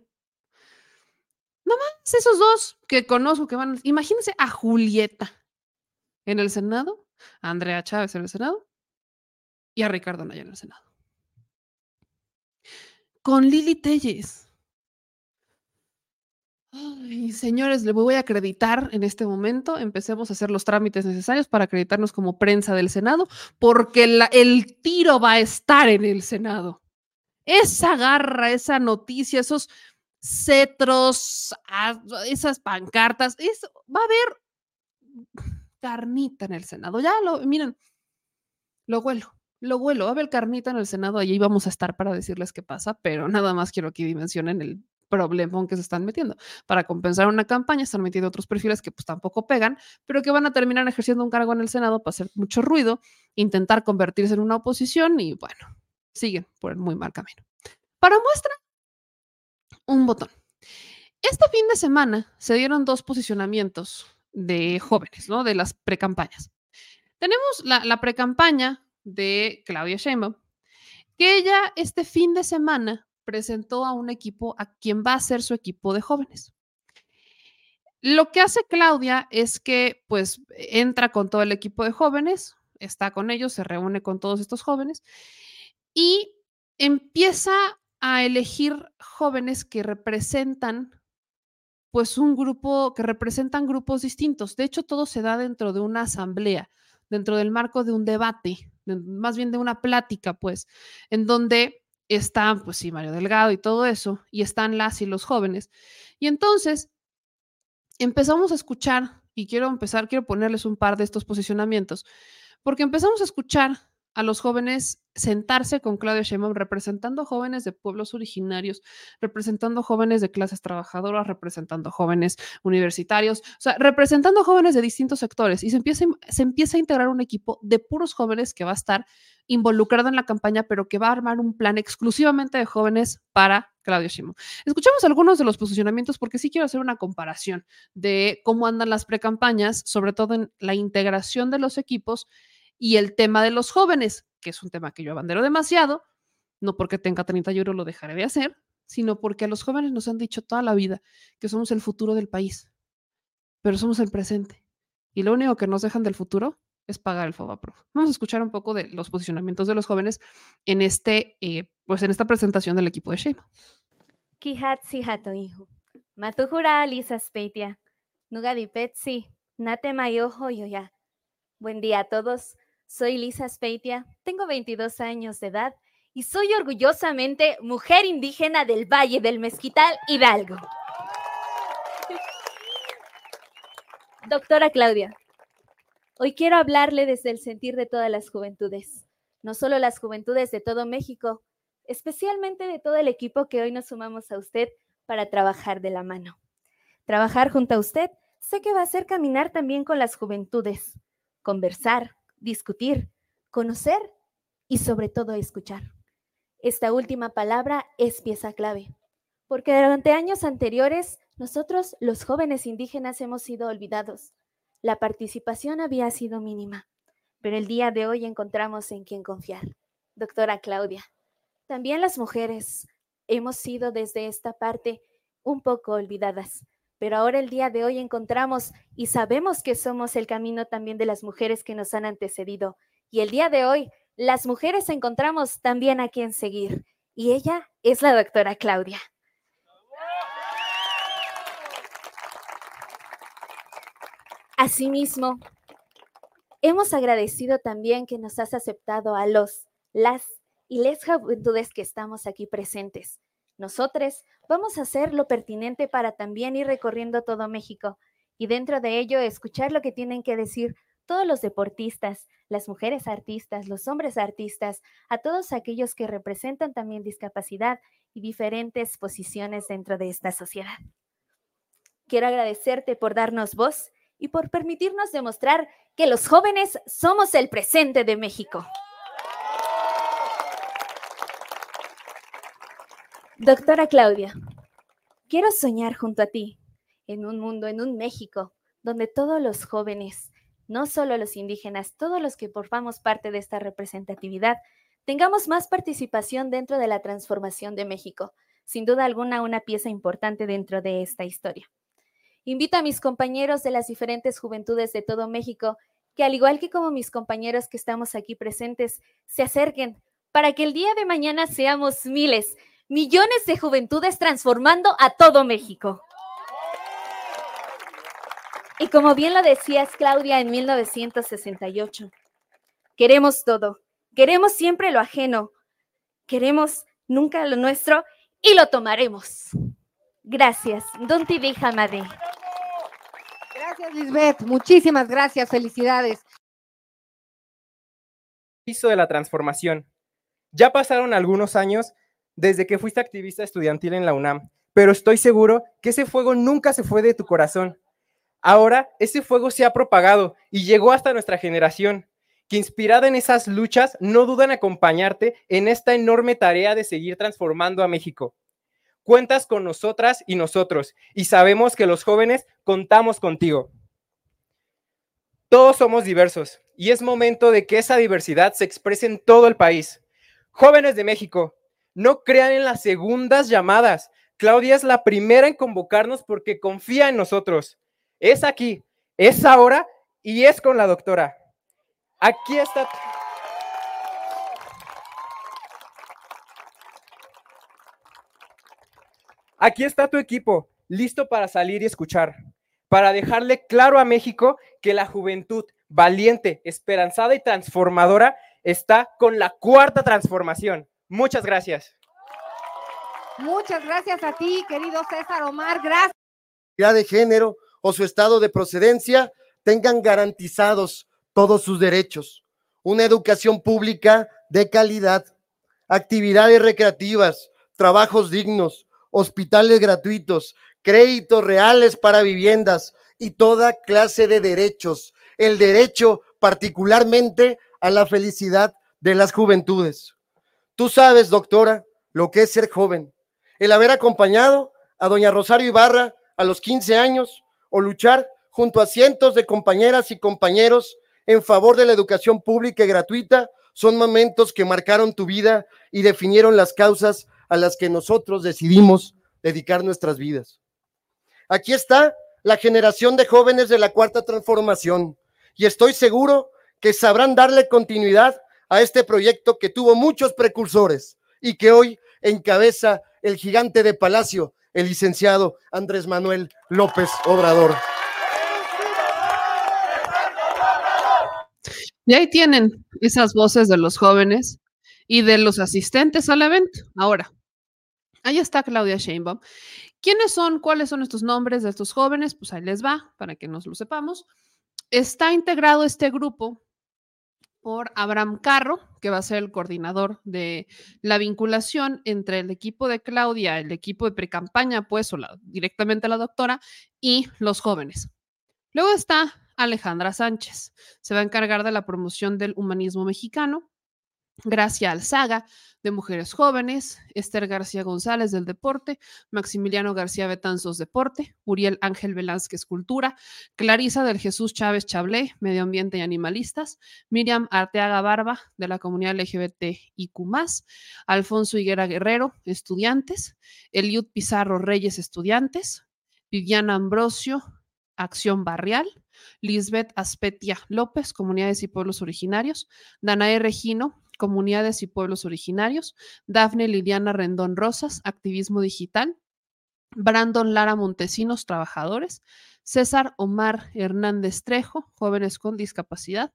Nada más esos dos que conozco que van. Imagínense a Julieta en el Senado, a Andrea Chávez en el Senado y a Ricardo Naya en el Senado. Con Lili Telles. Ay, señores, le voy a acreditar en este momento. Empecemos a hacer los trámites necesarios para acreditarnos como prensa del Senado, porque el tiro va a estar en el Senado esa garra, esa noticia, esos cetros, ah, esas pancartas, va a haber carnita en el Senado. Ya lo, miren, lo huelo, lo huelo, va a haber carnita en el Senado, allí vamos a estar para decirles qué pasa, pero nada más quiero que dimensionen el problema en que se están metiendo. Para compensar una campaña están metiendo otros perfiles que pues tampoco pegan, pero que van a terminar ejerciendo un cargo en el Senado para hacer mucho ruido, intentar convertirse en una oposición y bueno, siguen por el muy mal camino. Para muestra, un botón. Este fin de semana se dieron dos posicionamientos de jóvenes, ¿no? De las precampañas. Tenemos la, la precampaña de Claudia Sheinbaum, que ella este fin de semana presentó a un equipo a quien va a ser su equipo de jóvenes. Lo que hace Claudia es que pues entra con todo el equipo de jóvenes, está con ellos, se reúne con todos estos jóvenes y empieza a elegir jóvenes que representan pues un grupo, que representan grupos distintos. De hecho, todo se da dentro de una asamblea, dentro del marco de un debate, más bien de una plática, pues, en donde están, pues sí, Mario Delgado y todo eso, y están las y los jóvenes. Y entonces empezamos a escuchar, y quiero empezar, quiero ponerles un par de estos posicionamientos, porque empezamos a escuchar a los jóvenes sentarse con Claudia Sheinbaum representando jóvenes de pueblos originarios, representando jóvenes de clases trabajadoras, representando jóvenes universitarios, o sea, representando jóvenes de distintos sectores y se empieza, se empieza a integrar un equipo de puros jóvenes que va a estar involucrado en la campaña, pero que va a armar un plan exclusivamente de jóvenes para Claudia Sheinbaum. Escuchamos algunos de los posicionamientos porque sí quiero hacer una comparación de cómo andan las precampañas, sobre todo en la integración de los equipos y el tema de los jóvenes, que es un tema que yo abandero demasiado, no porque tenga 30 euros lo dejaré de hacer, sino porque a los jóvenes nos han dicho toda la vida que somos el futuro del país, pero somos el presente. Y lo único que nos dejan del futuro es pagar el FOBAPROF. Vamos a escuchar un poco de los posicionamientos de los jóvenes en, este, eh, pues en esta presentación del equipo de Shema. Kihatsi hijo. Matujura. Nugadi Petsi. Nate Mayojo Yoya. Buen día a todos. Soy Lisa Speitia, tengo 22 años de edad y soy orgullosamente mujer indígena del Valle del Mezquital, Hidalgo. Doctora Claudia, hoy quiero hablarle desde el sentir de todas las juventudes, no solo las juventudes de todo México, especialmente de todo el equipo que hoy nos sumamos a usted para trabajar de la mano. Trabajar junto a usted sé que va a ser caminar también con las juventudes, conversar, discutir, conocer y sobre todo escuchar. Esta última palabra es pieza clave, porque durante años anteriores nosotros, los jóvenes indígenas, hemos sido olvidados. La participación había sido mínima, pero el día de hoy encontramos en quién confiar. Doctora Claudia, también las mujeres hemos sido desde esta parte un poco olvidadas pero ahora el día de hoy encontramos y sabemos que somos el camino también de las mujeres que nos han antecedido. Y el día de hoy las mujeres encontramos también a quien seguir. Y ella es la doctora Claudia. Asimismo, hemos agradecido también que nos has aceptado a los, las y les juventudes que estamos aquí presentes. Nosotros vamos a hacer lo pertinente para también ir recorriendo todo México y dentro de ello escuchar lo que tienen que decir todos los deportistas, las mujeres artistas, los hombres artistas, a todos aquellos que representan también discapacidad y diferentes posiciones dentro de esta sociedad. Quiero agradecerte por darnos voz y por permitirnos demostrar que los jóvenes somos el presente de México. Doctora Claudia, quiero soñar junto a ti en un mundo, en un México, donde todos los jóvenes, no solo los indígenas, todos los que formamos parte de esta representatividad, tengamos más participación dentro de la transformación de México. Sin duda alguna, una pieza importante dentro de esta historia. Invito a mis compañeros de las diferentes juventudes de todo México que, al igual que como mis compañeros que estamos aquí presentes, se acerquen para que el día de mañana seamos miles millones de juventudes transformando a todo México. Y como bien lo decías, Claudia, en 1968, queremos todo, queremos siempre lo ajeno, queremos nunca lo nuestro y lo tomaremos. Gracias. Don Tibi Hamade. Gracias, Lisbeth. Muchísimas gracias. Felicidades. Piso de la transformación. Ya pasaron algunos años desde que fuiste activista estudiantil en la UNAM, pero estoy seguro que ese fuego nunca se fue de tu corazón. Ahora ese fuego se ha propagado y llegó hasta nuestra generación, que inspirada en esas luchas no dudan acompañarte en esta enorme tarea de seguir transformando a México. Cuentas con nosotras y nosotros y sabemos que los jóvenes contamos contigo. Todos somos diversos y es momento de que esa diversidad se exprese en todo el país. Jóvenes de México, no crean en las segundas llamadas. Claudia es la primera en convocarnos porque confía en nosotros. Es aquí, es ahora y es con la doctora. Aquí está. Aquí está tu equipo, listo para salir y escuchar, para dejarle claro a México que la juventud valiente, esperanzada y transformadora está con la cuarta transformación. Muchas gracias. Muchas gracias a ti, querido César Omar. Gracias. de género o su estado de procedencia tengan garantizados todos sus derechos. Una educación pública de calidad, actividades recreativas, trabajos dignos, hospitales gratuitos, créditos reales para viviendas y toda clase de derechos. El derecho particularmente a la felicidad de las juventudes. Tú sabes, doctora, lo que es ser joven. El haber acompañado a doña Rosario Ibarra a los 15 años o luchar junto a cientos de compañeras y compañeros en favor de la educación pública y gratuita son momentos que marcaron tu vida y definieron las causas a las que nosotros decidimos dedicar nuestras vidas. Aquí está la generación de jóvenes de la cuarta transformación y estoy seguro que sabrán darle continuidad a este proyecto que tuvo muchos precursores y que hoy encabeza el gigante de Palacio, el licenciado Andrés Manuel López Obrador. Y ahí tienen esas voces de los jóvenes y de los asistentes al evento. Ahora, Ahí está Claudia Sheinbaum. ¿Quiénes son? ¿Cuáles son estos nombres de estos jóvenes? Pues ahí les va, para que nos lo sepamos. Está integrado este grupo por Abraham Carro, que va a ser el coordinador de la vinculación entre el equipo de Claudia, el equipo de precampaña, pues, o directamente la doctora, y los jóvenes. Luego está Alejandra Sánchez, se va a encargar de la promoción del humanismo mexicano. Gracia Alzaga, de Mujeres Jóvenes, Esther García González del Deporte, Maximiliano García Betanzos Deporte, Uriel Ángel Velázquez Cultura, Clarisa del Jesús Chávez Chablé, Medio Ambiente y Animalistas, Miriam Arteaga Barba de la comunidad LGBT más, Alfonso Higuera Guerrero, Estudiantes, Eliud Pizarro Reyes Estudiantes, Viviana Ambrosio, Acción Barrial, Lisbeth Aspetia López, Comunidades y Pueblos Originarios, Danae Regino, Comunidades y Pueblos Originarios, Dafne Liliana Rendón Rosas, Activismo Digital, Brandon Lara Montesinos, Trabajadores, César Omar Hernández Trejo, Jóvenes con Discapacidad,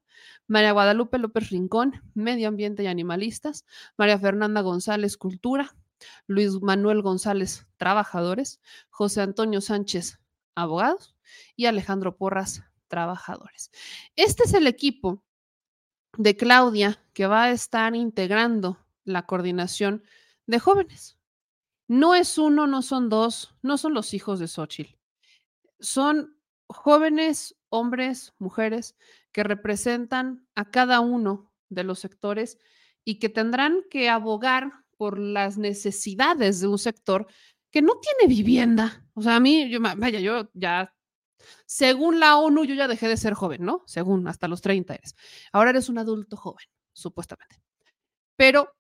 María Guadalupe López Rincón, Medio Ambiente y Animalistas, María Fernanda González, Cultura, Luis Manuel González, Trabajadores, José Antonio Sánchez, Abogados, y Alejandro Porras, Trabajadores. Este es el equipo de Claudia, que va a estar integrando la coordinación de jóvenes. No es uno, no son dos, no son los hijos de Xochitl. Son jóvenes, hombres, mujeres, que representan a cada uno de los sectores y que tendrán que abogar por las necesidades de un sector que no tiene vivienda. O sea, a mí, yo, vaya, yo ya según la ONU, yo ya dejé de ser joven, ¿no? Según hasta los 30 eres. Ahora eres un adulto joven, supuestamente. Pero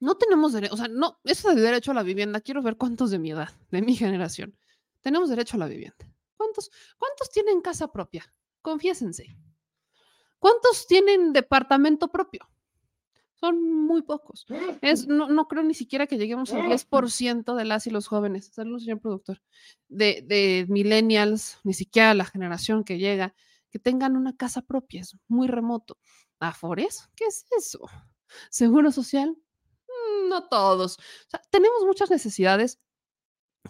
no tenemos derecho, o sea, no, eso de derecho a la vivienda, quiero ver cuántos de mi edad, de mi generación, tenemos derecho a la vivienda. ¿Cuántos, cuántos tienen casa propia? Confiésense. ¿Cuántos tienen departamento propio? Son muy pocos. Es, no, no, creo ni siquiera que lleguemos al 10% de las y los jóvenes, saludos, señor productor, de, de millennials, ni siquiera la generación que llega, que tengan una casa propia, es muy remoto. ¿Afores? ¿Qué es eso? ¿Seguro social? Mm, no todos. tenemos muchas necesidades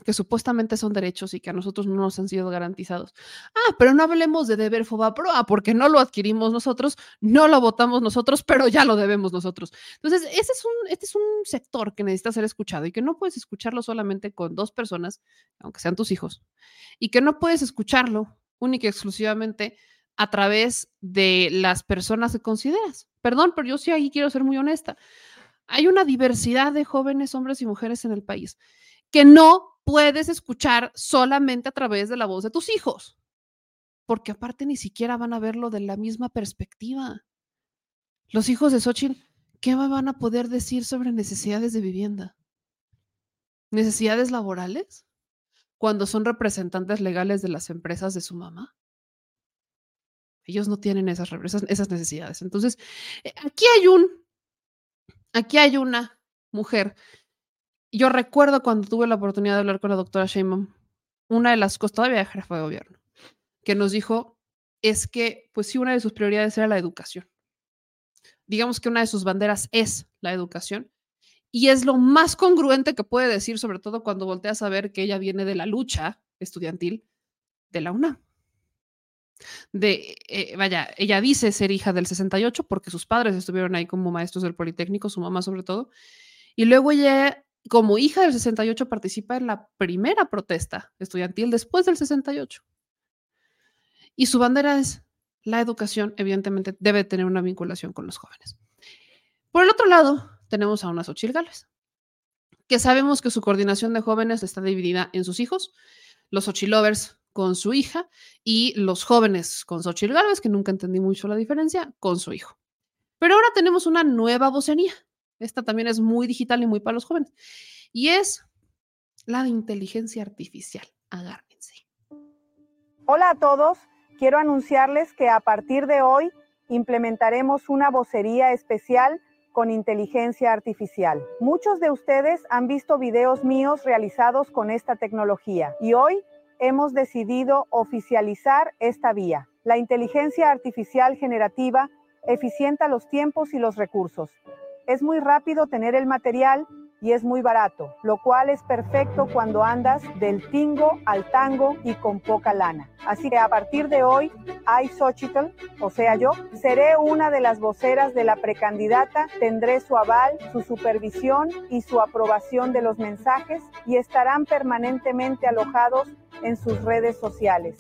que supuestamente son derechos y que a nosotros no nos han sido garantizados. Ah, pero no hablemos de deber fobaproa, porque no lo adquirimos nosotros, no lo votamos nosotros, pero ya lo debemos nosotros. Entonces, ese es un, este es un sector que necesita ser escuchado y que no puedes escucharlo solamente con dos personas, aunque sean tus hijos, y que no puedes escucharlo única y exclusivamente a través de las personas que consideras. Perdón, pero yo sí ahí quiero ser muy honesta. Hay una diversidad de jóvenes, hombres y mujeres en el país que no puedes escuchar solamente a través de la voz de tus hijos, porque aparte ni siquiera van a verlo de la misma perspectiva. Los hijos de Xochitl, ¿qué van a poder decir sobre necesidades de vivienda? ¿Necesidades laborales? cuando son representantes legales de las empresas de su mamá. Ellos no tienen esas, esas, necesidades. Entonces, eh, aquí hay un, aquí hay una mujer. Yo recuerdo cuando tuve la oportunidad de hablar con la doctora Sheinbaum, una de las cosas, todavía jefa de gobierno, que nos dijo es que, pues sí, una de sus prioridades era la educación. Digamos que una de sus banderas es la educación. Y es lo más congruente que puede decir, sobre todo cuando volteas a ver que ella viene de la lucha estudiantil de la UNAM. De, eh, vaya, ella dice ser hija del 68 porque sus padres estuvieron ahí como maestros del Politécnico, su mamá sobre todo. Y luego ella, como hija del 68, participa en la primera protesta estudiantil después del 68. Y su bandera es la educación, evidentemente, debe tener una vinculación con los jóvenes. Por el otro lado, tenemos a unas Xochitl que sabemos que su coordinación de jóvenes está dividida en sus hijos, los Xochilovers con su hija y los jóvenes con Xochitl Gálvez, que nunca entendí mucho la diferencia, con su hijo. Pero ahora tenemos una nueva vocería. Esta también es muy digital y muy para los jóvenes. Y es la de inteligencia artificial. Agárrense. Hola a todos. Quiero anunciarles que a partir de hoy implementaremos una vocería especial con inteligencia artificial. Muchos de ustedes han visto videos míos realizados con esta tecnología y hoy hemos decidido oficializar esta vía. La inteligencia artificial generativa eficienta los tiempos y los recursos. Es muy rápido tener el material y es muy barato, lo cual es perfecto cuando andas del tingo al tango y con poca lana. Así que a partir de hoy, I, Xochitl, o sea yo, seré una de las voceras de la precandidata, tendré su aval, su supervisión y su aprobación de los mensajes y estarán permanentemente alojados en sus redes sociales.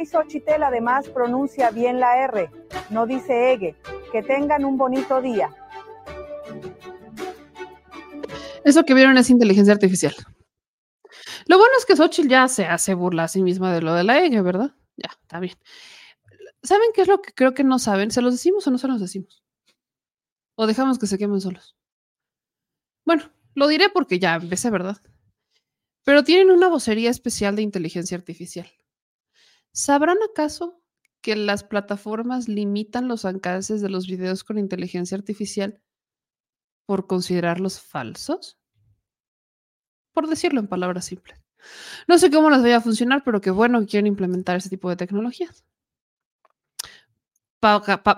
I, Xochitl además pronuncia bien la R, no dice Ege. Que tengan un bonito día. Eso que vieron es inteligencia artificial. Lo bueno es que Xochitl ya se hace burla a sí misma de lo de la ella, ¿verdad? Ya, está bien. ¿Saben qué es lo que creo que no saben? ¿Se los decimos o no se los decimos? ¿O dejamos que se quemen solos? Bueno, lo diré porque ya empecé, ¿verdad? Pero tienen una vocería especial de inteligencia artificial. ¿Sabrán acaso que las plataformas limitan los alcances de los videos con inteligencia artificial por considerarlos falsos? Por decirlo en palabras simples. No sé cómo les vaya a funcionar, pero qué bueno que quieren implementar ese tipo de tecnologías.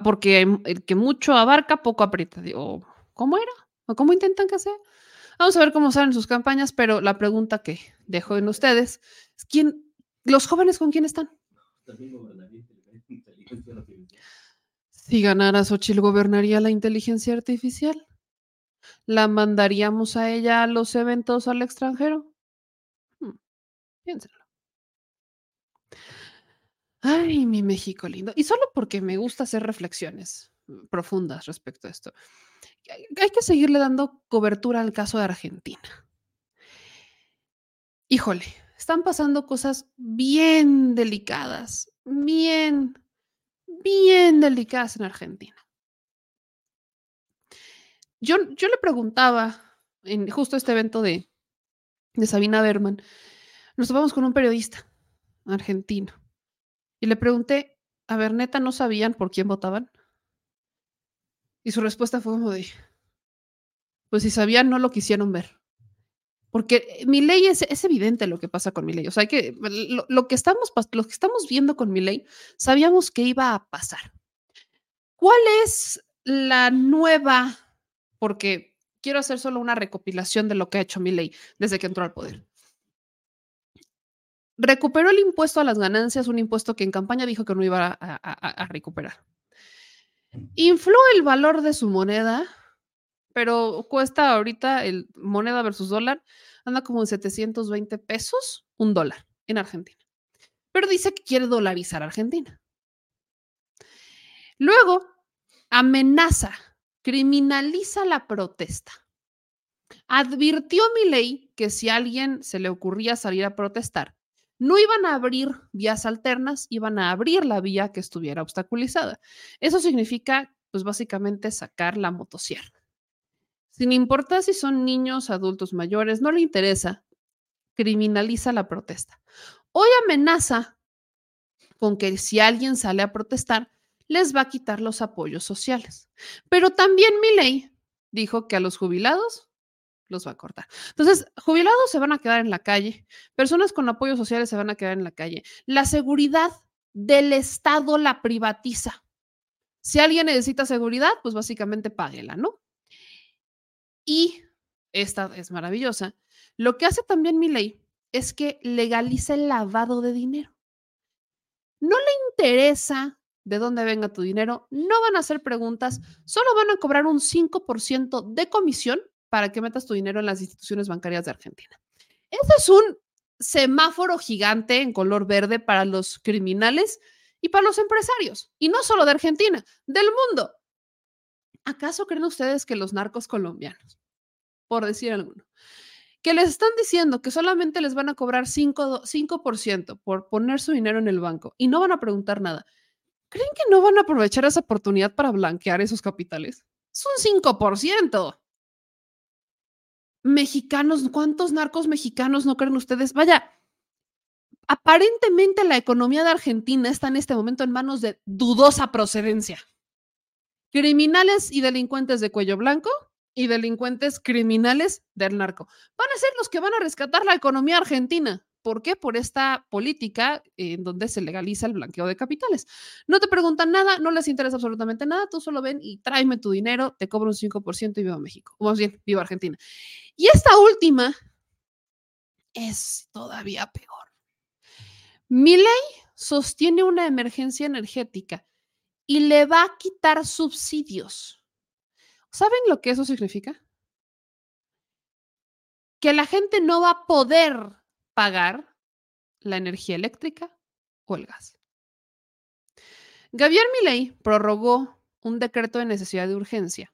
porque el que mucho abarca, poco aprieta. ¿cómo era? ¿O cómo intentan que sea? Vamos a ver cómo salen sus campañas, pero la pregunta que dejo en ustedes es quién, los jóvenes con quién están. Si ganara Xochitl, ¿gobernaría la inteligencia artificial? ¿La mandaríamos a ella a los eventos al extranjero? Hmm, piénsenlo. Ay, mi México lindo. Y solo porque me gusta hacer reflexiones mm, profundas respecto a esto. Hay que seguirle dando cobertura al caso de Argentina. Híjole, están pasando cosas bien delicadas, bien, bien delicadas en Argentina. Yo, yo le preguntaba en justo este evento de, de Sabina Berman, nos topamos con un periodista argentino y le pregunté, a ver, neta, ¿no sabían por quién votaban? Y su respuesta fue como de, pues si sabían, no lo quisieron ver. Porque mi ley es, es evidente lo que pasa con mi ley. O sea, que lo, que estamos, lo que estamos viendo con mi ley, sabíamos que iba a pasar. ¿Cuál es la nueva porque quiero hacer solo una recopilación de lo que ha hecho ley desde que entró al poder. Recuperó el impuesto a las ganancias, un impuesto que en campaña dijo que no iba a, recuperar. Infló el valor de su moneda, pero cuesta ahorita el moneda versus dólar, anda como en 720 pesos un dólar en Argentina. Pero dice que quiere dolarizar Argentina. Luego amenaza criminaliza la protesta. Advirtió mi ley que si a alguien se le ocurría salir a protestar, no iban a abrir vías alternas, iban a abrir la vía que estuviera obstaculizada. Eso significa, pues básicamente, sacar la motosierra. Sin importar si son niños, adultos mayores, no le interesa criminaliza la protesta. Hoy amenaza con que si alguien sale a protestar, les va a quitar los apoyos sociales. Pero también mi ley dijo que a los jubilados los va a cortar. Entonces, jubilados se van a quedar en la calle, personas con apoyos sociales se van a quedar en la calle. La seguridad del Estado la privatiza. Si alguien necesita seguridad, pues básicamente páguela, ¿no? Y esta es maravillosa. Lo que hace también mi ley es que legaliza el lavado de dinero. No le interesa de dónde venga tu dinero, no van a hacer preguntas, solo van a cobrar un 5% de comisión para que metas tu dinero en las instituciones bancarias de Argentina. Ese es un semáforo gigante en color verde para los criminales y para los empresarios, y no solo de Argentina, del mundo. ¿Acaso creen ustedes que los narcos colombianos, por decir alguno, que les están diciendo que solamente les van a cobrar 5%, 5 por poner su dinero en el banco y no van a preguntar nada? ¿Creen que no van a aprovechar esa oportunidad para blanquear esos capitales? Es un 5%. Mexicanos, ¿cuántos narcos mexicanos no creen ustedes? Vaya, aparentemente la economía de Argentina está en este momento en manos de dudosa procedencia. Criminales y delincuentes de cuello blanco y delincuentes criminales del narco. Van a ser los que van a rescatar la economía argentina. ¿Por qué? Por esta política en donde se legaliza el blanqueo de capitales. No te preguntan nada, no les interesa absolutamente nada, tú solo ven y tráeme tu dinero, te cobro un 5% y viva México. O más bien, viva Argentina. Y esta última es todavía peor. Mi ley sostiene una emergencia energética y le va a quitar subsidios. ¿Saben lo que eso significa? Que la gente no va a poder pagar la energía eléctrica o el gas. Javier Milei prorrogó un decreto de necesidad de urgencia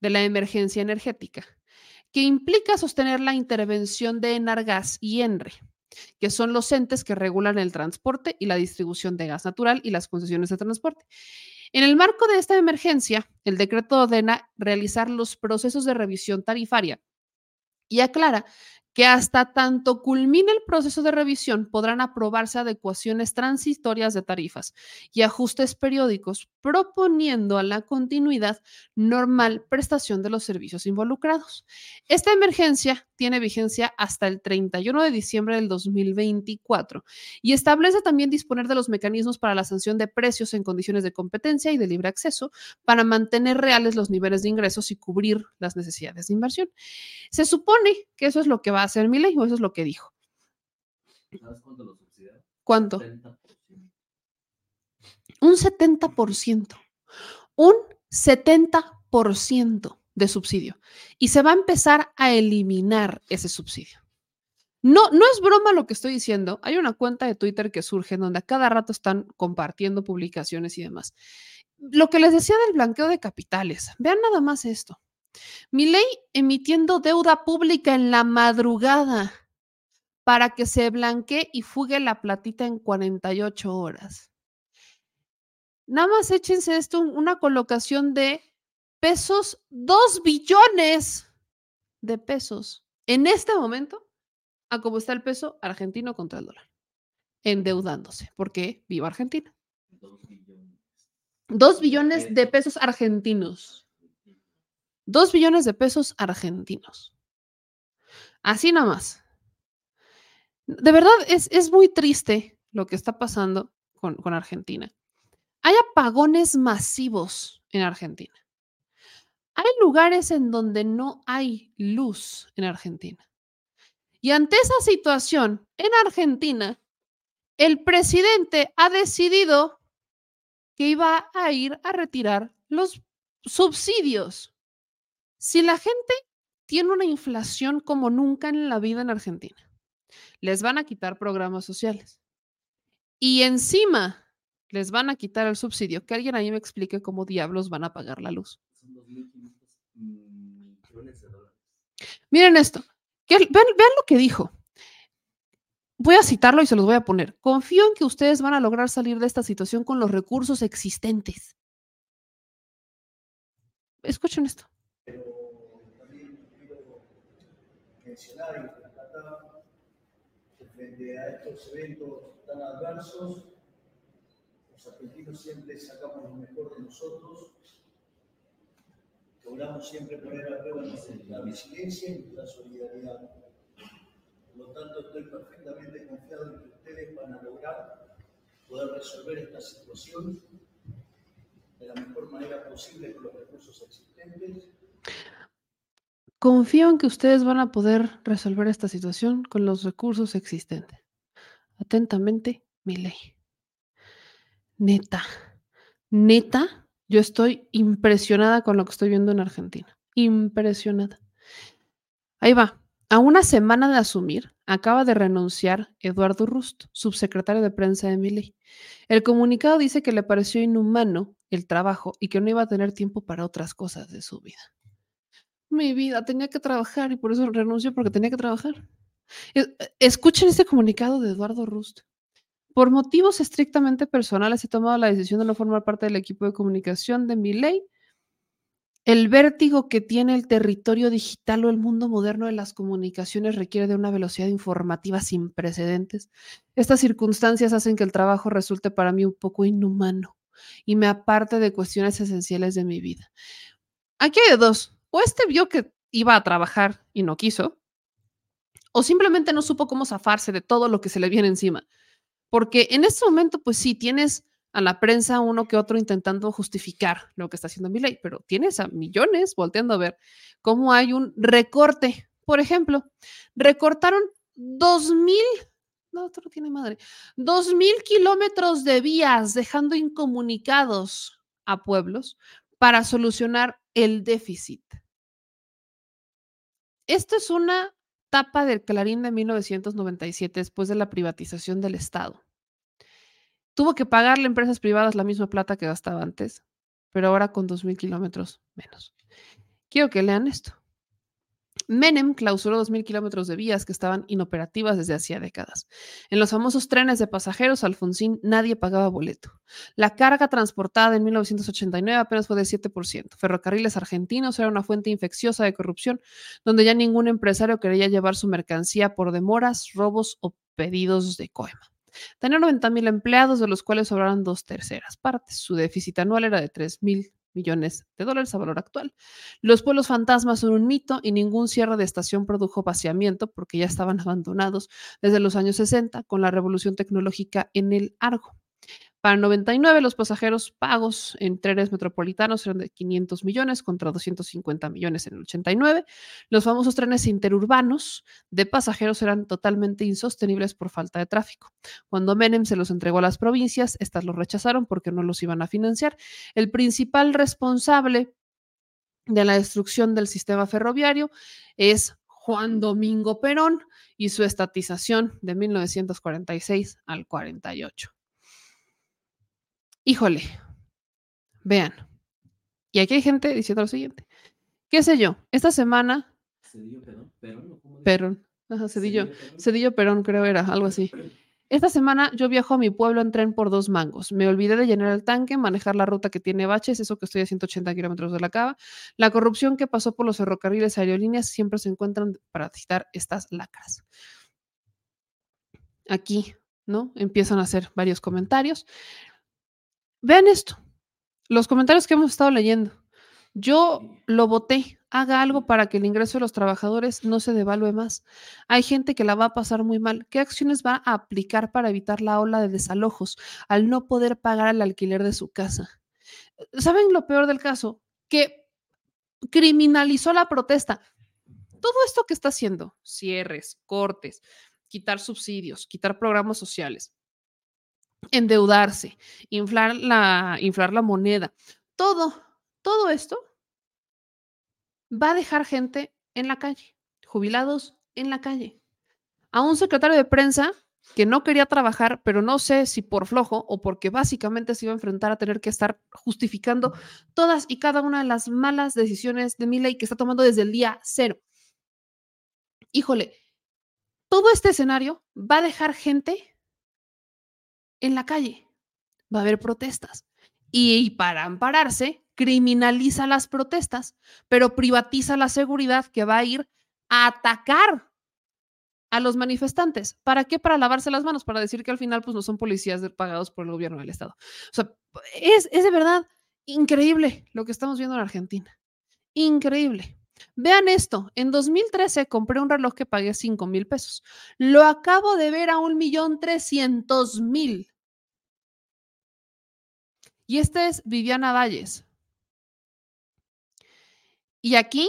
de la emergencia energética que implica sostener la intervención de Enargas y ENRE, que son los entes que regulan el transporte y la distribución de gas natural y las concesiones de transporte. En el marco de esta emergencia, el decreto ordena realizar los procesos de revisión tarifaria y aclara que hasta tanto culmine el proceso de revisión podrán aprobarse adecuaciones transitorias de tarifas y ajustes periódicos, proponiendo a la continuidad normal prestación de los servicios involucrados. Esta emergencia tiene vigencia hasta el 31 de diciembre del 2024 y establece también disponer de los mecanismos para la sanción de precios en condiciones de competencia y de libre acceso para mantener reales los niveles de ingresos y cubrir las necesidades de inversión. Se supone que eso es lo que va a hacer mi ley, o eso es lo que dijo. ¿Sabes cuánto lo? ¿Cuánto? 30%. Un 70%. Un 70% de subsidio. Y se va a empezar a eliminar ese subsidio. No, no es broma lo que estoy diciendo. Hay una cuenta de Twitter que surge donde a cada rato están compartiendo publicaciones y demás. Lo que les decía del blanqueo de capitales. Vean nada más esto. Mi ley emitiendo deuda pública en la madrugada para que se blanquee y fugue la platita en 48 horas. Nada más échense esto, una colocación de pesos, 2 billones de pesos en este momento, a cómo está el peso argentino contra el dólar, endeudándose, porque viva Argentina. 2 billones de pesos argentinos. 2 billones de pesos argentinos. Así nada más. De verdad, es, es muy triste lo que está pasando con, con Argentina. Hay apagones masivos en Argentina. Hay lugares en donde no hay luz en Argentina. Y ante esa situación, en Argentina, el presidente ha decidido que iba a ir a retirar los subsidios. Si la gente tiene una inflación como nunca en la vida en Argentina, les van a quitar programas sociales. Y encima les van a quitar el subsidio. Que alguien ahí me explique cómo diablos van a pagar la luz. Son 2.500 millones de dólares. Miren esto. Que- vean, vean lo que dijo. Voy a citarlo y se los voy a poner. Confío en que ustedes van a lograr salir de esta situación con los recursos existentes. Escuchen esto. mencionar y rescatar frente a estos eventos tan adversos, los argentinos siempre sacamos lo mejor de nosotros, logramos siempre poner a prueba nuestra resiliencia y nuestra solidaridad. Por lo tanto, estoy perfectamente confiado en que ustedes van a lograr poder resolver esta situación de la mejor manera posible con los recursos existentes. Confío en que ustedes van a poder resolver esta situación con los recursos existentes. Atentamente, mi ley. Neta, neta, yo estoy impresionada con lo que estoy viendo en Argentina. Impresionada. Ahí va. A una semana de asumir, acaba de renunciar Eduardo Rust, subsecretario de prensa de Milei. El comunicado dice que le pareció inhumano el trabajo y que no iba a tener tiempo para otras cosas de su vida. Mi vida, tenía que trabajar y por eso renunció porque tenía que trabajar. E- Escuchen este comunicado de Eduardo Rust. Por motivos estrictamente personales he tomado la decisión de no formar parte del equipo de comunicación de mi ley. El vértigo que tiene el territorio digital o el mundo moderno de las comunicaciones requiere de una velocidad informativa sin precedentes. Estas circunstancias hacen que el trabajo resulte para mí un poco inhumano y me aparte de cuestiones esenciales de mi vida. Aquí hay dos. O este vio que iba a trabajar y no quiso, o simplemente no supo cómo zafarse de todo lo que se le viene encima. Porque en este momento, pues sí, tienes a la prensa uno que otro intentando justificar lo que está haciendo ley, pero tienes a millones volteando a ver cómo hay un recorte. Por ejemplo, recortaron dos mil, no, esto no tiene madre, dos mil kilómetros de vías dejando incomunicados a pueblos para solucionar el déficit. Esto es una tapa del Clarín de 1997 después de la privatización del Estado. Tuvo que pagarle a empresas privadas la misma plata que gastaba antes, pero ahora con 2.000 kilómetros menos. Quiero que lean esto. Menem clausuró 2.000 kilómetros de vías que estaban inoperativas desde hacía décadas. En los famosos trenes de pasajeros Alfonsín nadie pagaba boleto. La carga transportada en 1989 apenas fue de 7%. Ferrocarriles argentinos era una fuente infecciosa de corrupción donde ya ningún empresario quería llevar su mercancía por demoras, robos o pedidos de coima. Tenía 90 mil empleados, de los cuales sobraron dos terceras partes. Su déficit anual era de 3 mil millones de dólares a valor actual. Los pueblos fantasmas son un mito y ningún cierre de estación produjo vaciamiento porque ya estaban [LAUGHS] abandonados desde los años 60 con la revolución tecnológica en el Argo. Para el 99, los pasajeros pagos en trenes metropolitanos eran de 500 millones contra 250 millones en el 89. Los famosos trenes interurbanos de pasajeros eran totalmente insostenibles por falta de tráfico. Cuando Menem se los entregó a las provincias, estas los rechazaron porque no los iban a financiar. El principal responsable de la destrucción del sistema ferroviario es Juan Domingo Perón y su estatización de 1946 al 48. Híjole, vean. Y aquí hay gente diciendo lo siguiente. ¿Qué sé yo? Esta semana, Cedillo, Perón. Perón, ajá, Cedillo, Cedillo Perón. Cedillo Perón creo era, algo así. Esta semana yo viajo a mi pueblo en tren por dos mangos. Me olvidé de llenar el tanque, manejar la ruta que tiene baches, eso que estoy a 180 kilómetros de la cava. La corrupción que pasó por los ferrocarriles aerolíneas siempre se encuentran para citar estas lacras. Aquí, ¿no? Empiezan a hacer varios comentarios. Vean esto, los comentarios que hemos estado leyendo. Yo lo voté. Haga algo para que el ingreso de los trabajadores no se devalúe más. Hay gente que la va a pasar muy mal. ¿Qué acciones va a aplicar para evitar la ola de desalojos al no poder pagar el alquiler de su casa? ¿Saben lo peor del caso? Que criminalizó la protesta. Todo esto que está haciendo, cierres, cortes, quitar subsidios, quitar programas sociales, endeudarse, inflar la, inflar la moneda, todo, todo esto va a dejar gente en la calle, jubilados en la calle. A un secretario de prensa que no quería trabajar, pero no sé si por flojo o porque básicamente se iba a enfrentar a tener que estar justificando todas y cada una de las malas decisiones de Milei que está tomando desde el día cero. Híjole, todo este escenario va a dejar gente en la calle. Va a haber protestas. Y para ampararse, criminaliza las protestas, pero privatiza la seguridad que va a ir a atacar a los manifestantes. ¿Para qué? Para lavarse las manos, para decir que al final pues no son policías pagados por el gobierno del Estado. O sea, es, es de verdad increíble lo que estamos viendo en Argentina. Increíble. Vean esto, en 2013 compré un reloj que pagué 5 mil pesos. Lo acabo de ver a un millón trescientos mil. Y esta es Viviana Valles. Y aquí,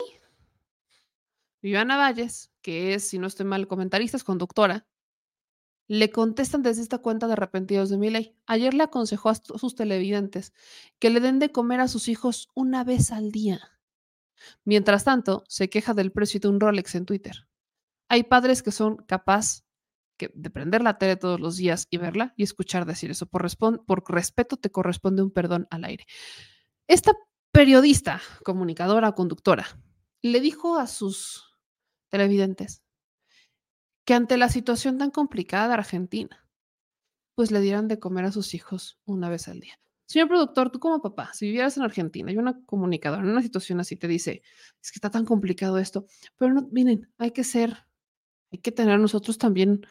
Viviana Valles, que es, si no estoy mal, comentarista, es conductora, le contestan desde esta cuenta de arrepentidos de Milei. Ayer le aconsejó a sus sus televidentes que le den de comer a sus hijos una vez al día. Mientras tanto, se queja del precio de un Rolex en Twitter. Hay padres que son capaz que- de prender la tele todos los días y verla y escuchar decir eso. Por, por respeto te corresponde un perdón al aire. Esta periodista, comunicadora, conductora, le dijo a sus televidentes que ante la situación tan complicada de Argentina, pues le dieran de comer a sus hijos una vez al día. Señor productor, tú como papá, si vivieras en Argentina y una comunicadora en una situación así te dice, es que está tan complicado esto, pero no, miren, hay que ser, hay que tener nosotros también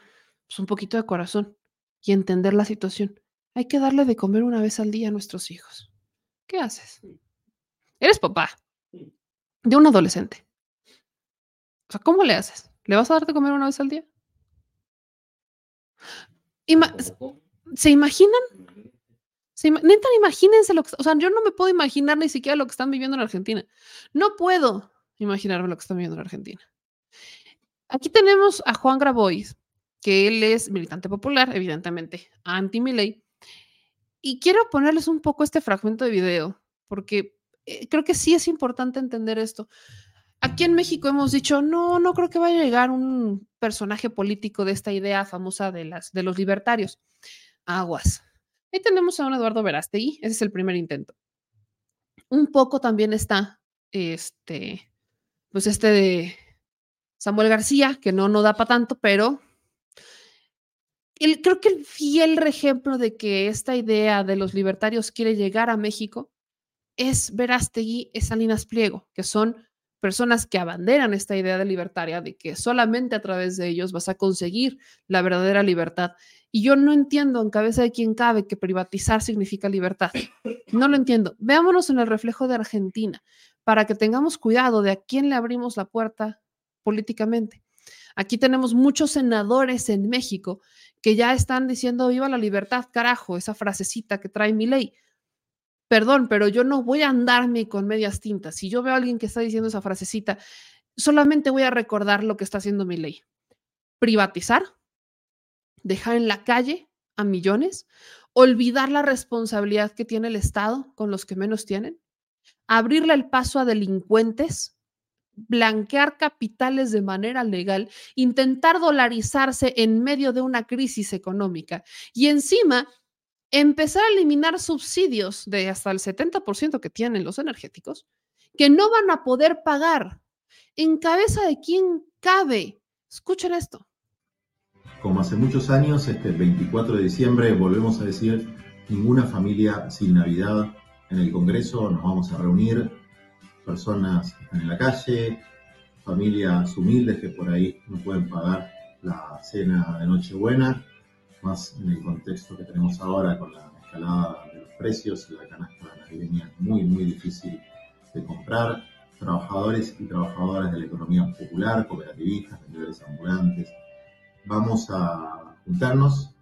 pues, un poquito de corazón y entender la situación. Hay que darle de comer una vez al día a nuestros hijos. ¿Qué haces? Eres papá de un adolescente. O sea, ¿cómo le haces? ¿Le vas a dar de comer una vez al día? Ima- ¿Se imaginan? Se ima- neta, imagínense lo que, o sea, yo no me puedo imaginar ni siquiera lo que están viviendo en Argentina. No puedo imaginarme lo que están viviendo en Argentina. Aquí tenemos a Juan Grabois, que él es militante popular, evidentemente anti Milei, y quiero ponerles un poco este fragmento de video, porque eh, creo que sí es importante entender esto. Aquí en México hemos dicho, no, no creo que vaya a llegar un personaje político de esta idea famosa de, las, de los libertarios. Aguas. Ahí tenemos a un Eduardo Verástegui, ese es el primer intento. Un poco también está este, pues este de Samuel García, que no, no da para tanto, pero el, creo que el fiel ejemplo de que esta idea de los libertarios quiere llegar a México es Verástegui, es Salinas Pliego, que son personas que abanderan esta idea de libertaria, de que solamente a través de ellos vas a conseguir la verdadera libertad. Y yo no entiendo en cabeza de quién cabe que privatizar significa libertad. No lo entiendo. Veámonos en el reflejo de Argentina, para que tengamos cuidado de a quién le abrimos la puerta políticamente. Aquí tenemos muchos senadores en México que ya están diciendo viva la libertad, carajo, esa frasecita que trae mi ley. Perdón, pero yo no voy a andarme con medias tintas. Si yo veo a alguien que está diciendo esa frasecita, solamente voy a recordar lo que está haciendo mi ley. Privatizar, dejar en la calle a millones, olvidar la responsabilidad que tiene el Estado con los que menos tienen, abrirle el paso a delincuentes, blanquear capitales de manera legal, intentar dolarizarse en medio de una crisis económica y encima empezar a eliminar subsidios de hasta el 70% que tienen los energéticos, que no van a poder pagar. ¿En cabeza de quién cabe? Escuchen esto. Como hace muchos años, este 24 de diciembre volvemos a decir, ninguna familia sin Navidad. En el Congreso nos vamos a reunir, personas que están en la calle, familias humildes que por ahí no pueden pagar la cena de Nochebuena, más en el contexto que tenemos ahora con la escalada de los precios, la canasta navideña muy, muy difícil de comprar, trabajadores y trabajadoras de la economía popular, cooperativistas, vendedores ambulantes. Vamos a juntarnos,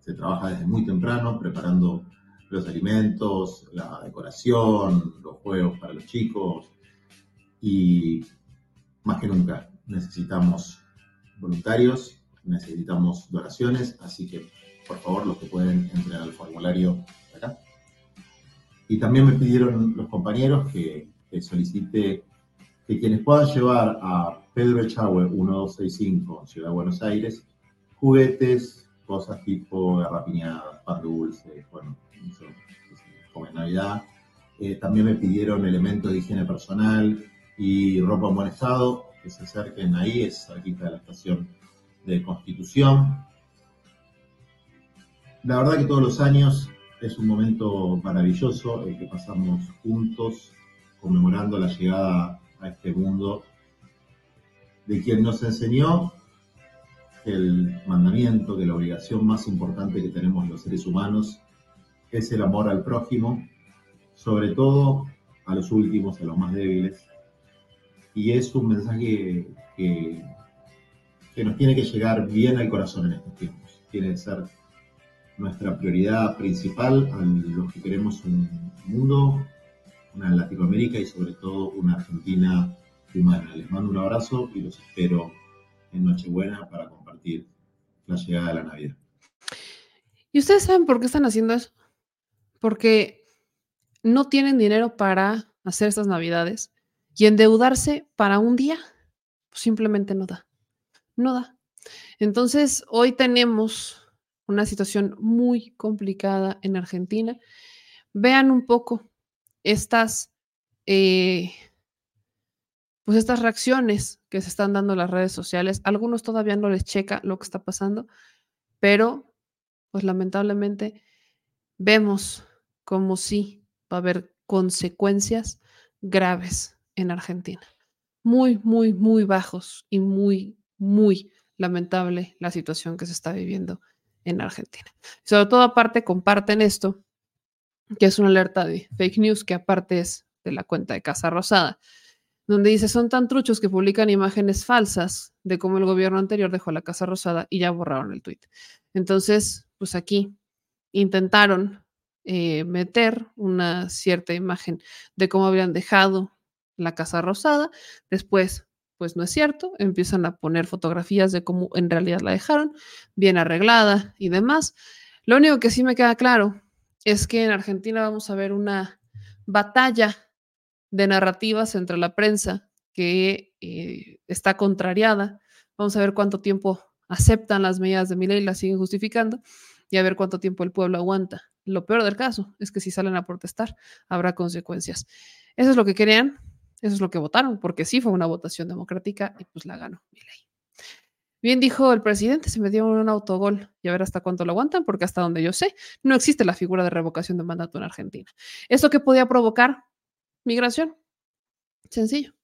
se trabaja desde muy temprano preparando los alimentos, la decoración, los juegos para los chicos y más que nunca necesitamos voluntarios, necesitamos donaciones, así que por favor los que pueden entrar al formulario acá. Y también me pidieron los compañeros que, que solicite que quienes puedan llevar a Pedro Echagüe 1265, Ciudad de Buenos Aires, juguetes, cosas tipo garrapiñadas, pan dulce, bueno, se come en Navidad. Eh, también me pidieron elementos de higiene personal y ropa en buen estado, que se acerquen ahí, es cerquita de la estación de Constitución. La verdad que todos los años es un momento maravilloso el que pasamos juntos conmemorando la llegada a este mundo de quien nos enseñó el mandamiento, que la obligación más importante que tenemos los seres humanos es el amor al prójimo, sobre todo a los últimos, a los más débiles. Y es un mensaje que, que nos tiene que llegar bien al corazón en estos tiempos. Tiene que ser nuestra prioridad principal a los que queremos un mundo, una Latinoamérica y sobre todo una Argentina humana. Les mando un abrazo y los espero en Nochebuena para compartir la llegada de la Navidad. ¿Y ustedes saben por qué están haciendo eso? Porque no tienen dinero para hacer estas Navidades y endeudarse para un día pues simplemente no da. No da. Entonces, hoy tenemos una situación muy complicada en Argentina. Vean un poco estas, eh, pues estas reacciones que se están dando en las redes sociales. Algunos todavía no les checa lo que está pasando, pero pues lamentablemente vemos como si va a haber consecuencias graves en Argentina. Muy, muy, muy bajos y muy, muy lamentable la situación que se está viviendo en Argentina. Sobre todo aparte comparten esto, que es una alerta de fake news, que aparte es de la cuenta de Casa Rosada, donde dice, son tan truchos que publican imágenes falsas de cómo el gobierno anterior dejó la Casa Rosada y ya borraron el tweet. Entonces, pues aquí intentaron eh, meter una cierta imagen de cómo habían dejado la Casa Rosada, después pues no es cierto, empiezan a poner fotografías de cómo en realidad la dejaron, bien arreglada y demás. Lo único que sí me queda claro es que en Argentina vamos a ver una batalla de narrativas entre la prensa que eh, está contrariada. Vamos a ver cuánto tiempo aceptan las medidas de mi ley, las siguen justificando y a ver cuánto tiempo el pueblo aguanta. Lo peor del caso es que si salen a protestar, habrá consecuencias. Eso es lo que querían, eso es lo que votaron, porque sí fue una votación democrática y pues la ganó ley. Bien dijo el presidente, se me dio un autogol y a ver hasta cuánto lo aguantan, porque hasta donde yo sé, no existe la figura de revocación de mandato en Argentina. ¿Esto que podía provocar? Migración. Sencillo.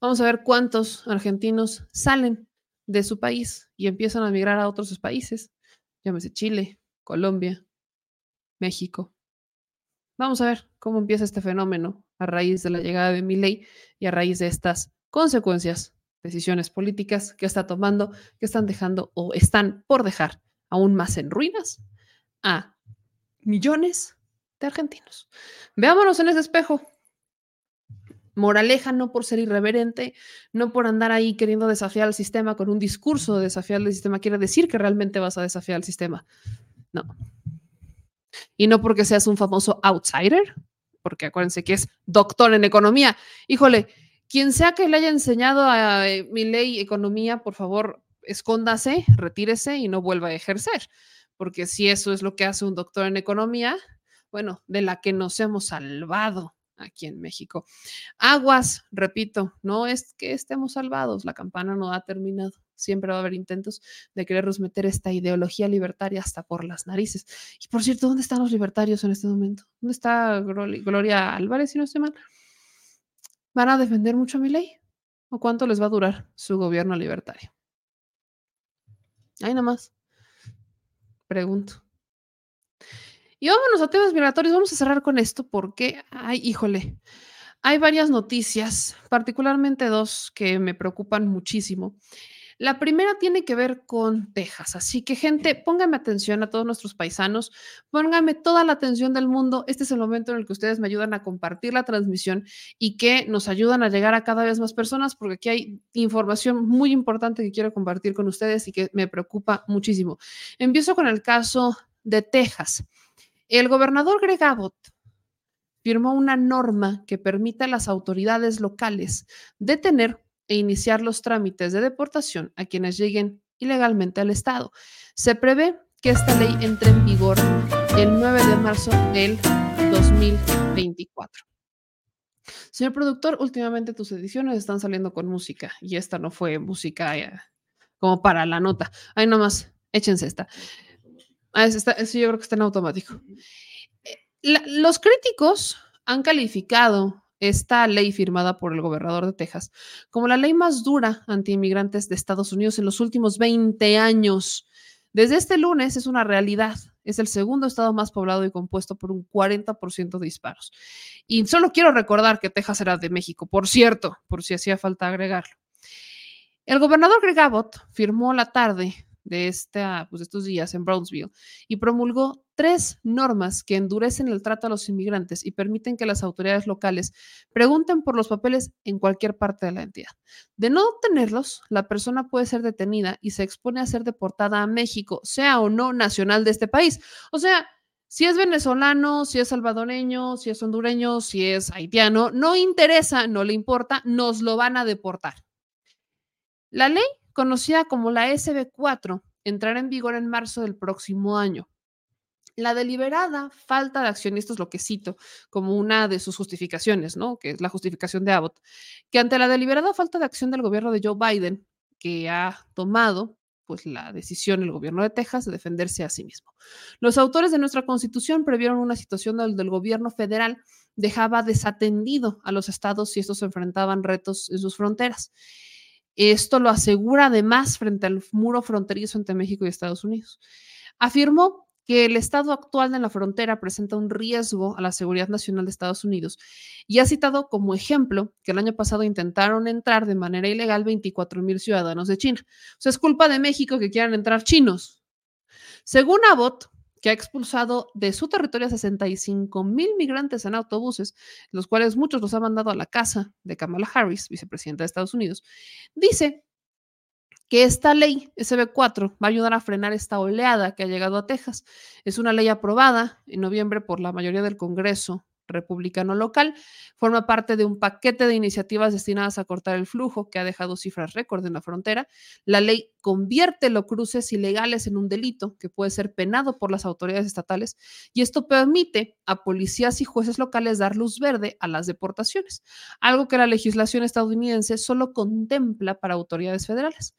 Vamos a ver cuántos argentinos salen de su país y empiezan a migrar a otros países, llámese Chile, Colombia, México. Vamos a ver cómo empieza este fenómeno a raíz de la llegada de mi ley y a raíz de estas consecuencias, decisiones políticas que está tomando, que están dejando o están por dejar aún más en ruinas a millones de argentinos. Veámonos en ese espejo. Moraleja no por ser irreverente, no por andar ahí queriendo desafiar al sistema con un discurso de desafiar al sistema, quiere decir que realmente vas a desafiar al sistema. No. Y no porque seas un famoso outsider, porque acuérdense que es doctor en economía. Híjole, quien sea que le haya enseñado a eh, mi ley economía, por favor, escóndase, retírese y no vuelva a ejercer, porque si eso es lo que hace un doctor en economía, bueno, de la que nos hemos salvado aquí en México. Aguas, repito, no es que estemos salvados, la campana no ha terminado siempre va a haber intentos de querernos meter esta ideología libertaria hasta por las narices. Y por cierto, ¿dónde están los libertarios en este momento? ¿Dónde está Gloria Álvarez, si no estoy mal? ¿Van a defender mucho a mi ley? ¿O cuánto les va a durar su gobierno libertario? Ahí nada más. Pregunto. Y vámonos a temas migratorios. Vamos a cerrar con esto porque, ay, híjole, hay varias noticias, particularmente dos que me preocupan muchísimo. La primera tiene que ver con Texas, así que gente, pónganme atención a todos nuestros paisanos, pónganme toda la atención del mundo. Este es el momento en el que ustedes me ayudan a compartir la transmisión y que nos ayudan a llegar a cada vez más personas, porque aquí hay información muy importante que quiero compartir con ustedes y que me preocupa muchísimo. Empiezo con el caso de Texas. El gobernador Greg Abbott firmó una norma que permite a las autoridades locales detener e iniciar los trámites de deportación a quienes lleguen ilegalmente al Estado. Se prevé que esta ley entre en vigor el 9 de marzo del 2024. Señor productor, últimamente tus ediciones están saliendo con música y esta no fue música eh, como para la nota. Ahí nomás, échense esta. Ah, esta yo creo que está en automático. Eh, los críticos han calificado esta ley firmada por el gobernador de Texas como la ley más dura anti-inmigrantes de Estados Unidos en los últimos 20 años. Desde este lunes es una realidad. Es el segundo estado más poblado y compuesto por un 40% de disparos. Y solo quiero recordar que Texas era de México, por cierto, por si hacía falta agregarlo. El gobernador Greg Abbott firmó la tarde de, esta, pues, estos días en Brownsville y promulgó tres normas que endurecen el trato a los inmigrantes y permiten que las autoridades locales pregunten por los papeles en cualquier parte de la entidad. De no obtenerlos, la persona puede ser detenida y se expone a ser deportada a México, sea o no nacional de este país. O sea, si es venezolano, si es salvadoreño, si es hondureño, si es haitiano, no interesa, no le importa, nos lo van a deportar. La ley conocida como la SB4, entrará en vigor en marzo del próximo año. La deliberada falta de acción, y esto es lo que cito como una de sus justificaciones, ¿no? Que es la justificación de Abbott, que ante la deliberada falta de acción del gobierno de Joe Biden, que ha tomado pues la decisión el gobierno de Texas de defenderse a sí mismo. Los autores de nuestra constitución previeron una situación donde el gobierno federal dejaba desatendido a los estados si estos enfrentaban retos en sus fronteras. Esto lo asegura además frente al muro fronterizo entre México y Estados Unidos. Afirmó que el estado actual de la frontera presenta un riesgo a la seguridad nacional de Estados Unidos y ha citado como ejemplo que el año pasado intentaron entrar de manera ilegal 24 mil ciudadanos de China. O sea, es culpa de México que quieran entrar chinos. Según Abbott, que ha expulsado de su territorio a 65 mil migrantes en autobuses, los cuales muchos los ha mandado a la casa de Kamala Harris, vicepresidenta de Estados Unidos, dice que esta ley SB4 va a ayudar a frenar esta oleada que ha llegado a Texas. Es una ley aprobada en noviembre por la mayoría del Congreso republicano local. Forma parte de un paquete de iniciativas destinadas a cortar el flujo que ha dejado cifras récord en la frontera. La ley convierte los cruces ilegales en un delito que puede ser penado por las autoridades estatales y esto permite a policías y jueces locales dar luz verde a las deportaciones, algo que la legislación estadounidense solo contempla para autoridades federales.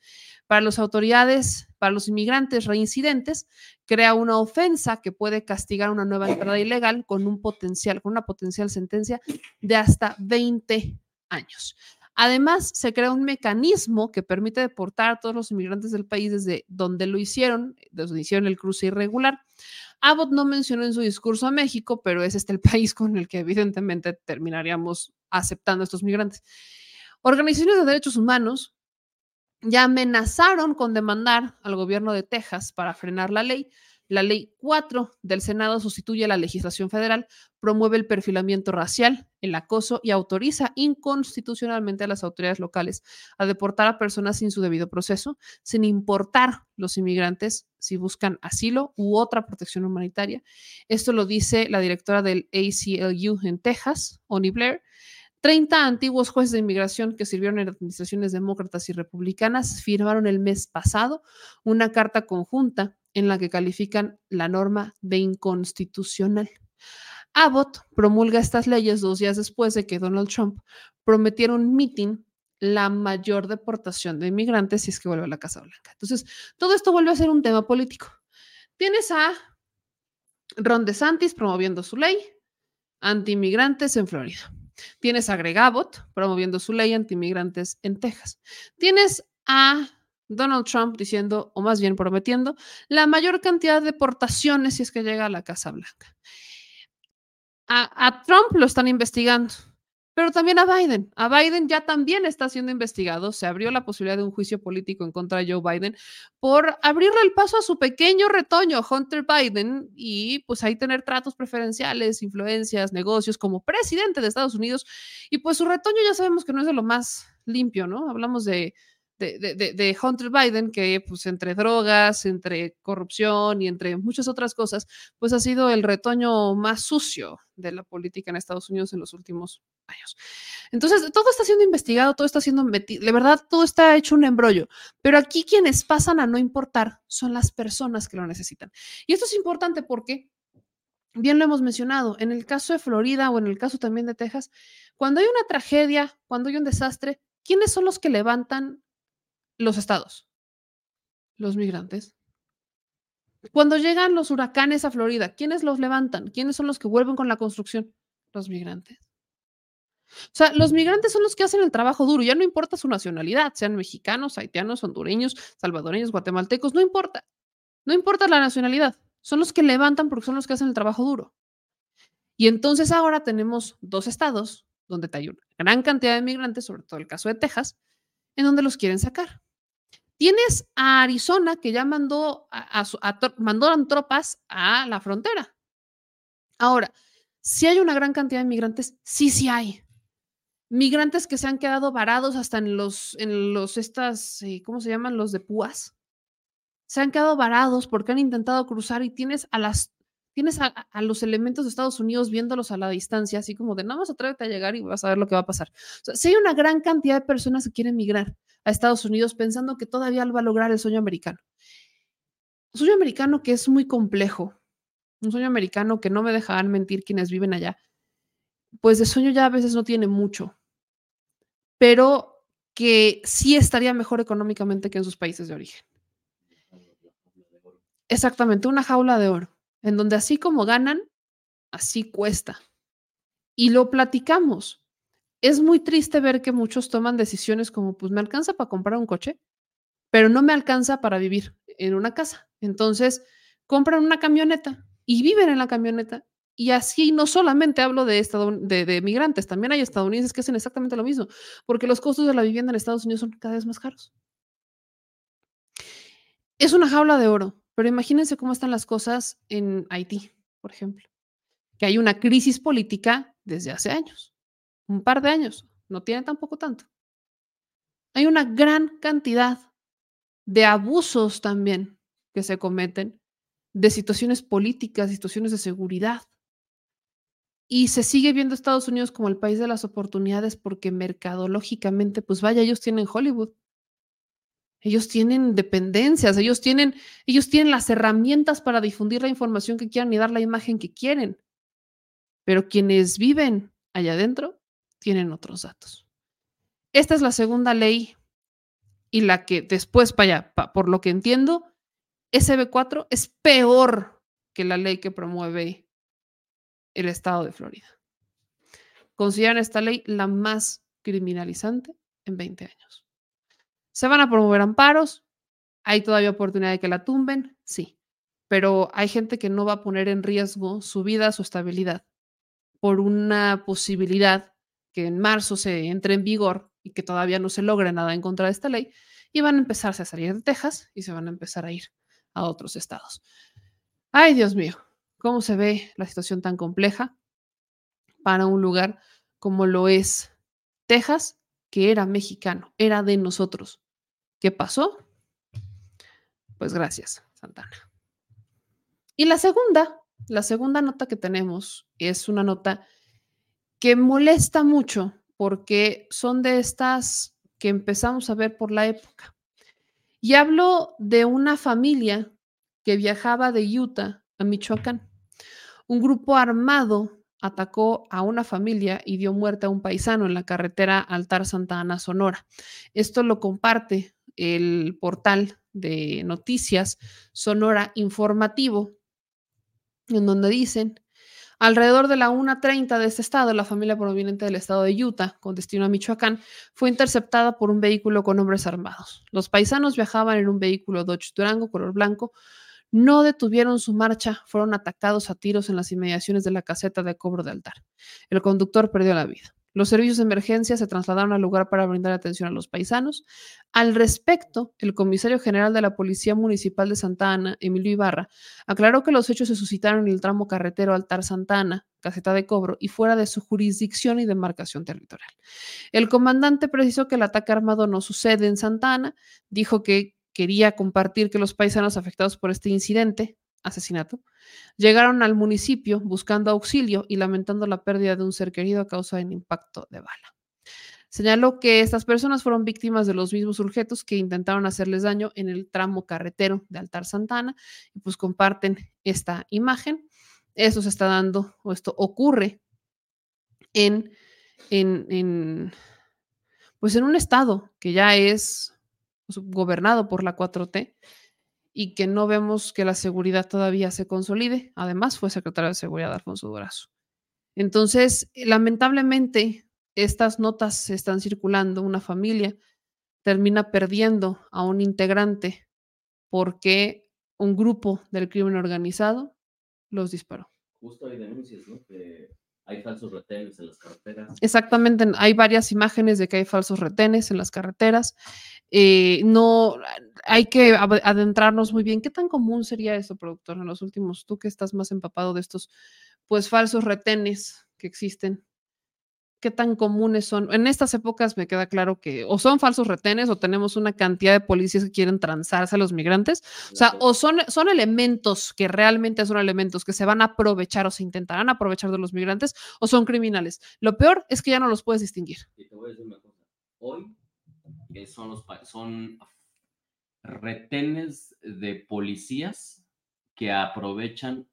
Para las autoridades, para los inmigrantes reincidentes, crea una ofensa que puede castigar una nueva entrada ilegal con un potencial, con una potencial sentencia de hasta 20 años. Además, se crea un mecanismo que permite deportar a todos los inmigrantes del país desde donde lo hicieron, desde donde hicieron el cruce irregular. Abbott no mencionó en su discurso a México, pero es este el [LAUGHS] país con el que evidentemente terminaríamos aceptando a estos migrantes. Organizaciones de derechos humanos ya amenazaron con demandar al gobierno de Texas para frenar la ley. La ley 4 del Senado sustituye la legislación federal, promueve el perfilamiento racial, el acoso y autoriza inconstitucionalmente a las autoridades locales a deportar a personas sin su debido proceso, sin importar los inmigrantes si buscan asilo u otra protección humanitaria. Esto lo dice la directora del ACLU en Texas, Oni Blair, 30 antiguos jueces de inmigración que sirvieron en administraciones demócratas y republicanas firmaron el mes pasado una carta conjunta en la que califican la norma de inconstitucional. Abbott promulga estas leyes dos días después de que Donald Trump prometiera un mitin la mayor deportación de inmigrantes si es que vuelve a la Casa Blanca. Entonces, todo esto vuelve a ser un tema político. Tienes a Ron DeSantis promoviendo su ley anti-inmigrantes en Florida. Tienes a Greg Abbott promoviendo su ley anti-inmigrantes en Texas. Tienes a Donald Trump diciendo, o más bien prometiendo, la mayor cantidad de deportaciones si es que llega a la Casa Blanca. A Trump lo están investigando pero también a Biden. A Biden ya también está siendo investigado. Se abrió la posibilidad de un juicio político en contra de Joe Biden por abrirle el paso a su pequeño retoño, Hunter Biden, y pues ahí tener tratos preferenciales, influencias, negocios como presidente de Estados Unidos. Y pues su retoño ya sabemos que no es de lo más limpio, ¿no? Hablamos de de, Hunter Biden, que pues entre drogas, entre corrupción y entre muchas otras cosas, pues ha sido el retoño más sucio de la política en Estados Unidos en los últimos años. Entonces, todo está siendo investigado, todo está siendo metido, de verdad, todo está hecho un embrollo, pero aquí quienes pasan a no importar son las personas que lo necesitan. Y esto es importante porque, bien lo hemos mencionado, en el caso de Florida o en el caso también de Texas, cuando hay una tragedia, cuando hay un desastre, ¿quiénes son los que levantan los estados, los migrantes. Cuando llegan los huracanes a Florida, ¿quiénes los levantan? ¿Quiénes son los que vuelven con la construcción? Los migrantes. O sea, los migrantes son los que hacen el trabajo duro, ya no importa su nacionalidad, sean mexicanos, haitianos, hondureños, salvadoreños, guatemaltecos, no importa. No importa la nacionalidad, son los que levantan porque son los que hacen el trabajo duro. Y entonces ahora tenemos dos estados donde hay una gran cantidad de migrantes, sobre todo el caso de Texas, en donde los quieren sacar. Tienes a Arizona que ya mandó, a, mandaron tropas a la frontera. Ahora, si hay una gran cantidad de migrantes, sí, sí hay. Migrantes que se han quedado varados hasta en los, en los, estas, eh, ¿cómo se llaman? Los de púas. Se han quedado varados porque han intentado cruzar y tienes a las tienes a, los elementos de Estados Unidos viéndolos a la distancia, así como de nada más atrévete a llegar y vas a ver lo que va a pasar. si hay una gran cantidad de personas que quieren migrar a Estados Unidos pensando que todavía va a lograr el sueño americano. Un sueño americano que es muy complejo, un sueño americano que no me dejarán mentir quienes viven allá, pues de sueño ya a veces no tiene mucho, pero que sí estaría mejor económicamente que en sus países de origen. Exactamente, una jaula de oro en donde así como ganan, así cuesta. Y lo platicamos. Es muy triste ver que muchos toman decisiones como, pues me alcanza para comprar un coche, pero no me alcanza para vivir en una casa. Entonces, compran una camioneta y viven en la camioneta. Y así no solamente hablo de, de, de, migrantes, también hay estadounidenses que hacen exactamente lo mismo, porque los costos de la vivienda en Estados Unidos son cada vez más caros. Es una jaula de oro. Pero imagínense cómo están las cosas en Haití, por ejemplo, que hay una crisis política desde hace años, un par de años, no tiene tampoco tanto. Hay una gran cantidad de abusos también que se cometen, de situaciones políticas, situaciones de seguridad. Y se sigue viendo Estados Unidos como el país de las oportunidades porque mercadológicamente, pues vaya, ellos tienen Hollywood. Ellos tienen dependencias, ellos tienen, ellos tienen las herramientas para difundir la información que quieran y dar la imagen que quieren. Pero quienes viven allá adentro tienen otros datos. Esta es la segunda ley y la que después, vaya, por lo que entiendo, SB4 es peor que la ley que promueve el estado de Florida. Consideran esta ley la más criminalizante en 20 años. ¿Se van a promover amparos? ¿Hay todavía oportunidad de que la tumben? Sí, pero hay gente que no va a poner en riesgo su vida, su estabilidad, por una posibilidad que en marzo se entre en vigor y que todavía no se logre nada en contra de esta ley, y van a empezarse a salir de Texas y se van a empezar a ir a otros estados. Ay, Dios mío, ¿cómo se ve la situación tan compleja para un lugar como lo es Texas, que era mexicano, era de nosotros? ¿Qué pasó? Pues gracias, Santana. Y la segunda, la segunda nota que tenemos es una nota que molesta mucho porque son de estas que empezamos a ver por la época. Y hablo de una familia que viajaba de Utah a Michoacán. Un grupo armado atacó a una familia y dio muerte a un paisano en la carretera Altar Santa Ana, Sonora. Esto lo comparte el portal de noticias Sonora Informativo, en donde dicen, alrededor de la 1.30 de este estado, la familia proveniente del estado de Utah, con destino a Michoacán, fue interceptada por un vehículo con hombres armados. Los paisanos viajaban en un vehículo Dodge Durango color blanco, no detuvieron su marcha, fueron atacados a tiros en las inmediaciones de la caseta de cobro de altar. El conductor perdió la vida. Los servicios de emergencia se trasladaron al lugar para brindar atención a los paisanos. Al respecto, el comisario general de la Policía Municipal de Santa Ana, Emilio Ibarra, aclaró que los hechos se suscitaron en el tramo carretero Altar Santa Ana, caseta de cobro, y fuera de su jurisdicción y demarcación territorial. El comandante precisó que el ataque armado no sucede en Santa Ana, dijo que quería compartir que los paisanos afectados por este incidente asesinato, llegaron al municipio buscando auxilio y lamentando la pérdida de un ser querido a causa del impacto de bala. Señaló que estas personas fueron víctimas de los mismos sujetos que intentaron hacerles daño en el tramo carretero de Altar Santana y pues comparten esta imagen. Esto se está dando, o esto ocurre en, en, en pues en un estado que ya es pues, gobernado por la 4T y que no vemos que la seguridad todavía se consolide. Además, fue secretario de Seguridad Alfonso Durazo. Entonces, lamentablemente, estas notas están circulando, una familia termina perdiendo a un integrante porque un grupo del crimen organizado los disparó. Justo hay denuncias, ¿no? Hay falsos retenes en las carreteras. Exactamente, hay varias imágenes de que hay falsos retenes en las carreteras. Eh, no, hay que adentrarnos muy bien. ¿Qué tan común sería eso, productor, en los últimos, tú que estás más empapado de estos, pues, falsos retenes que existen? ¿Qué tan comunes son? En estas épocas me queda claro que o son falsos retenes o tenemos una cantidad de policías que quieren transarse a los migrantes. O sea, o son, son elementos que realmente son elementos que se van a aprovechar o se intentarán aprovechar de los migrantes o son criminales. Lo peor es que ya no los puedes distinguir. Y te voy a decir una cosa. Hoy son, los, son retenes de policías que aprovechan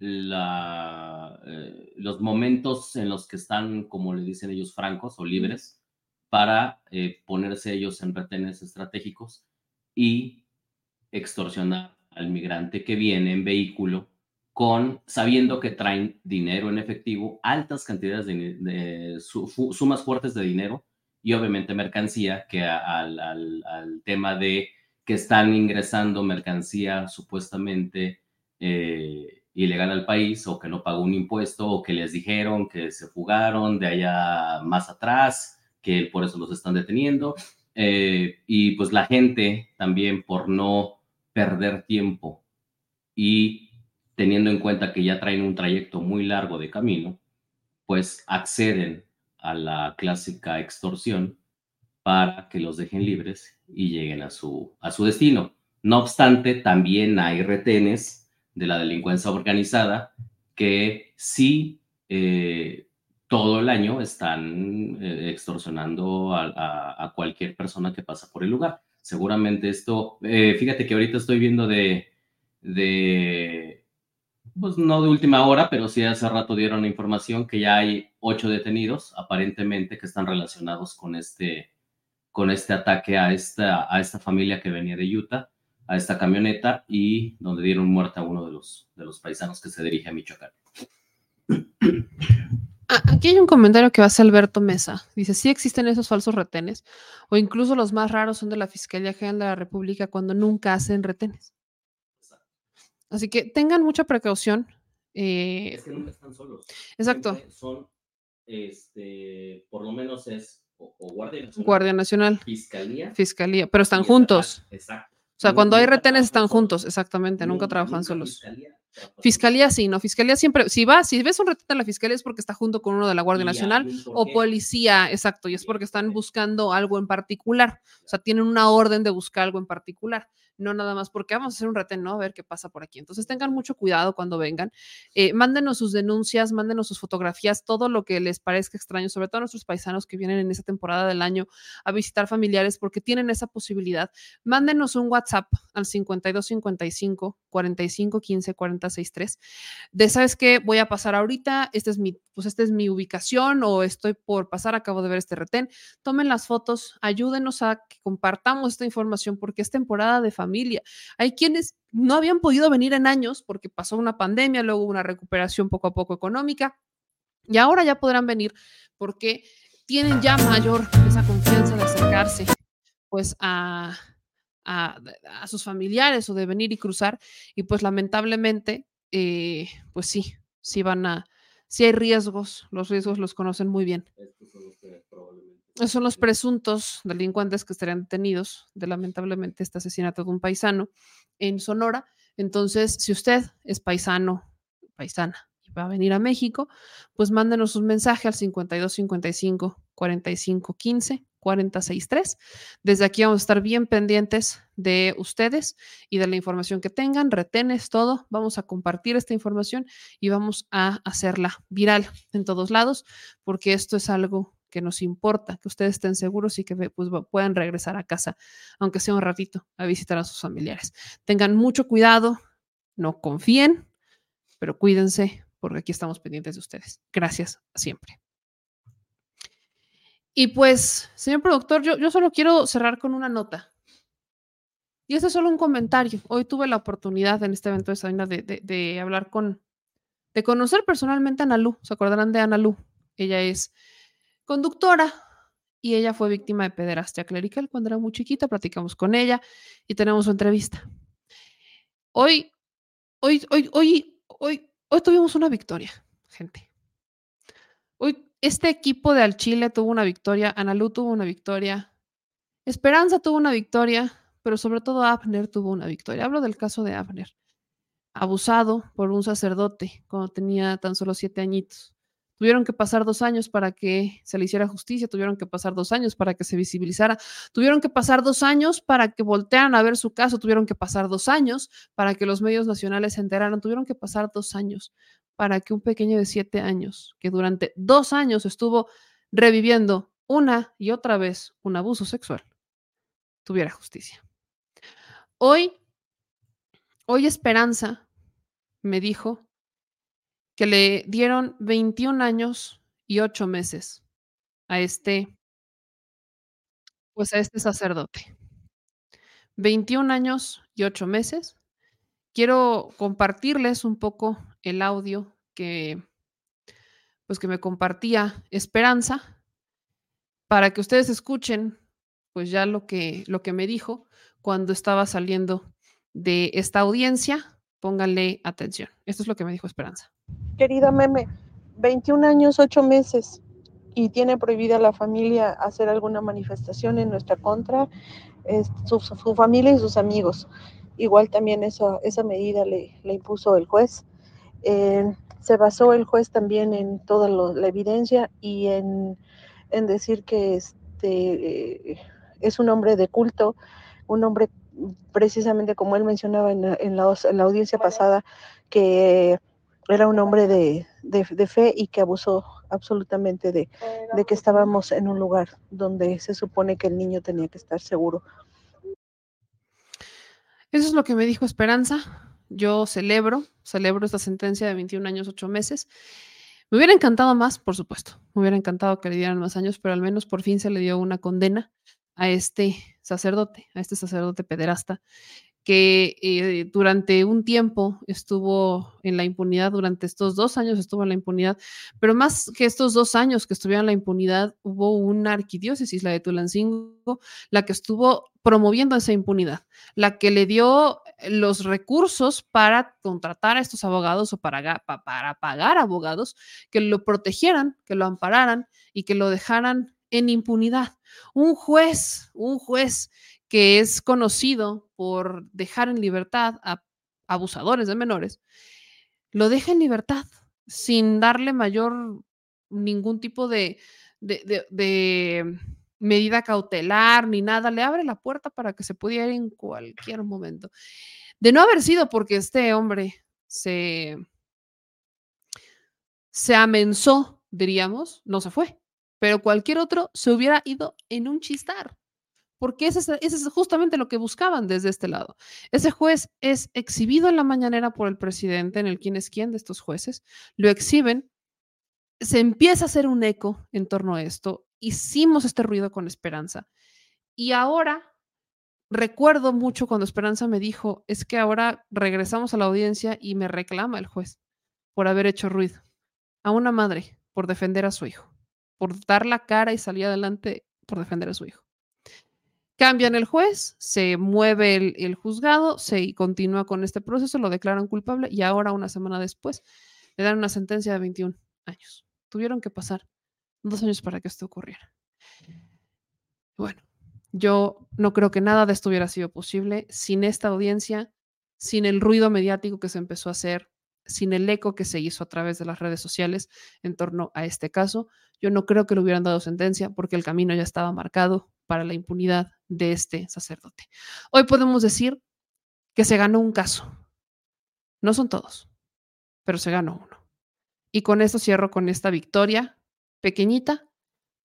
la, eh, los momentos en los que están, como le dicen ellos, francos o libres, para eh, ponerse ellos en retenes estratégicos y extorsionar al migrante que viene en vehículo con sabiendo que traen dinero en efectivo, altas cantidades de, de su- sumas fuertes de dinero y obviamente mercancía que al, al- al tema de que están ingresando mercancía supuestamente eh, ilegal al país o que no pagó un impuesto o que les dijeron que se fugaron de allá más atrás, que por eso los están deteniendo. Eh, y pues la gente también por no perder tiempo y teniendo en cuenta que ya traen un trayecto muy largo de camino, pues acceden a la clásica extorsión para que los dejen libres y lleguen a su, a su destino. No obstante, también hay retenes de la delincuencia organizada que sí eh, todo el año están eh, extorsionando a, cualquier persona que pasa por el lugar. Seguramente esto, eh, fíjate que ahorita estoy viendo de, de, pues no de última hora, pero sí hace rato dieron información que ya hay ocho detenidos aparentemente que están relacionados con este, con este ataque a esta, a esta familia que venía de Utah, a esta camioneta y donde dieron muerte a uno de los, de los paisanos que se dirige a Michoacán. Ah, Aquí hay un comentario que hace Alberto Mesa. Dice, sí existen esos falsos retenes, o incluso los más raros son de la Fiscalía General de la República cuando nunca hacen retenes. Así que tengan mucha precaución. eh, Es que nunca están solos. Exacto. Siempre Son, este, por lo menos es o, o Guardia Nacional. Guardia Nacional, Fiscalía. Fiscalía, pero están juntos. Exacto. O sea, cuando hay retenes están juntos, exactamente, nunca, trabajan solos. Fiscalía Fiscalía sí, no, Fiscalía siempre, si vas, si ves un retén en la Fiscalía es porque está junto con uno de la Guardia Nacional un o policía, exacto, y es porque están buscando algo en particular, o sea, tienen una orden de buscar algo en particular, no nada más porque vamos a hacer un retén, ¿no? A ver qué pasa por aquí. Entonces tengan mucho cuidado cuando vengan, eh, mándenos sus denuncias, mándenos sus fotografías, todo lo que les parezca extraño, sobre todo a nuestros paisanos que vienen en esa temporada del año a visitar familiares porque tienen esa posibilidad. Mándenos un WhatsApp al 5255 45 15 46 3 de sabes qué voy a pasar ahorita, esta es mi, pues esta es mi ubicación o estoy por pasar, acabo de ver este retén. Tomen las fotos, ayúdenos a que compartamos esta información porque es temporada de familia. Hay quienes no habían podido venir en años porque pasó una pandemia, luego una recuperación poco a poco económica y ahora ya podrán venir porque tienen ya mayor esa confianza de acercarse pues a, a, sus familiares o de venir y cruzar y pues lamentablemente eh, pues sí, sí van a, sí hay riesgos, los riesgos los conocen muy bien. Son los presuntos delincuentes que estarían detenidos de lamentablemente este asesinato de un paisano en Sonora. Entonces, si usted es paisano, paisana y va a venir a México, pues mándenos un mensaje al 52 55 45 15 46 3. Desde aquí vamos a estar bien pendientes de ustedes y de la información que tengan, retenes, todo. Vamos a compartir esta información y vamos a hacerla viral en todos lados, porque esto es algo que nos importa, que ustedes estén seguros y que pues, puedan regresar a casa, aunque sea un ratito, a visitar a sus familiares. Tengan mucho cuidado, no confíen, pero cuídense, porque aquí estamos pendientes de ustedes. Gracias siempre. Y pues, señor productor, yo, yo solo quiero cerrar con una nota. Y este es solo un comentario. Hoy tuve la oportunidad en este evento de Sabina de, de- de hablar con, de conocer personalmente a Ana Lu. ¿Se acordarán de Ana Lu? Ella es conductora y ella fue víctima de pederastia clerical cuando era muy chiquita. Platicamos con ella y tenemos su entrevista. Hoy, hoy, hoy, hoy, hoy, hoy tuvimos una victoria, gente. Hoy este equipo de Al Chile tuvo una victoria, Analu tuvo una victoria, Esperanza tuvo una victoria, pero sobre todo Abner tuvo una victoria. Hablo del caso de Abner, abusado por un sacerdote cuando tenía tan solo siete añitos. Tuvieron que pasar dos años para que se le hiciera justicia, tuvieron que pasar dos años para que se visibilizara, tuvieron que pasar dos años para que voltearan a ver su caso, tuvieron que pasar dos años para que los medios nacionales se enteraran, tuvieron que pasar dos años para que un pequeño de siete años, que durante dos años estuvo reviviendo una y otra vez un abuso sexual, tuviera justicia. Hoy, hoy Esperanza me dijo que le dieron 21 años y 8 meses a este, pues a este sacerdote. 21 años y 8 meses. Quiero compartirles un poco el audio que, pues que me compartía Esperanza para que ustedes escuchen, pues ya lo que, lo que me dijo cuando estaba saliendo de esta audiencia. Pónganle atención. Esto es lo que me dijo Esperanza. Querida Meme, 21 años, 8 meses y tiene prohibida la familia hacer alguna manifestación en nuestra contra, es, su, su, familia y sus amigos. Igual también esa, esa medida le, le impuso el juez. Eh, se basó el juez también en toda lo, la evidencia y en, en decir que este, eh, es un hombre de culto, un hombre precisamente como él mencionaba en en la, en la audiencia pasada, que era un hombre de, de, fe y que abusó absolutamente de, de que estábamos en un lugar donde se supone que el niño tenía que estar seguro. Eso es lo que me dijo Esperanza. Yo celebro, celebro esta sentencia de 21 años, 8 meses. Me hubiera encantado más, por supuesto. Me hubiera encantado que le dieran más años, pero al menos por fin se le dio una condena a este sacerdote, a este sacerdote pederasta, que eh, durante un tiempo estuvo en la impunidad, durante estos dos años estuvo en la impunidad, pero más que estos dos años que estuvieron en la impunidad, hubo una arquidiócesis, la de Tulancingo, la que estuvo promoviendo esa impunidad, la que le dio los recursos para contratar a estos abogados o para, para pagar abogados que lo protegieran, que lo ampararan y que lo dejaran en impunidad. Un juez, un juez que es conocido por dejar en libertad a abusadores de menores, lo deja en libertad sin darle mayor ningún tipo de, medida cautelar ni nada, le abre la puerta para que se pudiera ir en cualquier momento. De no haber sido porque este hombre se, se amenzó, diríamos, no se fue, pero cualquier otro se hubiera ido en un chistar porque ese es, justamente lo que buscaban desde este lado. Ese juez es exhibido en la mañanera por el presidente, en el quién es quién de estos jueces, lo exhiben, se empieza a hacer un eco en torno a esto, hicimos este ruido con Esperanza y ahora recuerdo mucho cuando Esperanza me dijo, es que ahora regresamos a la audiencia y me reclama el juez por haber hecho ruido a una madre por defender a su hijo, por dar la cara y salir adelante por defender a su hijo. Cambian el juez, se mueve el, el, juzgado, se continúa con este proceso, lo declaran culpable y ahora, una semana después, le dan una sentencia de 21 años. Tuvieron que pasar dos años para que esto ocurriera. Bueno, yo no creo que nada de esto hubiera sido posible sin esta audiencia, sin el ruido mediático que se empezó a hacer, sin el eco que se hizo a través de las redes sociales en torno a este caso. Yo no creo que le hubieran dado sentencia porque el camino ya estaba marcado para la impunidad de este sacerdote. Hoy podemos decir que se ganó un caso. No son todos, pero se ganó uno. Y con esto cierro con esta victoria pequeñita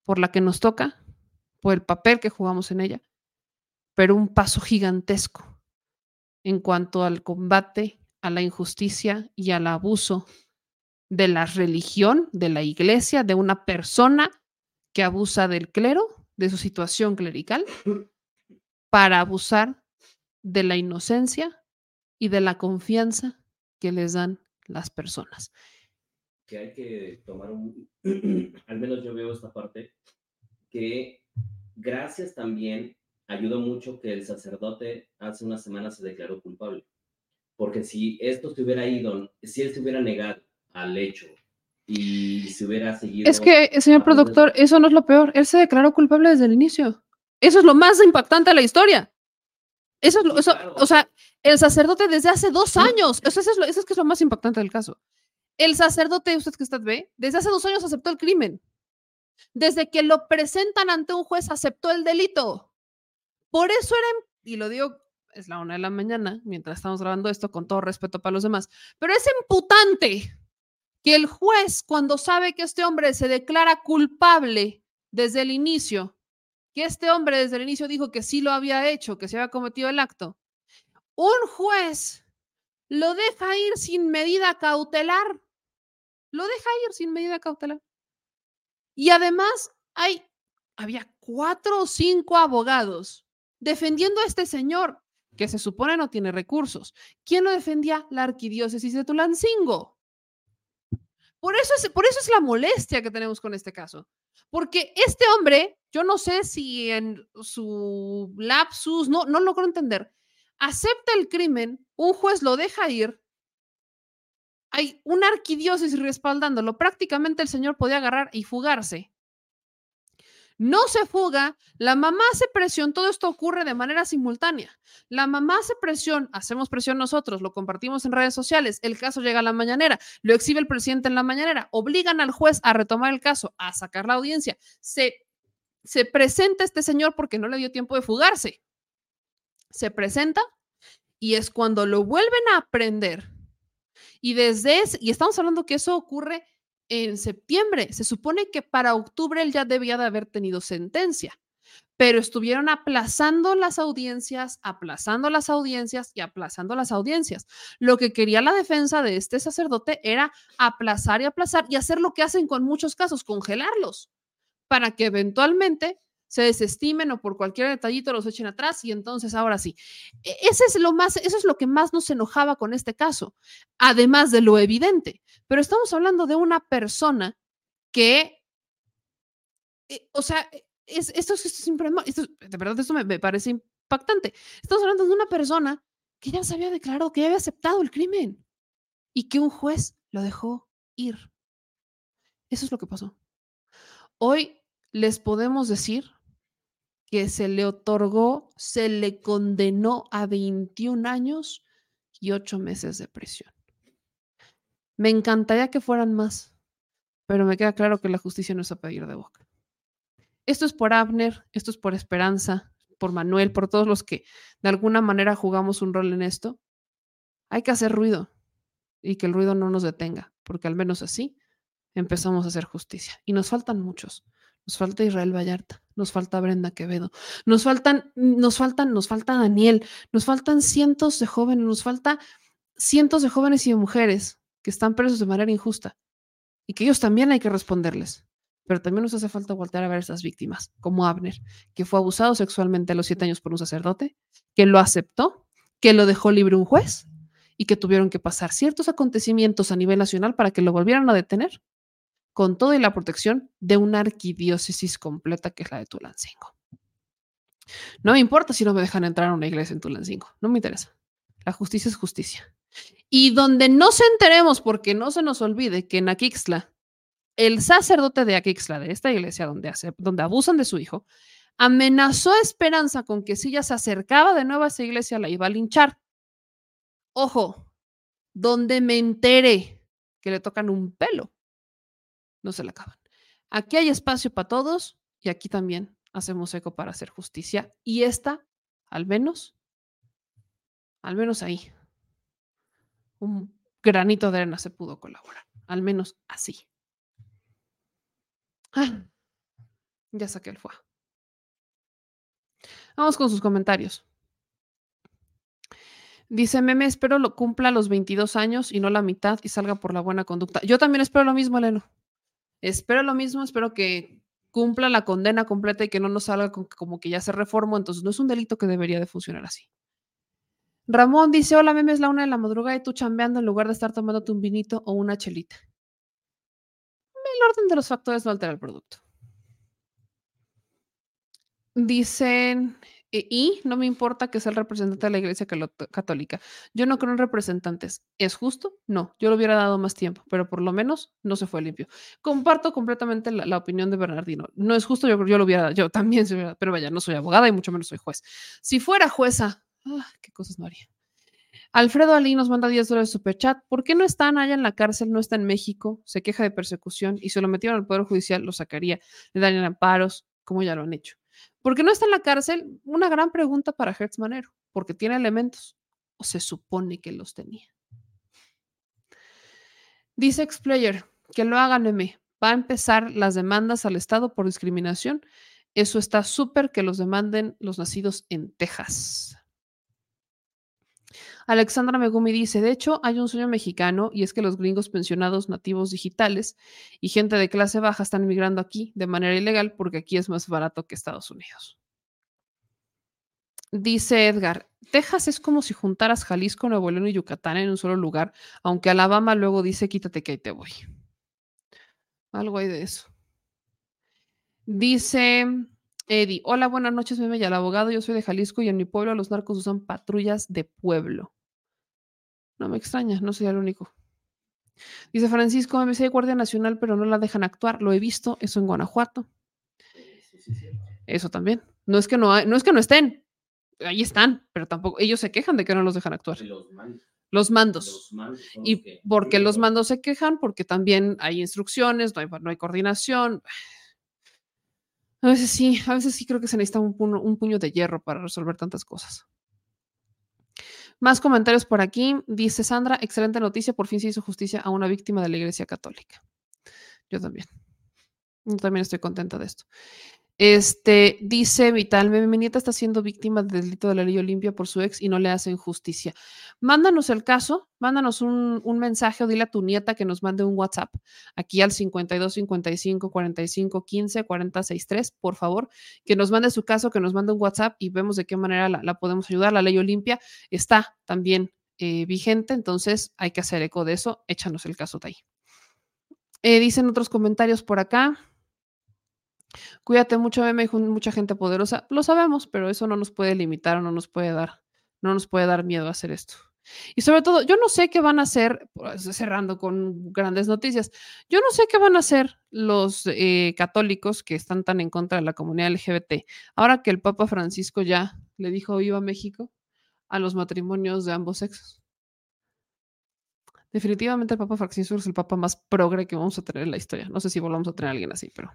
por la que nos toca, por el papel que jugamos en ella, pero un paso gigantesco en cuanto al combate a la injusticia y al abuso de la religión, de la iglesia, de una persona que abusa del clero de su situación clerical para abusar de la inocencia y de la confianza que les dan las personas. que hay que tomar un, [CLEARS THROAT] al menos yo veo esta parte, que gracias también ayudó mucho que el sacerdote hace una semana se declaró culpable. Porque si esto se hubiera ido, si él se hubiera negado al hecho y se hubiera seguido... Es que, eh, señor productor, eso no es lo peor. Él se declaró culpable desde el inicio. Eso es lo más impactante de la historia. Eso es lo, eso, o sea, el sacerdote desde hace dos años, eso, es lo, eso es que es lo más impactante del caso. El sacerdote, usted que usted ve, desde hace dos años aceptó el crimen. Desde que lo presentan ante un juez, aceptó el delito. Por eso era, y lo digo, es la una de la mañana, mientras estamos grabando esto, con todo respeto para los demás, pero es imputante que el juez, cuando sabe que este hombre se declara culpable desde el inicio, que este hombre desde el inicio dijo que sí lo había hecho, que se había cometido el acto, un juez lo deja ir sin medida cautelar. Lo deja ir sin medida cautelar. Y además hay, había cuatro o cinco abogados defendiendo a este señor que se supone no tiene recursos. ¿Quién lo defendía? La arquidiócesis de Tulancingo. Por eso, es, por eso es la molestia que tenemos con este caso. Porque este hombre, yo no sé si en su lapsus, no, no logro entender, acepta el crimen, un juez lo deja ir, hay una arquidiócesis respaldándolo, prácticamente el señor podía agarrar y fugarse. No se fuga, la mamá hace presión, todo esto ocurre de manera simultánea. La mamá hace presión, hacemos presión nosotros, lo compartimos en redes sociales, el caso llega a la mañanera, lo exhibe el presidente en la mañanera, obligan al juez a retomar el caso, a sacar la audiencia. Se, se presenta este señor porque no le dio tiempo de fugarse. Se presenta y es cuando lo vuelven a aprender. Y desde ese, y estamos hablando que eso ocurre en septiembre. Se supone que para octubre él ya debía de haber tenido sentencia, pero estuvieron aplazando las audiencias, aplazando las audiencias y aplazando las audiencias. Lo que quería la defensa de este sacerdote era aplazar y aplazar y hacer lo que hacen con muchos casos, congelarlos, para que eventualmente se desestimen o por cualquier detallito los echen atrás y entonces ahora sí. E, ese es lo más, eso es lo que más nos enojaba con este caso, además de lo evidente. Pero estamos hablando de una persona que, eh, o sea, es, esto, es, esto, de verdad, esto me, me parece impactante. Estamos hablando de una persona que ya se había declarado, que ya había aceptado el crimen y que un juez lo dejó ir. Eso es lo que pasó. Hoy les podemos decir que se le otorgó, se le condenó a 21 años y 8 meses de prisión. Me encantaría que fueran más, pero me queda claro que la justicia no es a pedir de boca. Esto es por Abner, esto es por Esperanza, por Manuel, por todos los que de alguna manera jugamos un rol en esto. Hay que hacer ruido y que el ruido no nos detenga, porque al menos así empezamos a hacer justicia. Y nos faltan muchos. Nos falta Israel Vallarta, nos falta Brenda Quevedo, nos faltan, nos faltan, nos falta Daniel, nos faltan cientos de jóvenes, nos falta cientos de jóvenes y de mujeres que están presos de manera injusta y que ellos también hay que responderles. Pero también nos hace falta voltear a ver a esas víctimas, como Abner, que fue abusado sexualmente a los siete años por un sacerdote, que lo aceptó, que lo dejó libre un juez y que tuvieron que pasar ciertos acontecimientos a nivel nacional para que lo volvieran a detener con toda la protección de una arquidiócesis completa que es la de Tulancingo. No me importa si no me dejan entrar a una iglesia en Tulancingo, no me interesa. La justicia es justicia. Y donde no se enteremos, porque no se nos olvide que en Aquixla, el sacerdote de Aquixla, de esta iglesia donde, hace, donde abusan de su hijo, amenazó a Esperanza con que si ella se acercaba de nuevo a esa iglesia la iba a linchar. Ojo, donde me entere que le tocan un pelo no se la acaban. Aquí hay espacio para todos y aquí también hacemos eco para hacer justicia. Y esta, al menos, al menos ahí, un granito de arena se pudo colaborar. Al menos así. Ah, ya saqué el fuego. Vamos con sus comentarios. Dice Meme, espero lo cumpla los 22 años y no la mitad y salga por la buena conducta. Yo también espero lo mismo, Eleno. Espero lo mismo, espero que cumpla la condena completa y que no nos salga como que ya se reformó, entonces no es un delito que debería de funcionar así. Ramón dice, hola, meme, es la una de la madrugada y tú chambeando en lugar de estar tomándote un vinito o una chelita. el orden de los factores no altera el producto. Dicen, y no me importa que sea el representante de la Iglesia Católica. Yo no creo en representantes. ¿Es justo? No, yo le hubiera dado más tiempo, pero por lo menos no se fue limpio. Comparto completamente la, opinión de Bernardino. No es justo, yo, yo lo hubiera, yo también, pero vaya, no soy abogada y mucho menos soy juez. Si fuera jueza, ah, qué cosas no haría. Alfredo Ali nos manda 10 dólares de superchat. ¿Por qué no está Anaya en la cárcel? No está en México. Se queja de persecución y si lo metieron al Poder Judicial, lo sacaría. Le darían amparos, como ya lo han hecho. ¿Por qué no está en la cárcel? Una gran pregunta para Hertz Manero. Porque tiene elementos. O se supone que los tenía. Dice Explayer que lo hagan, meme. Va a empezar las demandas al Estado por discriminación. Eso está súper que los demanden los nacidos en Texas. Alexandra Megumi dice, de hecho, hay un sueño mexicano y es que los gringos pensionados nativos digitales y gente de clase baja están emigrando aquí de manera ilegal porque aquí es más barato que Estados Unidos. Dice Edgar, Texas es como si juntaras Jalisco, Nuevo León y Yucatán en un solo lugar, aunque Alabama luego dice quítate que ahí te voy. Algo hay de eso. Dice Eddie, hola, buenas noches, meme y al abogado. Yo soy de Jalisco y en mi pueblo los narcos usan patrullas de pueblo. No me extraña, no soy el único. Dice Francisco, MC de Guardia Nacional, pero no la dejan actuar. Lo he visto, eso en Guanajuato. Eso también. No es que no, hay- no es que no estén, ahí están, pero tampoco ellos se quejan de que no los dejan actuar. Los mandos. Los mandos. Los mandos son los ¿Y que- por qué los mandos se quejan? Porque también hay instrucciones, no hay, no hay coordinación. A veces sí, a veces sí creo que se necesita un puño, un puño de hierro para resolver tantas cosas. Más comentarios por aquí. Dice Sandra, excelente noticia, por fin se hizo justicia a una víctima de la Iglesia Católica. Yo también. Yo también estoy contenta de esto. Este dice Vital, mi, nieta está siendo víctima del delito de la ley Olimpia por su ex y no le hacen justicia. Mándanos el caso, mándanos un, un mensaje o dile a tu nieta que nos mande un WhatsApp aquí al 52 55 45 15 40 63, por favor, que nos mande su caso, que nos mande un WhatsApp y vemos de qué manera la, la podemos ayudar. La ley Olimpia está también eh, vigente, entonces hay que hacer eco de eso. Échanos el caso de ahí. Eh, dicen otros comentarios por acá. Cuídate mucho, meme, hijo, mucha gente poderosa. Lo sabemos, pero eso no nos puede limitar o no nos puede dar, no nos puede dar miedo a hacer esto. Y sobre todo, yo no sé qué van a hacer, pues, cerrando con grandes noticias, yo no sé qué van a hacer los eh, católicos que están tan en contra de la comunidad LGBT. Ahora que el Papa Francisco ya le dijo viva México a los matrimonios de ambos sexos. Definitivamente el Papa Francisco es el Papa más progre que vamos a tener en la historia. No sé si volvamos a tener a alguien así, pero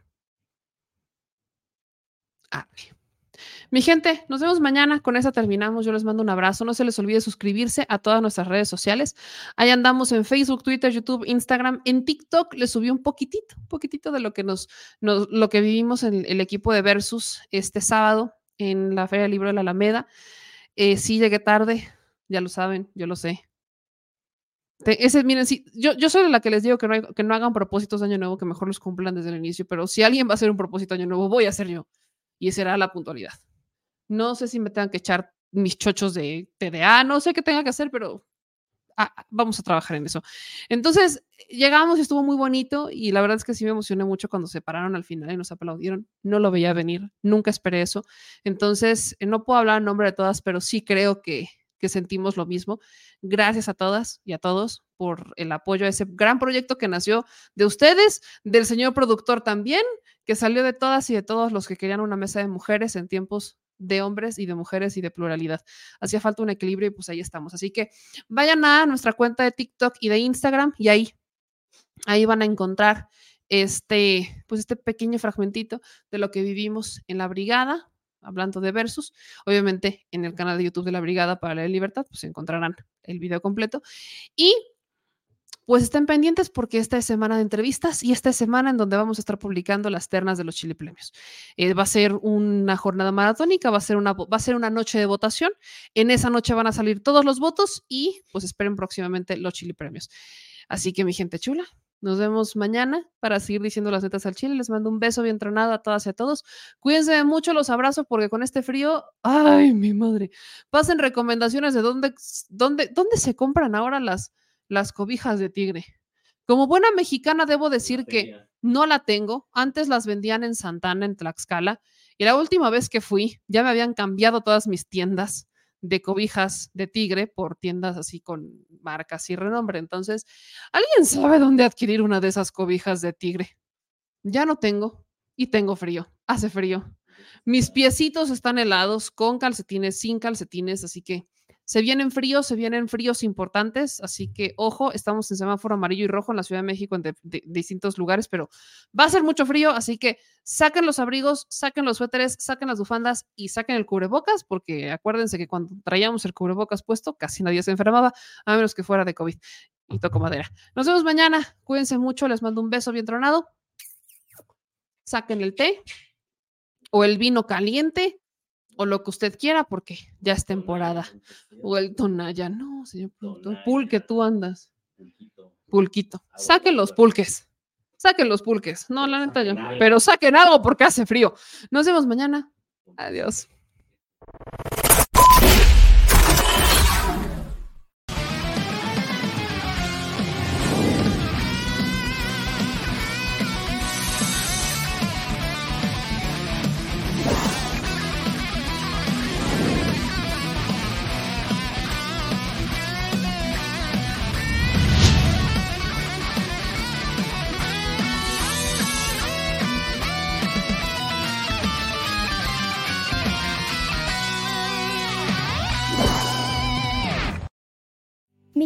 Mi gente, nos vemos mañana. Con esa terminamos. Yo les mando un abrazo. No se les olvide suscribirse a todas nuestras redes sociales. Ahí andamos en Facebook, Twitter, YouTube, Instagram. En TikTok les subí un poquitito, un poquitito de lo que nos, lo que vivimos en el equipo de Versus este sábado en la Feria del Libro de la Alameda. Eh, sí llegué tarde, ya lo saben, yo lo sé. Te- Ese, miren, sí, yo, yo soy la que les digo que no, que no hagan propósitos de año nuevo, que mejor los cumplan desde el inicio, pero si alguien va a hacer un propósito de año nuevo, voy a ser yo. Y será la puntualidad. No sé si me tengan que echar mis chochos de TDA, no sé qué tenga que hacer, pero ah, vamos a trabajar en eso. Entonces, llegamos y estuvo muy bonito y la verdad es que sí me emocioné mucho cuando se pararon al final y nos aplaudieron. No lo veía venir, nunca esperé eso. Entonces, eh, no puedo hablar en nombre de todas, pero sí creo que, que sentimos lo mismo. Gracias a todas y a todos por el apoyo a ese gran proyecto que nació de ustedes, del señor productor también, que salió de todas y de todos los que querían una mesa de mujeres en tiempos de hombres y de mujeres y de pluralidad. Hacía falta un equilibrio y pues ahí estamos. Así que vayan a nuestra cuenta de TikTok y de Instagram y ahí, ahí van a encontrar este, pues este pequeño fragmentito de lo que vivimos en la brigada, hablando de versus. Obviamente en el canal de YouTube de la Brigada para la Libertad, pues encontrarán el video completo. Y pues estén pendientes porque esta es semana de entrevistas y esta es semana en donde vamos a estar publicando las ternas de los Chile Premios. Eh, va a ser una jornada maratónica, va a, ser una, va a ser una noche de votación. En esa noche van a salir todos los votos y pues esperen próximamente los Chile Premios. Así que mi gente chula, nos vemos mañana para seguir diciendo las netas al chile. Les mando un beso bien tronado a todas y a todos. Cuídense mucho, los abrazo porque con este frío, ay, mi madre. Pasen recomendaciones de dónde, dónde, dónde se compran ahora las, las cobijas de tigre. Como buena mexicana debo decir que no la tengo. Antes las vendían en Santana, en Tlaxcala. Y la última vez que fui, ya me habían cambiado todas mis tiendas de cobijas de tigre por tiendas así con marcas y renombre. Entonces, ¿alguien sabe dónde adquirir una de esas cobijas de tigre? Ya no tengo y tengo frío. Hace frío. Mis piecitos están helados con calcetines, sin calcetines, así que se vienen fríos, se vienen fríos importantes, así que ojo, estamos en semáforo amarillo y rojo en la Ciudad de México en distintos lugares, pero va a ser mucho frío, así que saquen los abrigos, saquen los suéteres, saquen las bufandas y saquen el cubrebocas, porque acuérdense que cuando traíamos el cubrebocas puesto, casi nadie se enfermaba, a menos que fuera de COVID. Y toco madera. Nos vemos mañana, cuídense mucho, les mando un beso bien tronado. Saquen el té o el vino caliente o lo que usted quiera, porque ya es temporada. O el tonalla, no, señor productor. Pulque, tú andas. Pulquito. Saquen los pulques. Saquen los pulques. No, la neta yo. Pero saquen algo porque hace frío. Nos vemos mañana. Adiós.